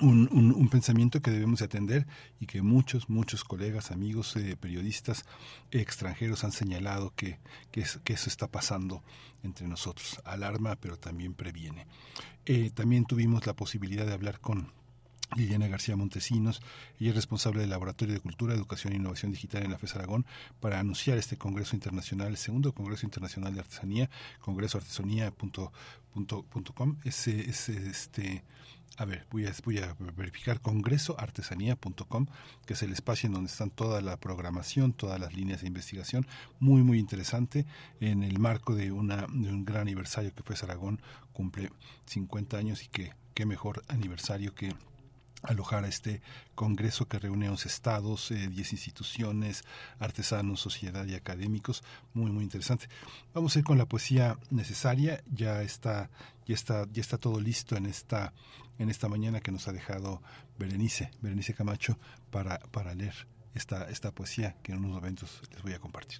un, un, pensamiento que debemos atender y que muchos, muchos colegas, amigos, eh, periodistas extranjeros han señalado que, que, eso está pasando entre nosotros. Alarma, pero también previene. Eh, también tuvimos la posibilidad de hablar con Liliana García Montesinos, ella es responsable del Laboratorio de Cultura, Educación e Innovación Digital en la FES Aragón, para anunciar este Congreso Internacional, el segundo Congreso Internacional de Artesanía, congresoartesanía.com. Es, es, este, a ver, voy a, verificar congresoartesanía.com, que es el espacio en donde están toda la programación, todas las líneas de investigación, muy, muy interesante, en el marco de, una, de un gran aniversario que fue Aragón, cumple 50 años y que qué mejor aniversario que alojar a este congreso que reúne a 11 estados, 10 eh, instituciones, artesanos, sociedad y académicos, muy muy interesante. Vamos a ir con la poesía necesaria, ya está ya está ya está todo listo en esta en esta mañana que nos ha dejado Berenice, Berenice Camacho para para leer esta esta poesía que en unos momentos les voy a compartir.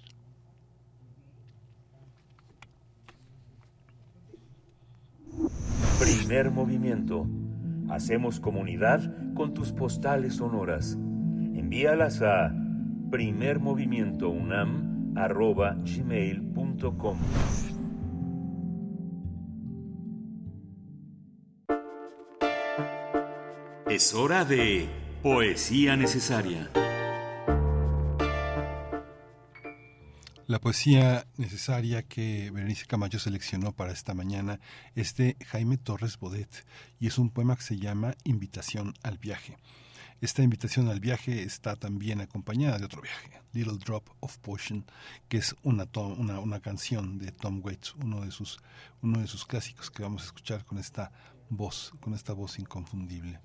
Primer movimiento Hacemos comunidad con tus postales sonoras. Envíalas a primermovimientounam.gmail.com Es hora de Poesía Necesaria. La poesía necesaria que Berenice Camacho seleccionó para esta mañana es de Jaime Torres Bodet y es un poema que se llama Invitación al viaje. Esta invitación al viaje está también acompañada de otro viaje, Little Drop of Potion, que es una, una, canción de Tom Waits, uno de, sus, uno de sus clásicos que vamos a escuchar con esta voz, con esta voz inconfundible.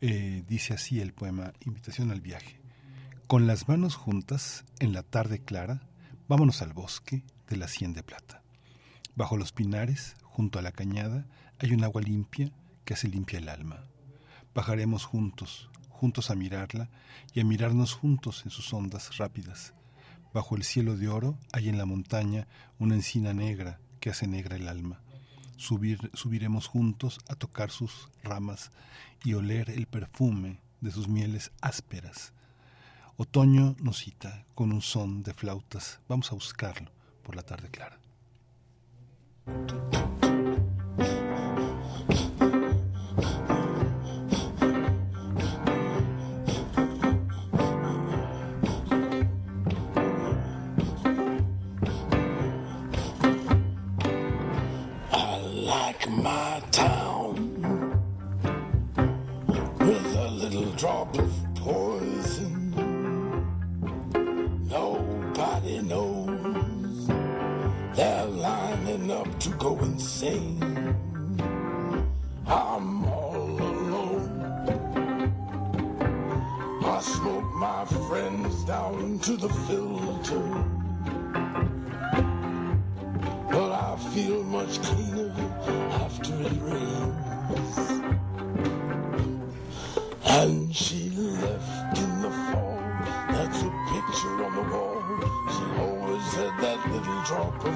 Eh, dice así el poema Invitación al viaje. Con las manos juntas, en la tarde clara, Vámonos al bosque de la Cien de Plata. Bajo los pinares, junto a la cañada, hay un agua limpia que hace limpia el alma. Bajaremos juntos, juntos a mirarla y a mirarnos juntos en sus ondas rápidas. Bajo el cielo de oro hay en la montaña una encina negra que hace negra el alma. Subir, subiremos juntos a tocar sus ramas y oler el perfume de sus mieles ásperas Otoño nos cita con un son de flautas. Vamos a buscarlo por la tarde clara. and. I'm all alone. I smoke my friends down to the filter. But I feel much cleaner after it rains. And she left in the fall. That's a picture on the wall. She always had that little drop of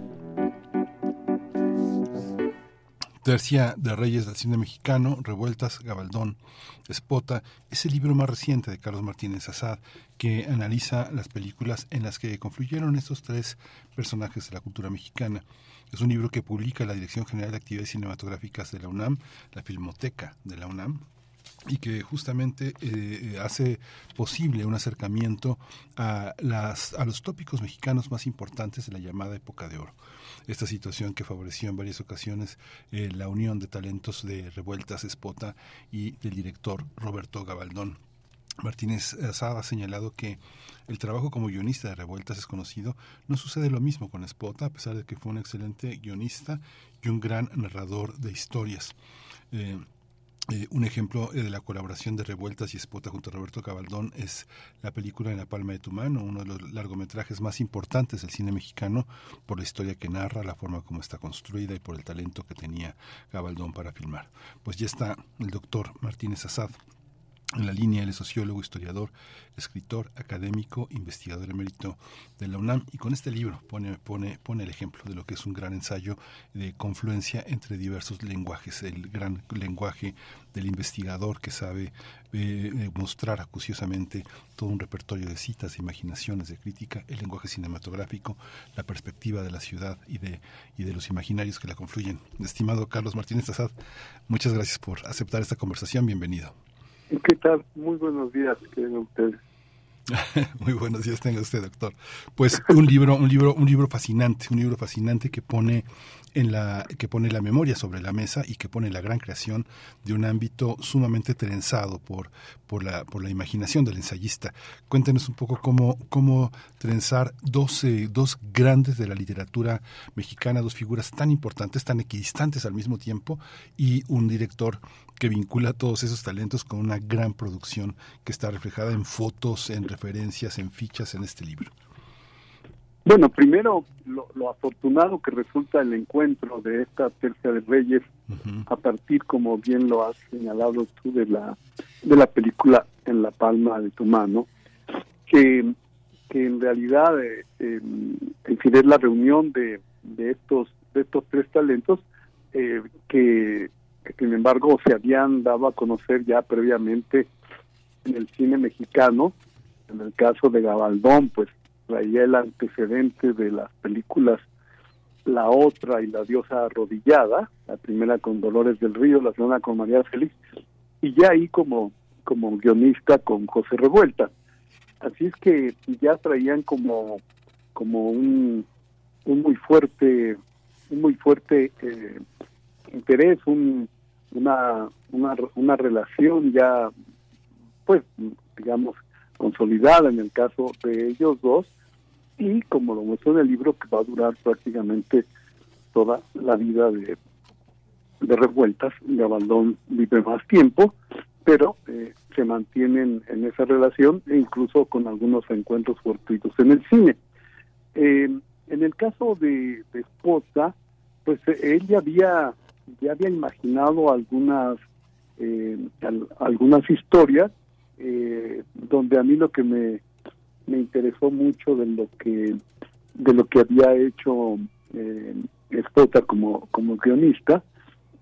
Tercia de Reyes del cine mexicano, Revueltas, Gabaldón, Espota, es el libro más reciente de Carlos Martínez Azad, que analiza las películas en las que confluyeron estos tres personajes de la cultura mexicana. Es un libro que publica la Dirección General de Actividades Cinematográficas de la UNAM, la Filmoteca de la UNAM, y que justamente eh, hace posible un acercamiento a, las, a los tópicos mexicanos más importantes de la llamada época de oro. Esta situación que favoreció en varias ocasiones eh, la unión de talentos de Revueltas Espota y del director Roberto Gabaldón. Martínez Asada ha señalado que el trabajo como guionista de Revueltas es conocido. No sucede lo mismo con Espota, a pesar de que fue un excelente guionista y un gran narrador de historias. Eh, eh, un ejemplo eh, de la colaboración de Revueltas y Espota junto a Roberto Cabaldón es la película En la palma de tu mano, uno de los largometrajes más importantes del cine mexicano por la historia que narra, la forma como está construida y por el talento que tenía Cabaldón para filmar. Pues ya está el doctor Martínez Asad en la línea, él es sociólogo, historiador, escritor, académico, investigador emérito de la UNAM y con este libro pone, pone, pone el ejemplo de lo que es un gran ensayo de confluencia entre diversos lenguajes, el gran lenguaje del investigador que sabe eh, mostrar acuciosamente todo un repertorio de citas, de imaginaciones, de crítica, el lenguaje cinematográfico, la perspectiva de la ciudad y de, y de los imaginarios que la confluyen. Estimado Carlos Martínez Azad, muchas gracias por aceptar esta conversación, bienvenido. ¿Qué tal? Muy buenos días, que ustedes. [LAUGHS] Muy buenos días tenga usted, doctor. Pues un libro, un libro, un libro fascinante, un libro fascinante que pone en la que pone la memoria sobre la mesa y que pone la gran creación de un ámbito sumamente trenzado por por la por la imaginación del ensayista. Cuéntenos un poco cómo cómo trenzar dos eh, dos grandes de la literatura mexicana, dos figuras tan importantes, tan equidistantes al mismo tiempo y un director que vincula todos esos talentos con una gran producción que está reflejada en fotos, en referencias, en fichas en este libro. Bueno, primero lo, lo afortunado que resulta el encuentro de esta tercia de Reyes a partir, como bien lo has señalado tú, de la de la película En la palma de tu mano, que, que en realidad eh, eh, en fin, es la reunión de, de estos de estos tres talentos eh, que, que, sin embargo se habían dado a conocer ya previamente en el cine mexicano. En el caso de Gabaldón, pues traía el antecedente de las películas La Otra y La Diosa Arrodillada, la primera con Dolores del Río, la segunda con María Félix, y ya ahí como, como guionista con José Revuelta. Así es que ya traían como, como un, un muy fuerte, un muy fuerte eh, interés, un, una, una, una relación ya, pues, digamos, consolidada en el caso de ellos dos, y como lo muestro en el libro, que va a durar prácticamente toda la vida de, de revueltas. Gabaldón vive más tiempo, pero eh, se mantienen en esa relación e incluso con algunos encuentros fortuitos en el cine. Eh, en el caso de, de Esposa, pues él ya había, ya había imaginado algunas eh, algunas historias eh, donde a mí lo que me, me interesó mucho de lo que de lo que había hecho eh, como, como guionista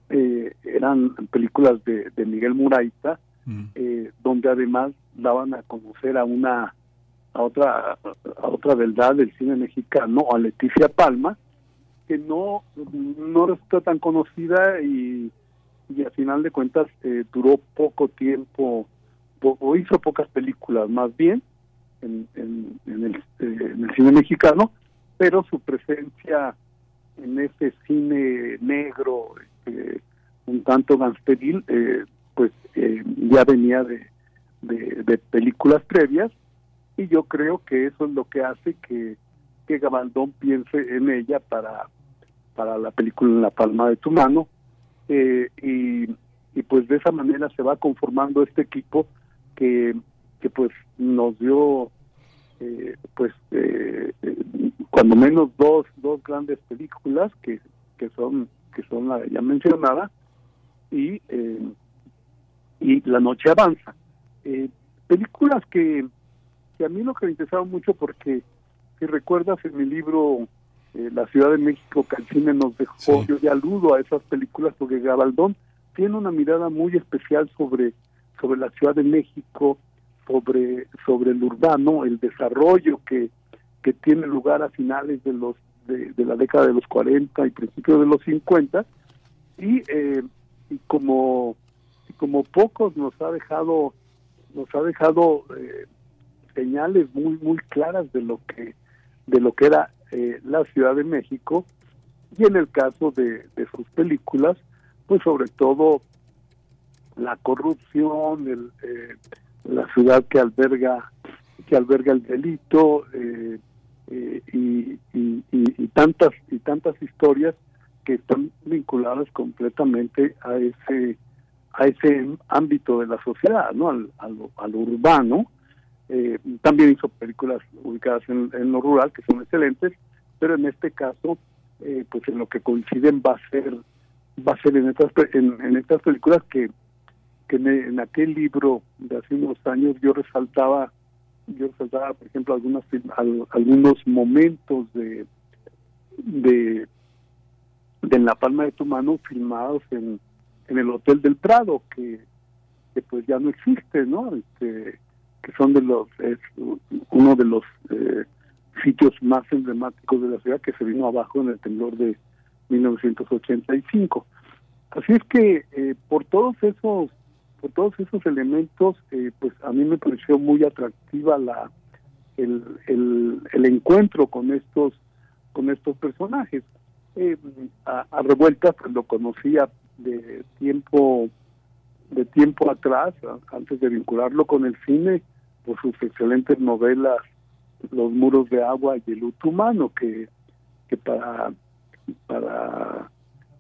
eh, eran películas de, de Miguel Muraita mm. eh, donde además daban a conocer a una a otra a otra verdad del cine mexicano a Leticia Palma que no no resulta tan conocida y, y al final de cuentas eh, duró poco tiempo o hizo pocas películas más bien en, en, el, eh, en el cine mexicano pero su presencia en ese cine negro este, un tanto gangsteril eh, pues eh, ya venía de, de, películas previas y yo creo que eso es lo que hace que, que Gabaldón piense en ella para, para la película En la palma de tu mano eh, y, pues de esa manera se va conformando este equipo que, que pues nos dio eh, pues eh, cuando menos dos dos grandes películas que, que son que son la ya mencionada y eh, y la noche avanza. Películas que, que a mí lo que me interesaron mucho porque si recuerdas en mi libro La Ciudad de México que el cine nos dejó yo ya aludo a esas películas porque Gabaldón tiene una mirada muy especial sobre sobre la Ciudad de México sobre, sobre el urbano, el desarrollo que, que tiene lugar a finales de los de, la década de los 40 y principios de los 50 y, eh, y como como pocos nos ha dejado nos ha dejado eh, señales muy muy claras de lo que de lo que era eh, la Ciudad de México y en el caso de, sus películas pues sobre todo la corrupción el la ciudad que alberga que alberga el delito eh, eh, y, y, tantas y tantas historias que están vinculadas completamente a ese a ese ámbito de la sociedad no al, al, urbano eh, también hizo películas ubicadas en, lo rural que son excelentes pero en este caso pues en lo que coinciden va a ser va a ser en estas en, en estas películas que que en aquel libro de hace unos años yo resaltaba yo resaltaba por ejemplo algunas algunos momentos de de de la palma de tu mano filmados en, en el hotel del Prado que, que pues ya no existe no este que son de los es uno de los eh, sitios más emblemáticos de la ciudad que se vino abajo en el temblor de 1985 así es que eh, por todos esos por todos esos elementos, eh, pues a mí me pareció muy atractiva la el, el, encuentro con estos con estos personajes. Eh, a, Revuelta pues lo conocía de tiempo de tiempo atrás, antes de vincularlo con el cine, por sus excelentes novelas Los muros de agua y El luto humano, que, que para, para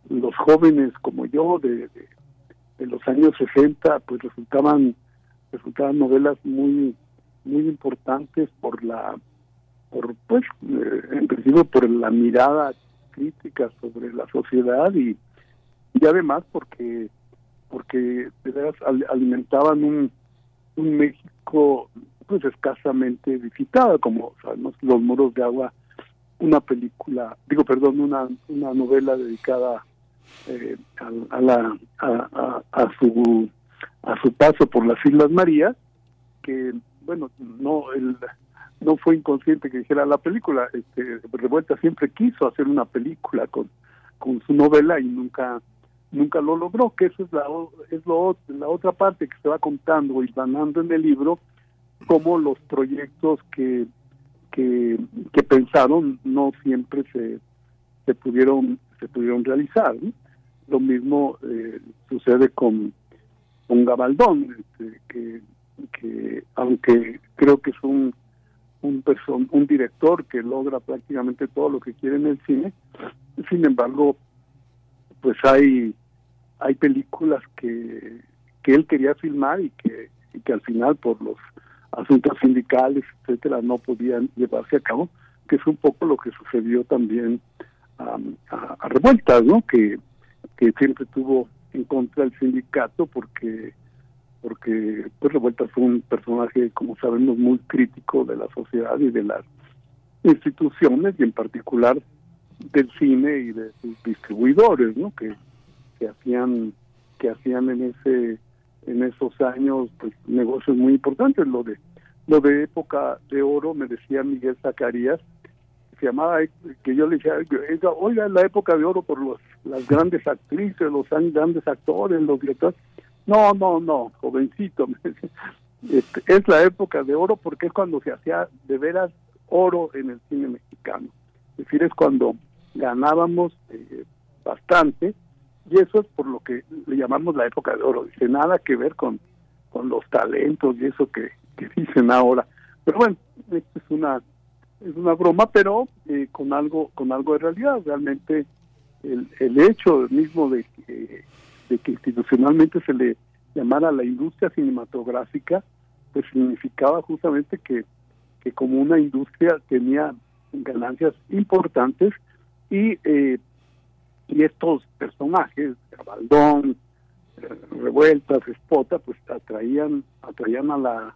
los jóvenes como yo, de de los años 60 pues resultaban resultaban novelas muy muy importantes por la por pues eh, en principio por la mirada crítica sobre la sociedad y, y además porque porque alimentaban un, un México pues escasamente visitado como sabemos los muros de agua una película digo perdón una una novela dedicada eh, a, la, a, su a su paso por las Islas Marías que bueno no el no fue inconsciente que dijera la película este Revuelta siempre quiso hacer una película con con su novela y nunca nunca lo logró que eso es la es lo la otra parte que se va contando y ganando en el libro como los proyectos que que, pensaron no siempre se se pudieron se pudieron realizar lo mismo eh, sucede con, un Gabaldón, este, que, que aunque creo que es un un, un director que logra prácticamente todo lo que quiere en el cine, sin embargo, pues hay hay películas que, que él quería filmar y que, que al final por los asuntos sindicales, etcétera, no podían llevarse a cabo, que es un poco lo que sucedió también a, a Revueltas, ¿no? Que que siempre tuvo en contra del sindicato porque porque pues Revuelta fue un personaje, como sabemos, muy crítico de la sociedad y de las instituciones y en particular del cine y de sus distribuidores, ¿no? Que, que hacían que hacían en ese en esos años pues negocios muy importantes. Lo de lo de época de oro me decía Miguel Zacarías se llamaba que yo le decía oiga la época de oro por los las grandes actrices los grandes actores los directores no no no jovencito [LAUGHS] este, es la época de oro porque es cuando se hacía de veras oro en el cine mexicano es decir es cuando ganábamos eh, bastante y eso es por lo que le llamamos la época de oro. Dice, nada que ver con, con los talentos y eso que, dicen ahora. Pero bueno, esto es una es una broma, pero eh, con algo con algo de realidad. Realmente el, el hecho mismo de que, de que institucionalmente se le llamara la industria cinematográfica, pues significaba justamente que, que como una industria tenía ganancias importantes y eh, y estos personajes, Baldón, eh, Revueltas, Espota, pues atraían, atraían a la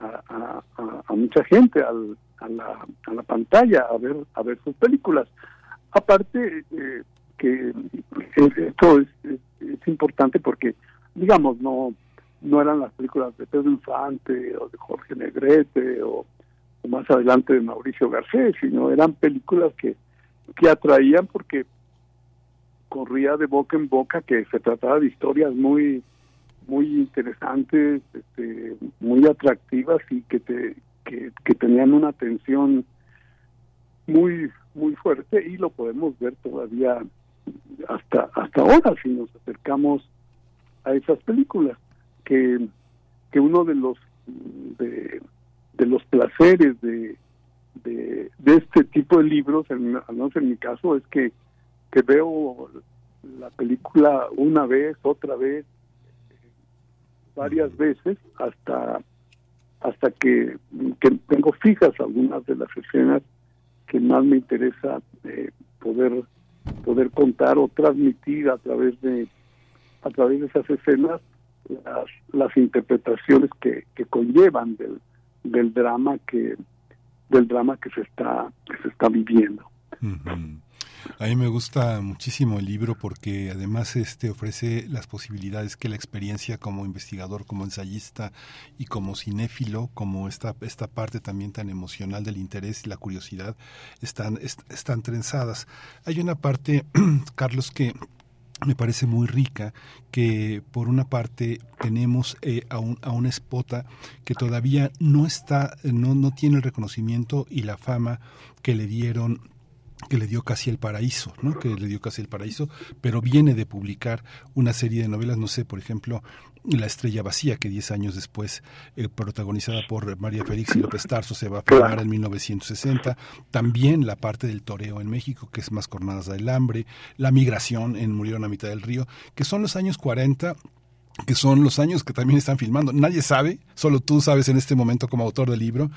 a, a, mucha gente al, a, la, a la pantalla a ver a ver sus películas. Aparte eh, que esto es, es, importante porque digamos no no eran las películas de Pedro Infante o de Jorge Negrete o, o más adelante de Mauricio Garcés, sino eran películas que, que atraían porque corría de boca en boca que se trataba de historias muy muy interesantes, este, muy atractivas y que te que, tenían una tensión muy muy fuerte y lo podemos ver todavía hasta hasta ahora si nos acercamos a esas películas que que uno de los de los placeres de, de, de este tipo de libros, al menos en mi caso, es que que veo la película una vez, otra vez, varias veces, hasta hasta que, tengo fijas algunas de las escenas que más me interesa eh, poder poder contar o transmitir a través de a través de esas escenas las, las interpretaciones que, que conllevan del, del drama que del drama que se está que se está viviendo. A mí me gusta muchísimo el libro porque además este ofrece las posibilidades que la experiencia como investigador, como ensayista y como cinéfilo, como esta, esta parte también tan emocional del interés y la curiosidad están, están trenzadas. Hay una parte, [CLEARS THROAT] Carlos, que me parece muy rica que por una parte tenemos eh, a, un, a una espota que todavía no está no, no tiene el reconocimiento y la fama que le dieron que le dio casi el paraíso, ¿no? que le dio casi el paraíso, pero viene de publicar una serie de novelas, no sé, por ejemplo, La estrella vacía, que diez años después, eh, protagonizada por María Félix y López Tarso, se va a filmar en 1960. También la parte del toreo en México, que es más Cornadas del Hambre, La migración en Murieron a mitad del río, que son los años 40 que son los años que también están filmando. Nadie sabe, solo tú sabes en este momento como autor del libro,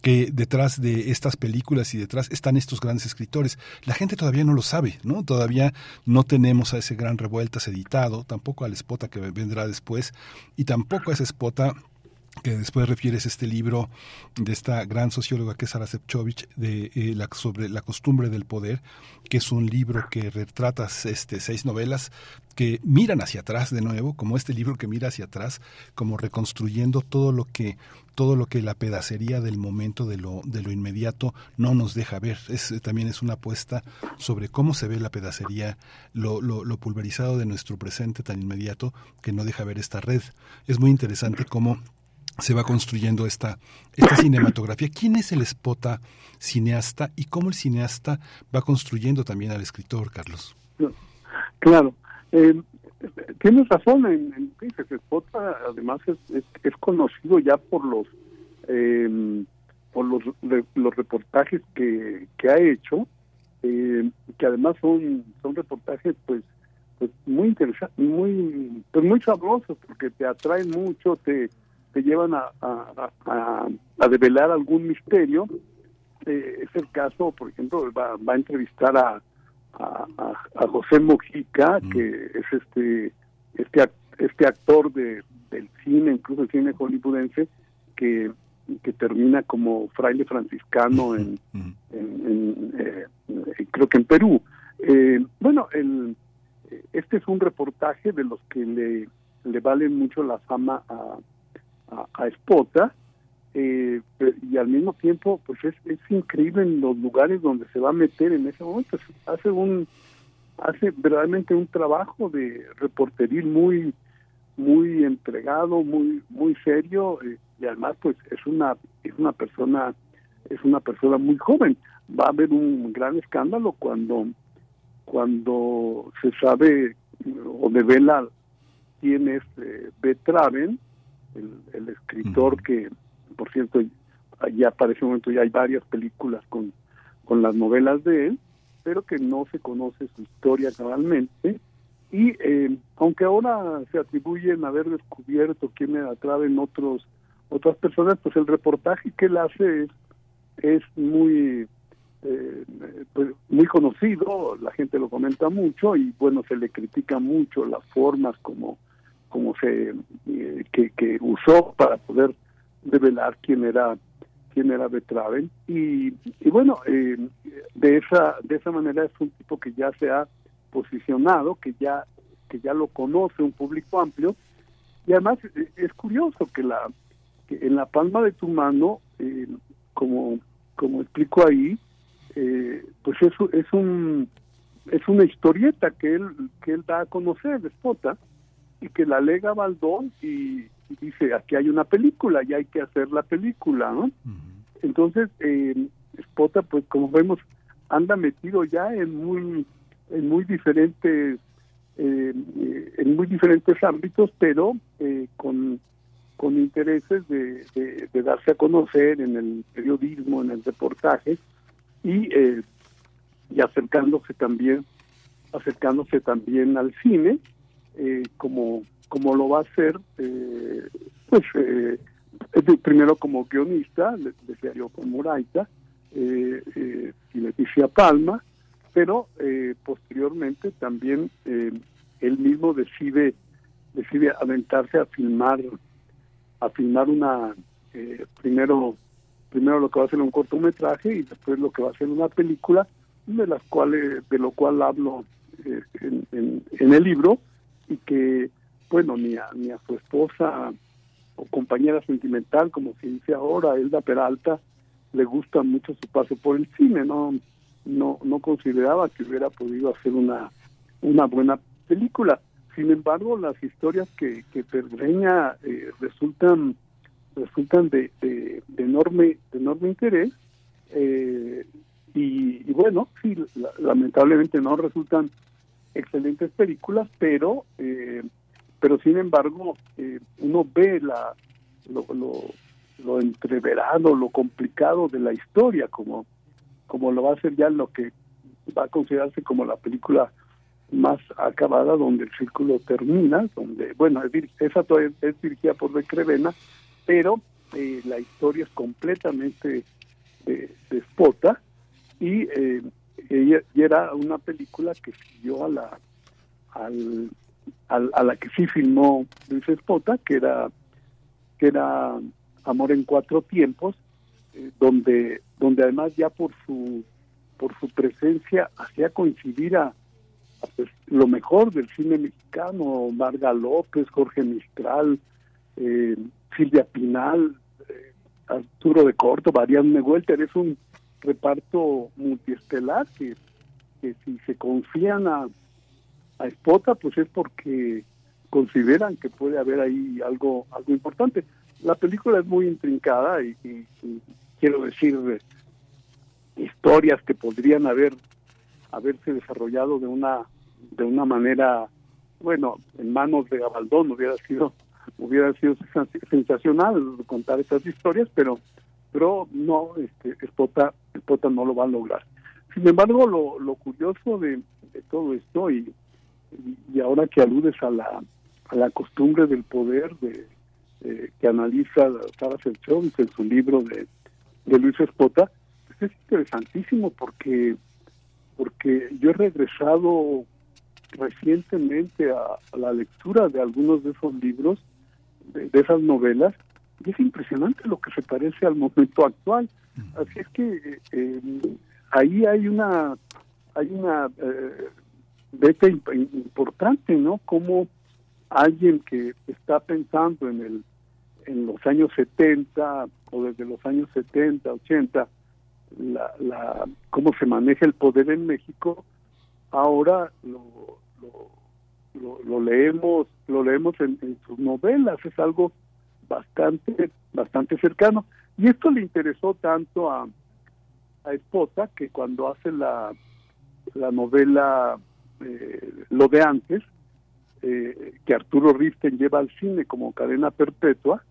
que detrás de estas películas y detrás están estos grandes escritores. La gente todavía no lo sabe, ¿no? Todavía no tenemos a ese gran revueltas editado, tampoco al Spota que vendrá después, y tampoco a ese Spota que después refieres este libro de esta gran socióloga que es Sara Sepchovich de eh, sobre la costumbre del poder, que es un libro que retrata este, seis novelas que miran hacia atrás de nuevo, como este libro que mira hacia atrás, como reconstruyendo todo lo que todo lo que la pedacería del momento de lo de lo inmediato no nos deja ver. Es, también es una apuesta sobre cómo se ve la pedacería, lo, lo, lo pulverizado de nuestro presente tan inmediato que no deja ver esta red. Es muy interesante cómo se va construyendo esta, esta cinematografía. ¿Quién es el espota cineasta y cómo el cineasta va construyendo también al escritor, Carlos? Claro. Eh, tienes razón en, en espota además es, es, conocido ya por los em, por los, los reportajes que, que ha hecho eh, que además son son reportajes pues pues muy interesantes muy pues muy sabrosos porque te atraen mucho te te llevan a, a, a, develar algún misterio. Eh, es el caso, por ejemplo, va, va a entrevistar a, a, José Mojica, mm. que es este este este actor de, del cine, incluso el cine hollywoodense, que, que termina como fraile franciscano [LAUGHS] en, en, eh, creo que en Perú. Eh, bueno, el, este es un reportaje de los que le, le valen mucho la fama a, a, a Espota, eh, y al mismo tiempo pues es, es increíble en los lugares donde se va a meter en ese momento. Hace un hace verdaderamente un trabajo de reporteril muy muy entregado muy muy serio eh, y además pues es una es una persona es una persona muy joven. Va a haber un gran escándalo cuando cuando se sabe o devela quién es eh, Betraven el, el escritor que por cierto, ya para ese momento ya hay varias películas con, con las novelas de él, pero que no se conoce su historia cabalmente. Y eh, aunque ahora se atribuyen haber descubierto quién era en otros otras personas, pues el reportaje que él hace es, es muy eh, pues muy conocido, la gente lo comenta mucho y bueno, se le critica mucho las formas como, como se eh, que usó para poder revelar quién era quién era Betraven. Y, y bueno eh, de esa de esa manera es un tipo que ya se ha posicionado que ya que ya lo conoce un público amplio. Y además eh, es curioso que la que en la palma de tu mano eh, como como explico ahí pues es, es un es una historieta que él que él da a conocer de Spota y que la lega Baldón y, dice, aquí hay una película y hay que hacer la película, ¿no? Entonces, eh, Spota, pues como vemos, anda metido ya en muy, en muy diferentes, eh, en muy diferentes ámbitos, pero eh, con, con intereses de, de, darse a conocer en el periodismo, en el reportaje y, eh, y acercándose también, acercándose también al cine, eh, como como lo va a hacer, eh, pues eh, primero como guionista, decía yo con Moraita eh, eh, y Leticia Palma, pero eh, posteriormente también él mismo decide decide aventarse a filmar a filmar una primero primero lo que va a ser un cortometraje y después lo que va a ser una película de las cuales de lo cual hablo en, en, en el libro y que bueno, ni a, ni a su esposa o compañera sentimental, como se dice ahora, Elda Peralta, le gusta mucho su paso por el cine, no no no consideraba que hubiera podido hacer una una buena película. Sin embargo, las historias que, que pergreña eh, resultan resultan de, de, enorme de enorme interés eh, y, bueno, sí, lamentablemente no resultan excelentes películas, pero eh, pero sin embargo eh, uno ve la lo, lo, entreverado, lo complicado de la historia, como, como lo va a ser ya lo que va a considerarse como la película más acabada, donde el círculo termina, donde, bueno, esa todavía es dirigida por De Crevena, pero eh, la historia es completamente de, despota y, eh, y era una película que siguió a la al a, la que sí filmó Luis Espota, que era que era Amor en cuatro tiempos, eh, donde donde además ya por su por su presencia hacía coincidir a, pues, lo mejor del cine mexicano, Marga López, Jorge Mistral, eh, Silvia Pinal, eh, Arturo de Corto, Marianne Welter, es un reparto multiestelar que, que si se confían a, a Espota, pues es porque consideran que puede haber ahí algo algo importante. La película es muy intrincada y, quiero decir historias que podrían haber haberse desarrollado de una de una manera bueno en manos de Gabaldón hubiera sido hubiera sido sensacional contar esas historias pero pero no este Espota no lo va a lograr sin embargo lo, lo curioso de todo esto y y ahora que aludes a la, a la costumbre del poder de eh, que analiza Sara Serchovic en su libro de, de Luis Espota, pues es interesantísimo porque porque yo he regresado recientemente a, la lectura de algunos de esos libros, de, esas novelas, y es impresionante lo que se parece al momento actual. Así es que eh, ahí hay una hay una eh, beta importante, ¿no? Como alguien que está pensando en el en los años 70 o desde los años 70, 80, la, la, cómo se maneja el poder en México, ahora lo, lo, leemos lo leemos en, sus novelas, es algo bastante bastante cercano. Y esto le interesó tanto a, a Espota que cuando hace la, la novela eh, Lo de antes, eh, que Arturo Riften lleva al cine como cadena perpetua,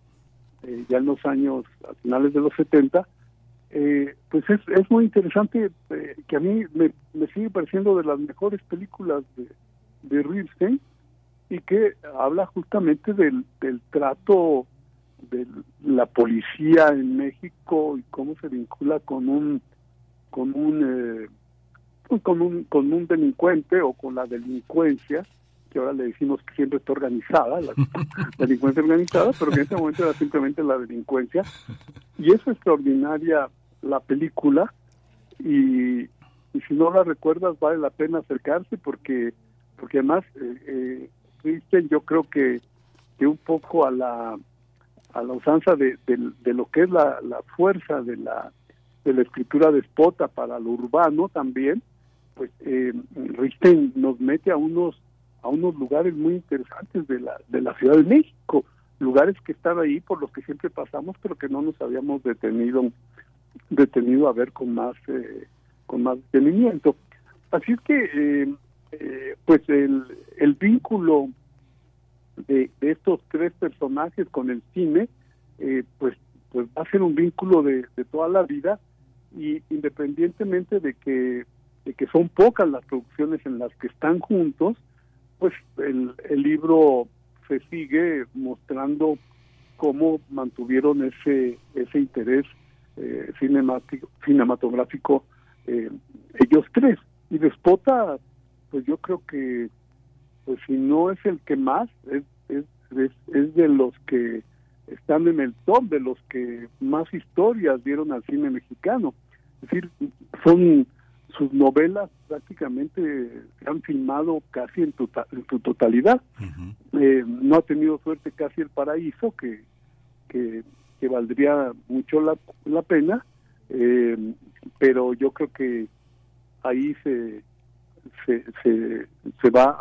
eh, ya en los años, a finales de los 70, eh, pues es, es muy interesante que a mí me, sigue pareciendo de las mejores películas de, de Riften y que habla justamente del, del trato de la policía en México y cómo se vincula con un con un con un con un delincuente o con la delincuencia que ahora le decimos que siempre está organizada, la [LAUGHS] delincuencia organizada, pero que en ese momento era simplemente la delincuencia. Y es extraordinaria la película y, y si no la recuerdas vale la pena acercarse porque porque además eh, eh, yo creo que, que un poco a la a la usanza de, de, lo que es la, la fuerza de la de la escritura despota para lo urbano también pues eh, Richten nos mete a unos a unos lugares muy interesantes de la, de la Ciudad de México, lugares que están ahí por los que siempre pasamos, pero que no nos habíamos detenido detenido a ver con más eh, con más detenimiento. Así es que eh, eh, pues el, el vínculo de, estos tres personajes con el cine pues pues va a ser un vínculo de, de toda la vida y independientemente de que de que son pocas las producciones en las que están juntos pues el, el libro se sigue mostrando cómo mantuvieron ese ese interés eh, cinematográfico eh, ellos tres. Y Despota pues yo creo que pues si no es el que más es, es, es, es de los que están en el top de los que más historias dieron al cine mexicano. Es decir son sus novelas prácticamente se han filmado casi en, su totalidad. Eh, no ha tenido suerte casi El Paraíso, que, que, valdría mucho la, la pena, eh, pero yo creo que ahí se, se, se, va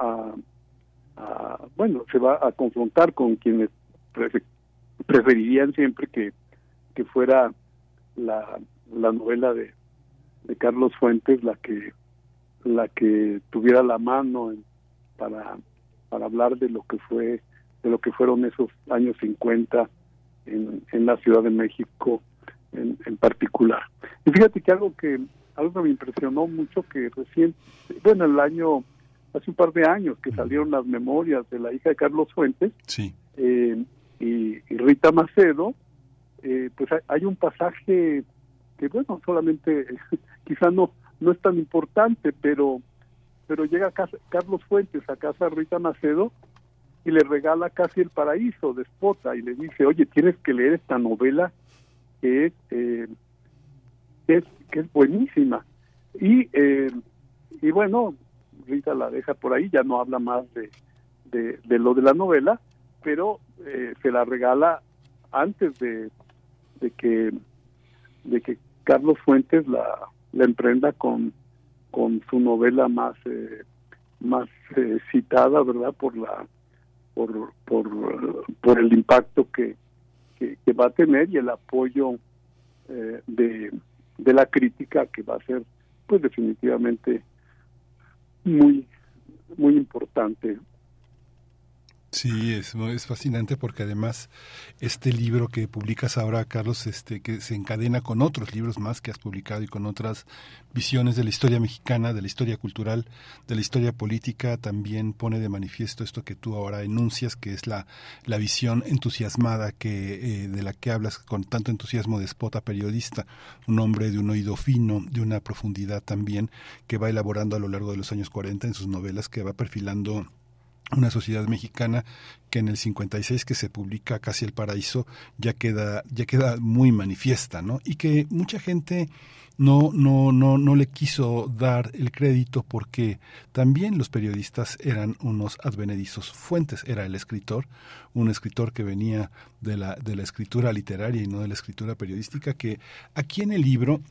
a, bueno, se va a confrontar con quienes preferirían siempre que, que fuera la, la novela de, de Carlos Fuentes la que la que tuviera la mano para para hablar de lo que fue de lo que fueron esos años 50 en, en la Ciudad de México en, en particular. Y fíjate que algo que algo que me impresionó mucho que recién, bueno, el año, hace un par de años que salieron las memorias de la hija de Carlos Fuentes sí. Eh, y, Rita Macedo, eh, pues hay, un pasaje que, bueno, solamente quizá no no es tan importante, pero pero llega Carlos Fuentes a casa de Rita Macedo y le regala casi el paraíso de Spota y le dice, oye, tienes que leer esta novela que es, eh, es que es buenísima. Y, eh, y bueno, Rita la deja por ahí, ya no habla más de, de, lo de la novela, pero eh, se la regala antes de, de que de que Carlos Fuentes la, la emprenda con, con su novela más eh, más eh, citada verdad por la por, por, por el impacto que, que, va a tener y el apoyo eh, de, de la crítica que va a ser pues definitivamente muy muy importante Sí, es, es fascinante porque además este libro que publicas ahora, Carlos, este que se encadena con otros libros más que has publicado y con otras visiones de la historia mexicana, de la historia cultural, de la historia política, también pone de manifiesto esto que tú ahora enuncias, que es la, la visión entusiasmada que eh, de la que hablas con tanto entusiasmo de Spota periodista, un hombre de un oído fino, de una profundidad también que va elaborando a lo largo de los años 40 en sus novelas, que va perfilando una sociedad mexicana que en el 56 que se publica Casi el Paraíso ya queda ya queda muy manifiesta, ¿no? Y que mucha gente no no no no le quiso dar el crédito porque también los periodistas eran unos advenedizos fuentes, era el escritor, un escritor que venía de la de la escritura literaria y no de la escritura periodística que aquí en el libro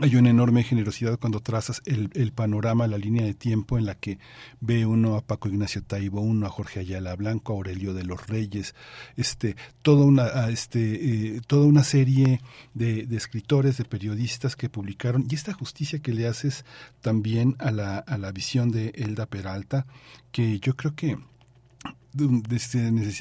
hay una enorme generosidad cuando trazas el, panorama, la línea de tiempo en la que ve uno a Paco Ignacio Taibo, uno a Jorge Ayala Blanco, a Aurelio de los Reyes, este, toda una, este, eh, toda una serie de, de, escritores, de periodistas que publicaron, y esta justicia que le haces también a la, a la visión de Elda Peralta, que yo creo que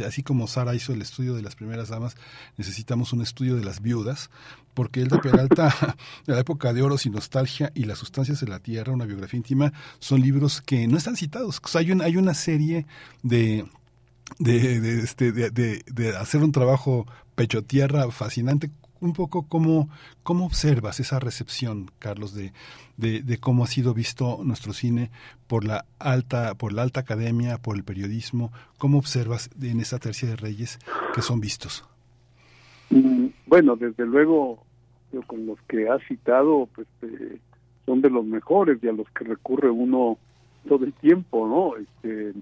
así como Sara hizo el estudio de las primeras damas, necesitamos un estudio de las viudas, porque el de Peralta, [LAUGHS] La época de oros y nostalgia y las sustancias de la tierra, una biografía íntima, son libros que no están citados. Hay, un, hay una serie de de, de, este, de, hacer un trabajo pecho tierra fascinante un poco cómo, cómo observas esa recepción, Carlos, de, de, cómo ha sido visto nuestro cine por la alta, por la alta academia, por el periodismo, cómo observas en esa tercia de reyes que son vistos. Bueno, desde luego, yo con los que has citado, pues eh, son de los mejores y a los que recurre uno todo el tiempo, ¿no? Este,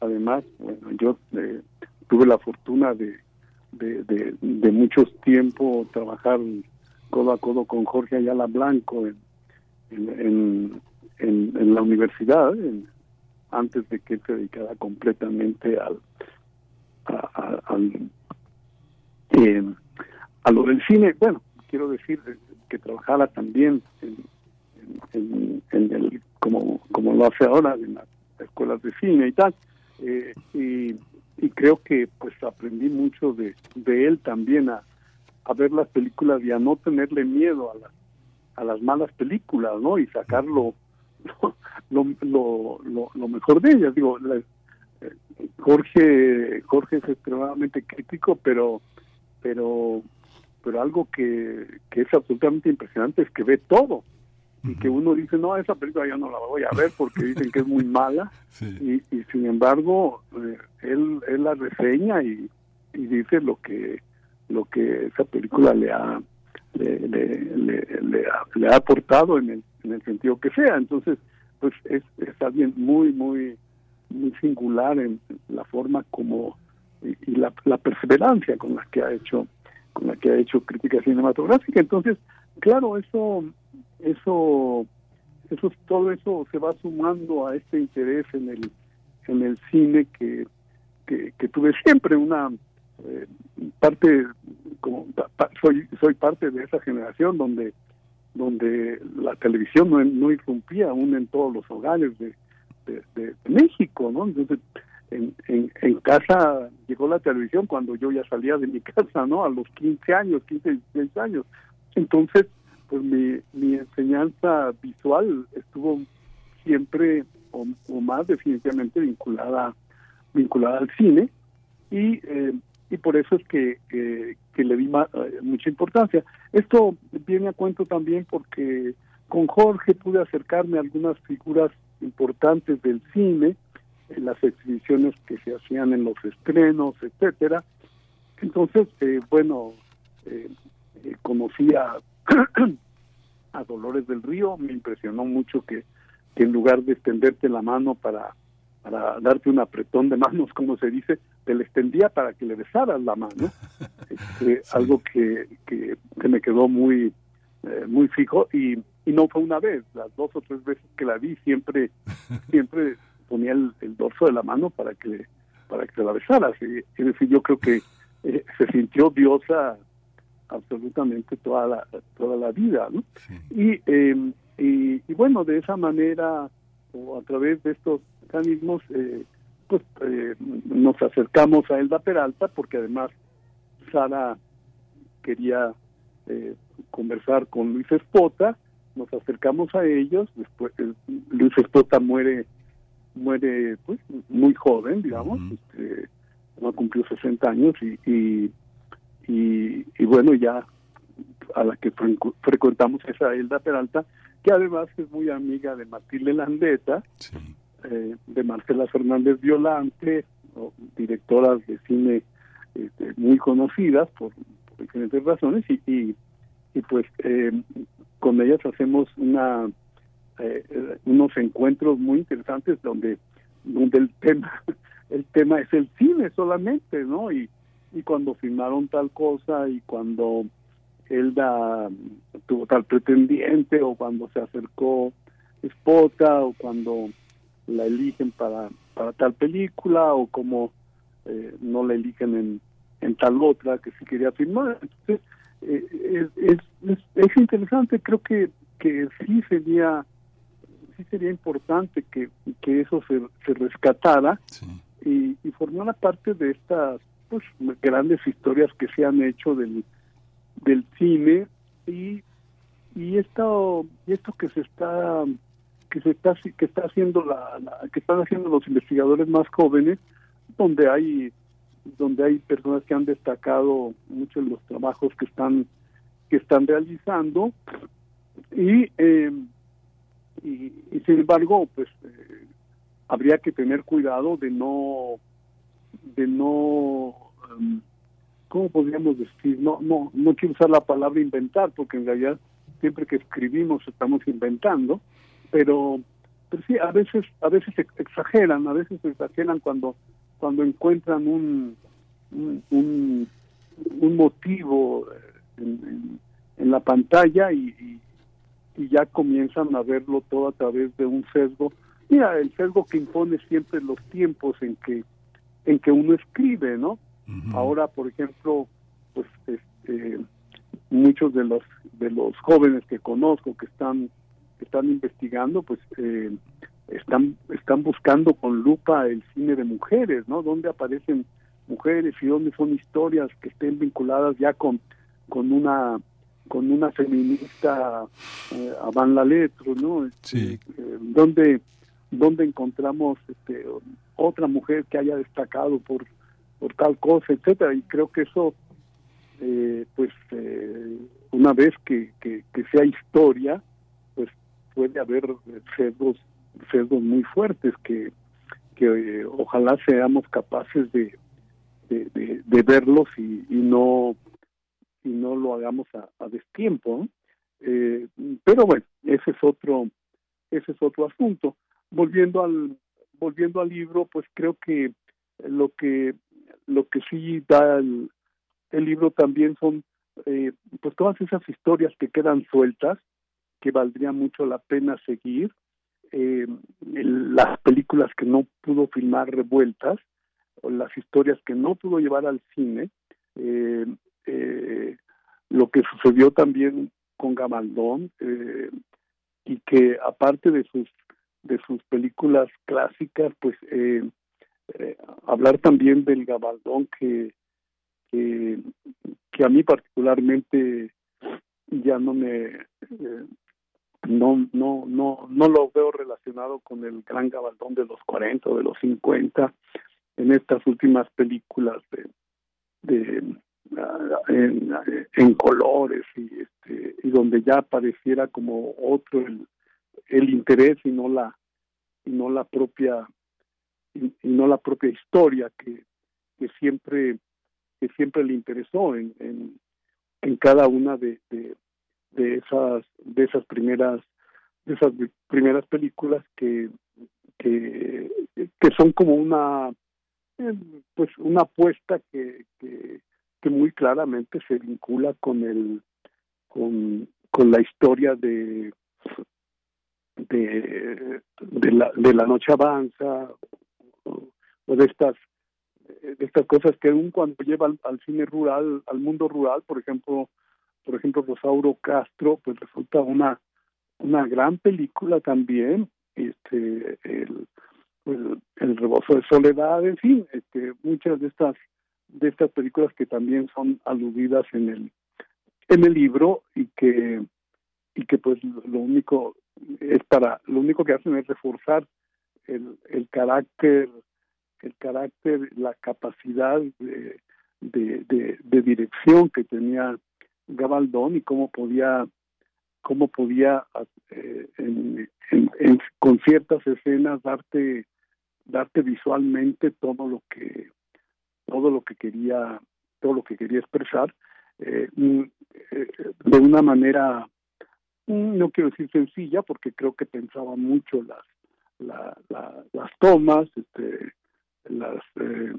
además, bueno, yo eh, tuve la fortuna de de, de, muchos tiempo trabajar codo a codo con Jorge Ayala Blanco en, en, en, en la universidad, antes de que se dedicara completamente al eh, a lo del cine. Bueno, quiero decir que trabajara también en, en, el como como lo hace ahora en las escuelas de cine y tal. Eh, y y creo que pues aprendí mucho de, de él también a, a ver las películas y a no tenerle miedo a las a las malas películas no y sacarlo [LAUGHS] lo, lo, lo, lo mejor de ellas digo eh, Jorge Jorge es extremadamente crítico pero pero pero algo que, que es absolutamente impresionante es que ve todo. Y que uno dice, no, esa película ya no la voy a ver porque dicen que es muy mala, [LAUGHS] y, y, sin embargo, eh, él, él la reseña y, y, dice lo que lo que esa película le ha le, le, le, ha, le ha aportado en el, en el sentido que sea. Entonces, pues es, es alguien muy, muy, muy singular en la forma como y, y la, la perseverancia con la que ha hecho la que ha hecho crítica cinematográfica. Entonces, claro, eso eso eso todo eso se va sumando a este interés en el en el cine que que, tuve siempre una eh, parte como soy soy parte de esa generación donde donde la televisión no, no irrumpía aún en todos los hogares de, de, México no entonces en, en, casa llegó la televisión cuando yo ya salía de mi [LAUGHS] casa no a los 15 años 15 16 años. Entonces pues mi, mi enseñanza visual estuvo siempre o, más definitivamente vinculada vinculada al cine. Y eh, y por eso es que, que le di eh, mucha importancia. Esto viene a cuento también porque con Jorge pude acercarme a algunas figuras importantes del cine, en las exhibiciones que se hacían en los estrenos, etcétera. Entonces, eh, bueno, eh, conocí a [CLEARS THROAT] a Dolores del Río, me impresionó mucho que, que en lugar de extenderte la mano para, para darte un apretón de manos, como se dice, te le extendía para que le besaras la mano, [LAUGHS] este, algo que, que, me quedó muy, eh, muy fijo y, y no fue una vez, las dos o tres veces que la vi siempre, siempre ponía el, dorso de la mano para que para que la besaras. Y, es decir, yo creo que eh, se sintió diosa absolutamente toda la toda la vida ¿no? Y, y, bueno de esa manera o a través de estos mecanismos eh, pues eh, nos acercamos a Elda Peralta porque además Sara quería eh, conversar con Luis Espota, nos acercamos a ellos, después eh, Luis Espota muere muere pues muy joven, digamos, este, no cumplió 60 años y, y, y, bueno, ya a la que frecuentamos esa Elda Peralta, que además es muy amiga de Matilde Landeta, eh, de Marcela Fernández Violante, directoras de cine este, muy conocidas por, diferentes razones y, y, pues eh, con ellas hacemos una eh, unos encuentros muy interesantes donde donde el tema [LAUGHS] el tema es el cine solamente no y, y cuando filmaron tal cosa y cuando Elda tuvo tal pretendiente o cuando se acercó Spota o cuando la eligen para, para tal película o como eh, no la eligen en, en tal otra que sí quería filmar. Entonces, eh, es, es, es, interesante, creo que, que sí sería sí sería importante que, que eso se, se rescatara y, y formara parte de estas pues grandes historias que se han hecho del, del cine y, y esto y esto que se está que se está que está haciendo la, que están haciendo los investigadores más jóvenes donde hay donde hay personas que han destacado mucho en los trabajos que están que están realizando. Y eh, y, sin embargo pues eh, habría que tener cuidado de no de no um, cómo podríamos decir no no no quiero usar la palabra inventar porque en realidad siempre que escribimos estamos inventando pero pero sí a veces a veces exageran a veces exageran cuando cuando encuentran un un, motivo en, en, la pantalla y, y, ya comienzan a verlo todo a través de un sesgo. Mira el sesgo que impone siempre los tiempos en que en que uno escribe no ahora por ejemplo pues este muchos de los de los jóvenes que conozco que están que están investigando, pues eh, están están buscando con lupa el cine de mujeres, ¿no? Dónde aparecen mujeres y dónde son historias que estén vinculadas ya con con una con una feminista eh, Van la Letro, ¿no? Sí. Eh, donde donde encontramos este, otra mujer que haya destacado por por tal cosa, etcétera, y creo que eso eh, pues eh, una vez que, que, que sea historia puede haber cerdos cerdos muy fuertes que, que eh, ojalá seamos capaces de, de, verlos y, no y no lo hagamos a, destiempo eh, pero bueno ese es otro ese es otro asunto. Volviendo al volviendo al libro pues creo que lo que lo que sí da el, el libro también son eh, pues todas esas historias que quedan sueltas que valdría mucho la pena seguir, eh, las películas que no pudo filmar revueltas, o las historias que no pudo llevar al cine, eh, eh, lo que sucedió también con Gabaldón, y que aparte de sus de sus películas clásicas, pues hablar también del Gabaldón que, que, a mí particularmente ya no me no no no no lo veo relacionado con el gran gabaldón de los 40 o de los 50 en estas últimas películas de ah, en, colores y este y donde ya pareciera como otro el, el interés y no la y no la propia y, no la propia historia que, que siempre que siempre le interesó en, en, en cada una de, de, de esas de esas primeras de esas primeras películas que que, que son como una pues una apuesta que, que, que muy claramente se vincula con el con, con la historia de de, de la de la noche avanza o, de estas de estas cosas que aún cuando llevan al cine rural al mundo rural por ejemplo por ejemplo Rosauro Castro pues resulta una una gran película también este el, el, el rebozo de soledad, en fin, este, muchas de estas de estas películas que también son aludidas en el en el libro y que y que pues lo único es para lo único que hacen es reforzar el, el carácter el carácter la capacidad de, de, de, dirección que tenía Gabaldón y cómo podía cómo podía eh, en, con ciertas escenas darte darte visualmente todo lo que todo lo que quería todo lo que quería expresar eh, mm, eh, de una manera mm, no quiero decir sencilla porque creo que pensaba mucho las las tomas este las eh,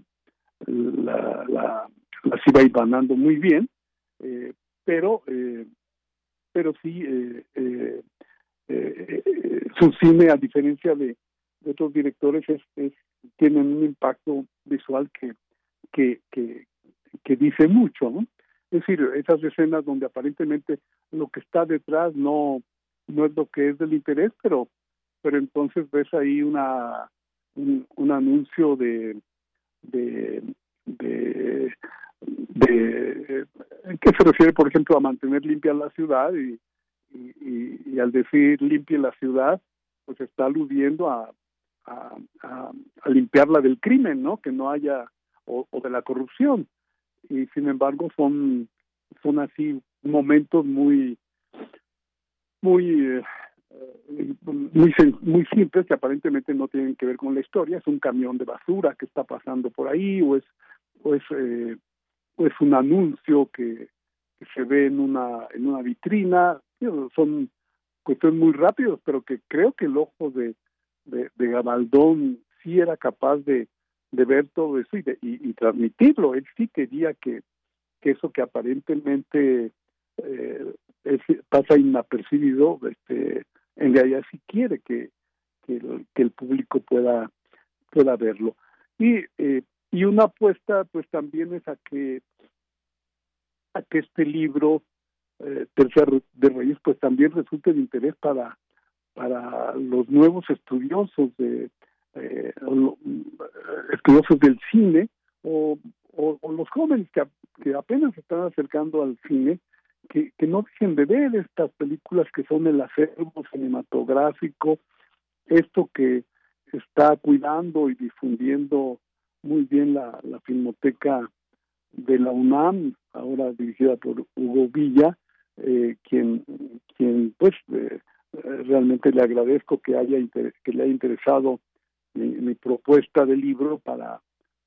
la, las iba muy bien pero pero sí su cine a diferencia de, de otros directores es, es tienen un impacto visual que que, que, dice mucho, ¿no? Es decir, esas escenas donde aparentemente lo que está detrás no, no es lo que es del interés, pero, pero entonces ves ahí una un, un anuncio de, de, de, de que se refiere, por ejemplo, a mantener limpia la ciudad y, y, y, al decir limpia la ciudad, pues está aludiendo a, a limpiarla del crimen, ¿no? Que no haya o, de la corrupción. Y sin embargo son, son así momentos muy, muy, eh, muy, simples que aparentemente no tienen que ver con la historia. Es un camión de basura que está pasando por ahí o es, o es, eh, o es un anuncio que, se ve en una, en una vitrina. Son cuestiones muy rápidos, pero que creo que el ojo de, de, de Gabaldón sí era capaz de, de ver todo eso y, y, transmitirlo. Él sí quería que, eso que aparentemente eh, pasa inapercibido, este, en realidad sí quiere que, que, el, que el público pueda, pueda verlo. Y, eh, y una apuesta pues también es a que, a que este libro, eh, Tercer de Reyes, pues también resulte de interés para, para los nuevos estudiosos de, eh, estudiosos del cine o, los jóvenes que, apenas están acercando al cine, que, que no dejen de ver estas películas que son el acervo cinematográfico, esto que está cuidando y difundiendo muy bien la, la filmoteca de la UNAM, ahora dirigida por Hugo Villa, eh, quien, quien pues eh, realmente le agradezco que haya que le haya interesado mi, propuesta de libro para,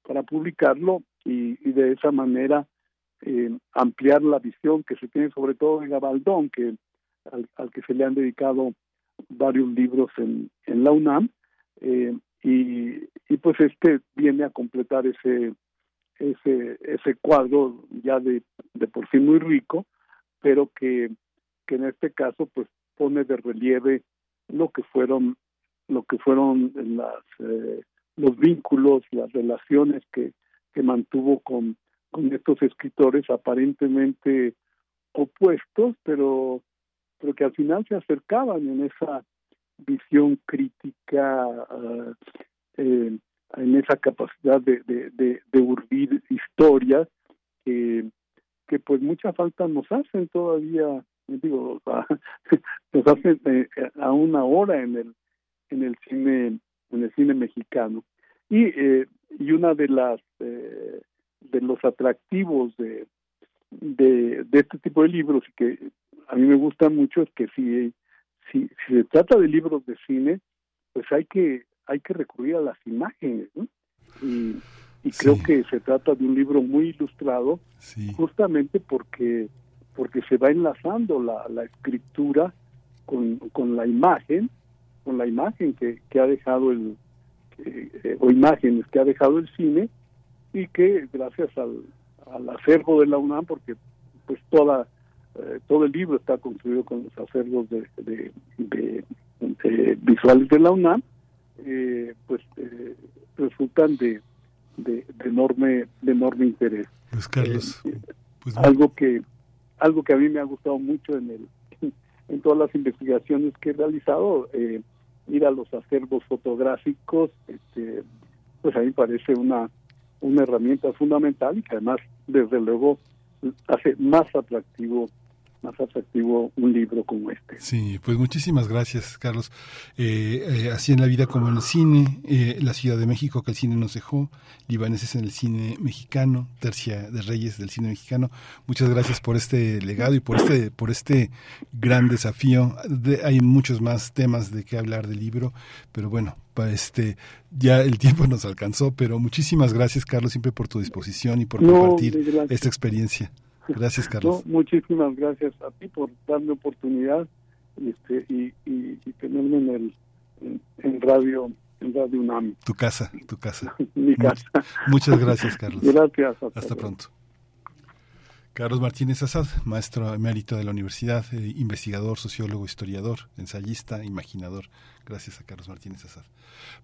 para publicarlo y, de esa manera eh, ampliar la visión que se tiene sobre todo de Gabaldón, que al, que se le han dedicado varios libros en, en la UNAM, eh, y, pues este viene a completar ese ese ese cuadro ya de, de por sí muy rico, pero que, que en este caso pues pone de relieve lo que fueron lo que fueron las eh, los vínculos, las relaciones que, que mantuvo con, con estos escritores aparentemente opuestos, pero, pero que al final se acercaban en esa visión crítica, uh, eh, en esa capacidad de, de, de, urdir historias que, que pues mucha falta nos hacen todavía, digo, [LAUGHS] nos hacen eh, a una hora en el en el cine en el cine mexicano. Y eh, y una de las eh, de los atractivos de, de, de este tipo de libros y que a mí me gusta mucho es que si, si si se trata de libros de cine pues hay que hay que recurrir a las imágenes y, y creo que se trata de un libro muy ilustrado justamente porque porque se va enlazando la, la escritura con, con la imagen con la imagen que, que ha dejado el eh, o imágenes que ha dejado el cine y que gracias al, al acervo de la UNAM porque pues toda eh, todo el libro está construido con los acervos de, de, visuales de la UNAM eh, pues resultan de, de, enorme de enorme interés. Pues Carlos pues, algo que algo que a mí me ha gustado mucho en el en todas las investigaciones que he realizado eh, ir a los acervos fotográficos, este, pues a mí parece una, una herramienta fundamental y que además, desde luego, hace más atractivo más atractivo un libro como este. Sí, pues muchísimas gracias, Carlos. Eh, eh, así en la vida como en el cine, eh, la Ciudad de México que el cine nos dejó, libaneses en el cine mexicano, Tercia de Reyes del cine mexicano. Muchas gracias por este legado y por este por este gran desafío. hay muchos más temas de qué hablar del libro, pero bueno, este ya el tiempo nos alcanzó, pero muchísimas gracias, Carlos, siempre por tu disposición y por compartir esta experiencia. Gracias, [LAUGHS] Carlos. muchísimas gracias a ti por darme oportunidad este, y, y, tenerme en, el, en, radio en Radio UNAM. Tu casa, tu casa. [LAUGHS] Mi casa. Muchas gracias, Carlos. Gracias. Hasta, pronto. Carlos Martínez Azad, maestro emérito de la universidad, eh, investigador, sociólogo, historiador, ensayista, imaginador. Gracias a Carlos Martínez Azad.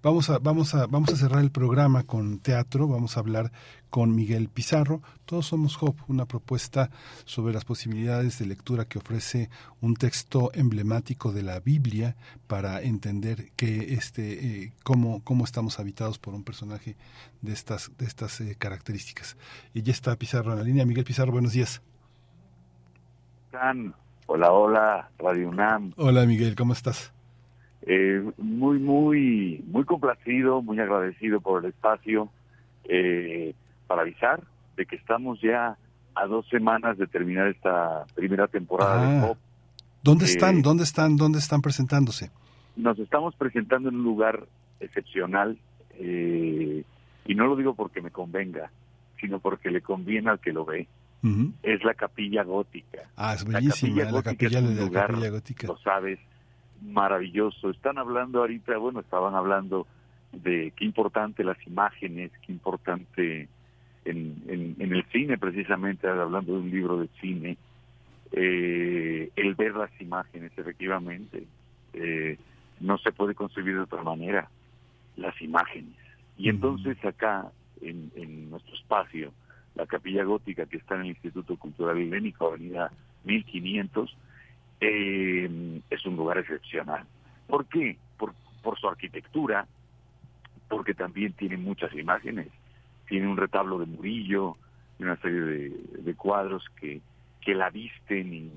Vamos a, vamos a, vamos a cerrar el programa con teatro, vamos a hablar con Miguel Pizarro. Todos somos Job, una propuesta sobre las posibilidades de lectura que ofrece un texto emblemático de la Biblia para entender que este, eh, cómo, cómo estamos habitados por un personaje de estas, de estas eh, características. Y ya está Pizarro en la línea. Miguel Pizarro, buenos días. Hola, hola, Radio UNAM. Hola Miguel, ¿cómo estás? Eh, muy, muy, muy complacido, muy agradecido por el espacio eh, para avisar de que estamos ya a dos semanas de terminar esta primera temporada de Ah. Pop. ¿Dónde Eh, están? ¿Dónde están? ¿Dónde están presentándose? Nos estamos presentando en un lugar excepcional eh, y no lo digo porque me convenga, sino porque le conviene al que lo ve. Es la capilla gótica. Ah, es La bellísima, capilla la gótica capilla, es un de la capilla gótica. Lo sabes, maravilloso. Están hablando ahorita, bueno, estaban hablando de qué importante las imágenes, qué importante en, en, en el cine, precisamente, hablando de un libro de cine, eh, el ver las imágenes, efectivamente. Eh, no se puede concebir de otra manera, las imágenes. Y entonces acá, en, en nuestro espacio, la capilla gótica que está en el Instituto Cultural Helénico, Avenida 1500, eh, es un lugar excepcional. ¿Por qué? Por, por su arquitectura, porque también tiene muchas imágenes. Tiene un retablo de Murillo y una serie de, de cuadros que, que la visten y,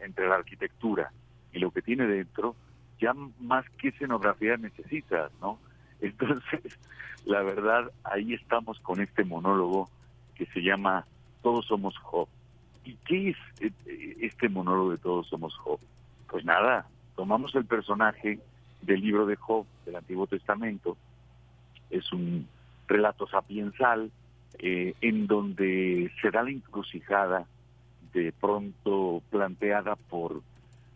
entre la arquitectura y lo que tiene dentro, ya más que escenografía necesitas, ¿no? [LAUGHS] Entonces, la verdad, ahí estamos con este monólogo que se llama Todos somos Job. ¿Y qué es eh, este monólogo de Todos somos Job? Pues nada, tomamos el personaje del libro de Job del Antiguo Testamento, es un relato sapiensal eh, en donde se da la encrucijada de pronto planteada por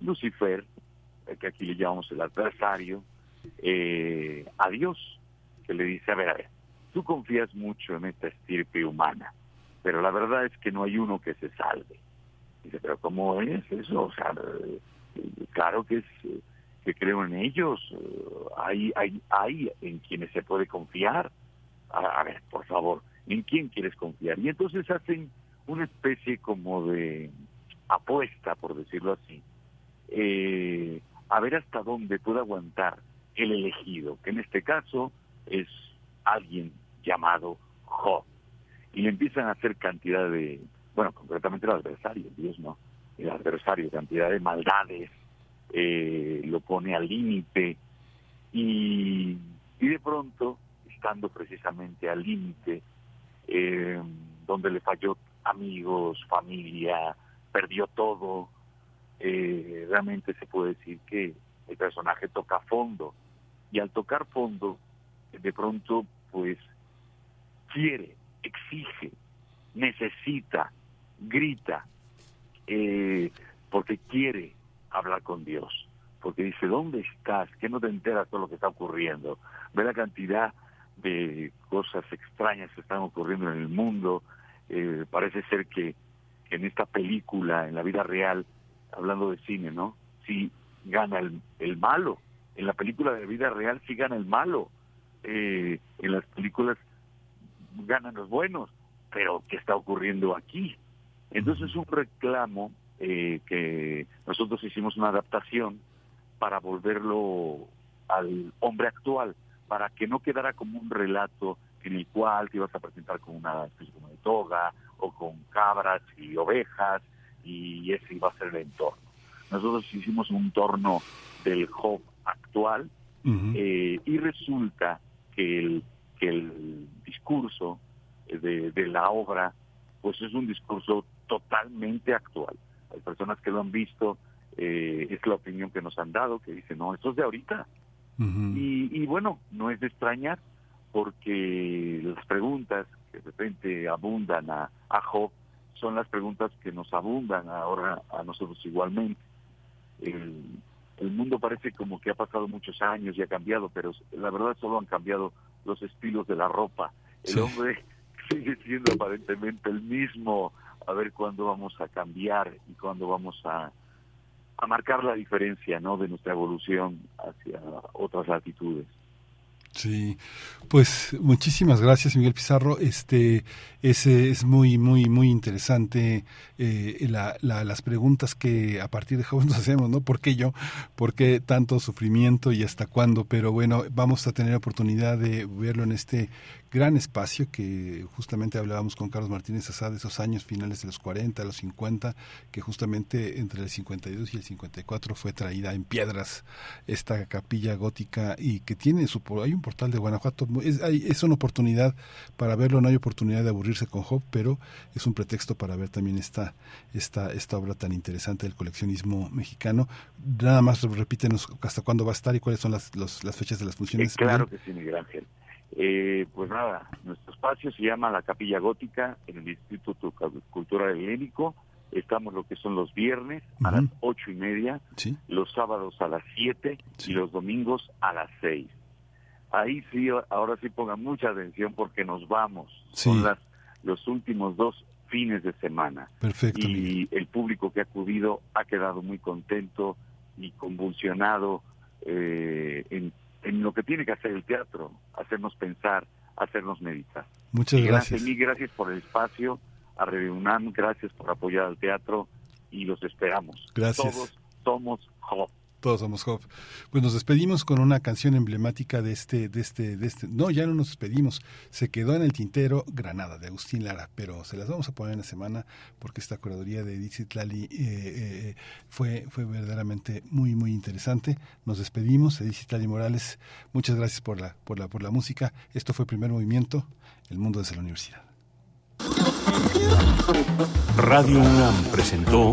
Lucifer, eh, que aquí le llamamos el adversario, eh, a Dios, que le dice, a ver, a ver, tú confías mucho en esta estirpe humana, pero la verdad es que no hay uno que se salve. Dice, pero ¿cómo es eso? O sea, eh, claro que es eh, que creo en ellos, eh, hay, hay, hay en quienes se puede confiar. A, ver, por favor, ¿en quién quieres confiar? Y entonces hacen una especie como de apuesta, por decirlo así, eh, a ver hasta dónde puede aguantar el elegido, que en este caso es alguien llamado Job. Y le empiezan a hacer cantidad de, bueno, concretamente el adversario, Dios no, el adversario, cantidad de maldades, eh, lo pone al límite y, y de pronto, estando precisamente al límite, eh, donde le falló amigos, familia, perdió todo, eh, realmente se puede decir que el personaje toca fondo. Y al tocar fondo de pronto pues quiere, exige, necesita, grita, eh, porque quiere hablar con Dios, porque dice, ¿dónde estás? ¿Qué no te enteras de lo que está ocurriendo? Ve la cantidad de cosas extrañas que están ocurriendo en el mundo. Eh, parece ser que, en esta película, en la vida real, hablando de cine, ¿no? Sí gana el, el malo. En la película de vida real sí gana el malo. Eh, en las películas ganan los buenos. Pero ¿qué está ocurriendo aquí? Entonces es un reclamo eh, que nosotros hicimos una adaptación para volverlo al hombre actual, para que no quedara como un relato en el cual te ibas a presentar con una especie como de toga o con cabras y ovejas y ese iba a ser el entorno. Nosotros hicimos un entorno del Job actual eh, y resulta que el, que el discurso de, de la obra pues es un discurso totalmente actual. Hay personas que lo han visto, eh, es la opinión que nos han dado, que dicen, no, esto es de ahorita. y, bueno, no es de extrañar, porque las preguntas que de repente abundan a, a Job son las preguntas que nos abundan ahora a nosotros igualmente. El, el mundo parece como que ha pasado muchos años y ha cambiado, pero la verdad solo han cambiado los estilos de la ropa. El hombre [LAUGHS] sigue siendo aparentemente el mismo. A ver cuándo vamos a cambiar y cuándo vamos a, a marcar la diferencia ¿no? de nuestra evolución hacia otras latitudes. Sí, pues muchísimas gracias Miguel Pizarro. Este es, es muy muy muy interesante eh, la, las preguntas que a partir de jóvenes [LAUGHS] nos hacemos, ¿no? ¿Por qué yo? ¿Por qué tanto sufrimiento y hasta cuándo? Pero bueno, vamos a tener oportunidad de verlo en este gran espacio que justamente hablábamos con Carlos Martínez Asá de esos años finales de los 40, los 50, que justamente entre el 52 y el 54 fue traída en piedras esta capilla gótica y que tiene su hay un portal de Guanajuato es, es una oportunidad para verlo no hay oportunidad de aburrirse con Job pero es un pretexto para ver también esta esta esta obra tan interesante del coleccionismo mexicano. Nada más repítenos hasta cuándo va a estar y cuáles son las las fechas de las funciones. Eh, claro que sí Miguel Ángel eh, pues nada, nuestro espacio se llama la Capilla Gótica en el Instituto Cultural Helénico. Estamos lo que son los viernes a las ocho y media, los sábados a las siete y los domingos a las seis. Ahí sí, ahora sí pongan mucha atención porque nos vamos. Son las, los últimos dos fines de semana. Perfecto. Y el público que ha acudido ha quedado muy contento y convulsionado eh, en en lo que tiene que hacer el teatro, hacernos pensar, hacernos meditar. Muchas gracias. Mil gracias por el espacio, a Reunam, gracias por apoyar al teatro y los esperamos. Gracias. Todos somos Job. Todos somos Job. Pues nos despedimos con una canción emblemática de este, de este, de este. No, ya no nos despedimos. Se quedó en el tintero Granada de Agustín Lara, pero se las vamos a poner en la semana porque esta curaduría de Edith Lali eh, eh, fue, fue verdaderamente muy, muy interesante. Nos despedimos, Edith Lali Morales. Muchas gracias por la, por la, por la música. Esto fue primer movimiento, El mundo desde la universidad. Radio UNAM presentó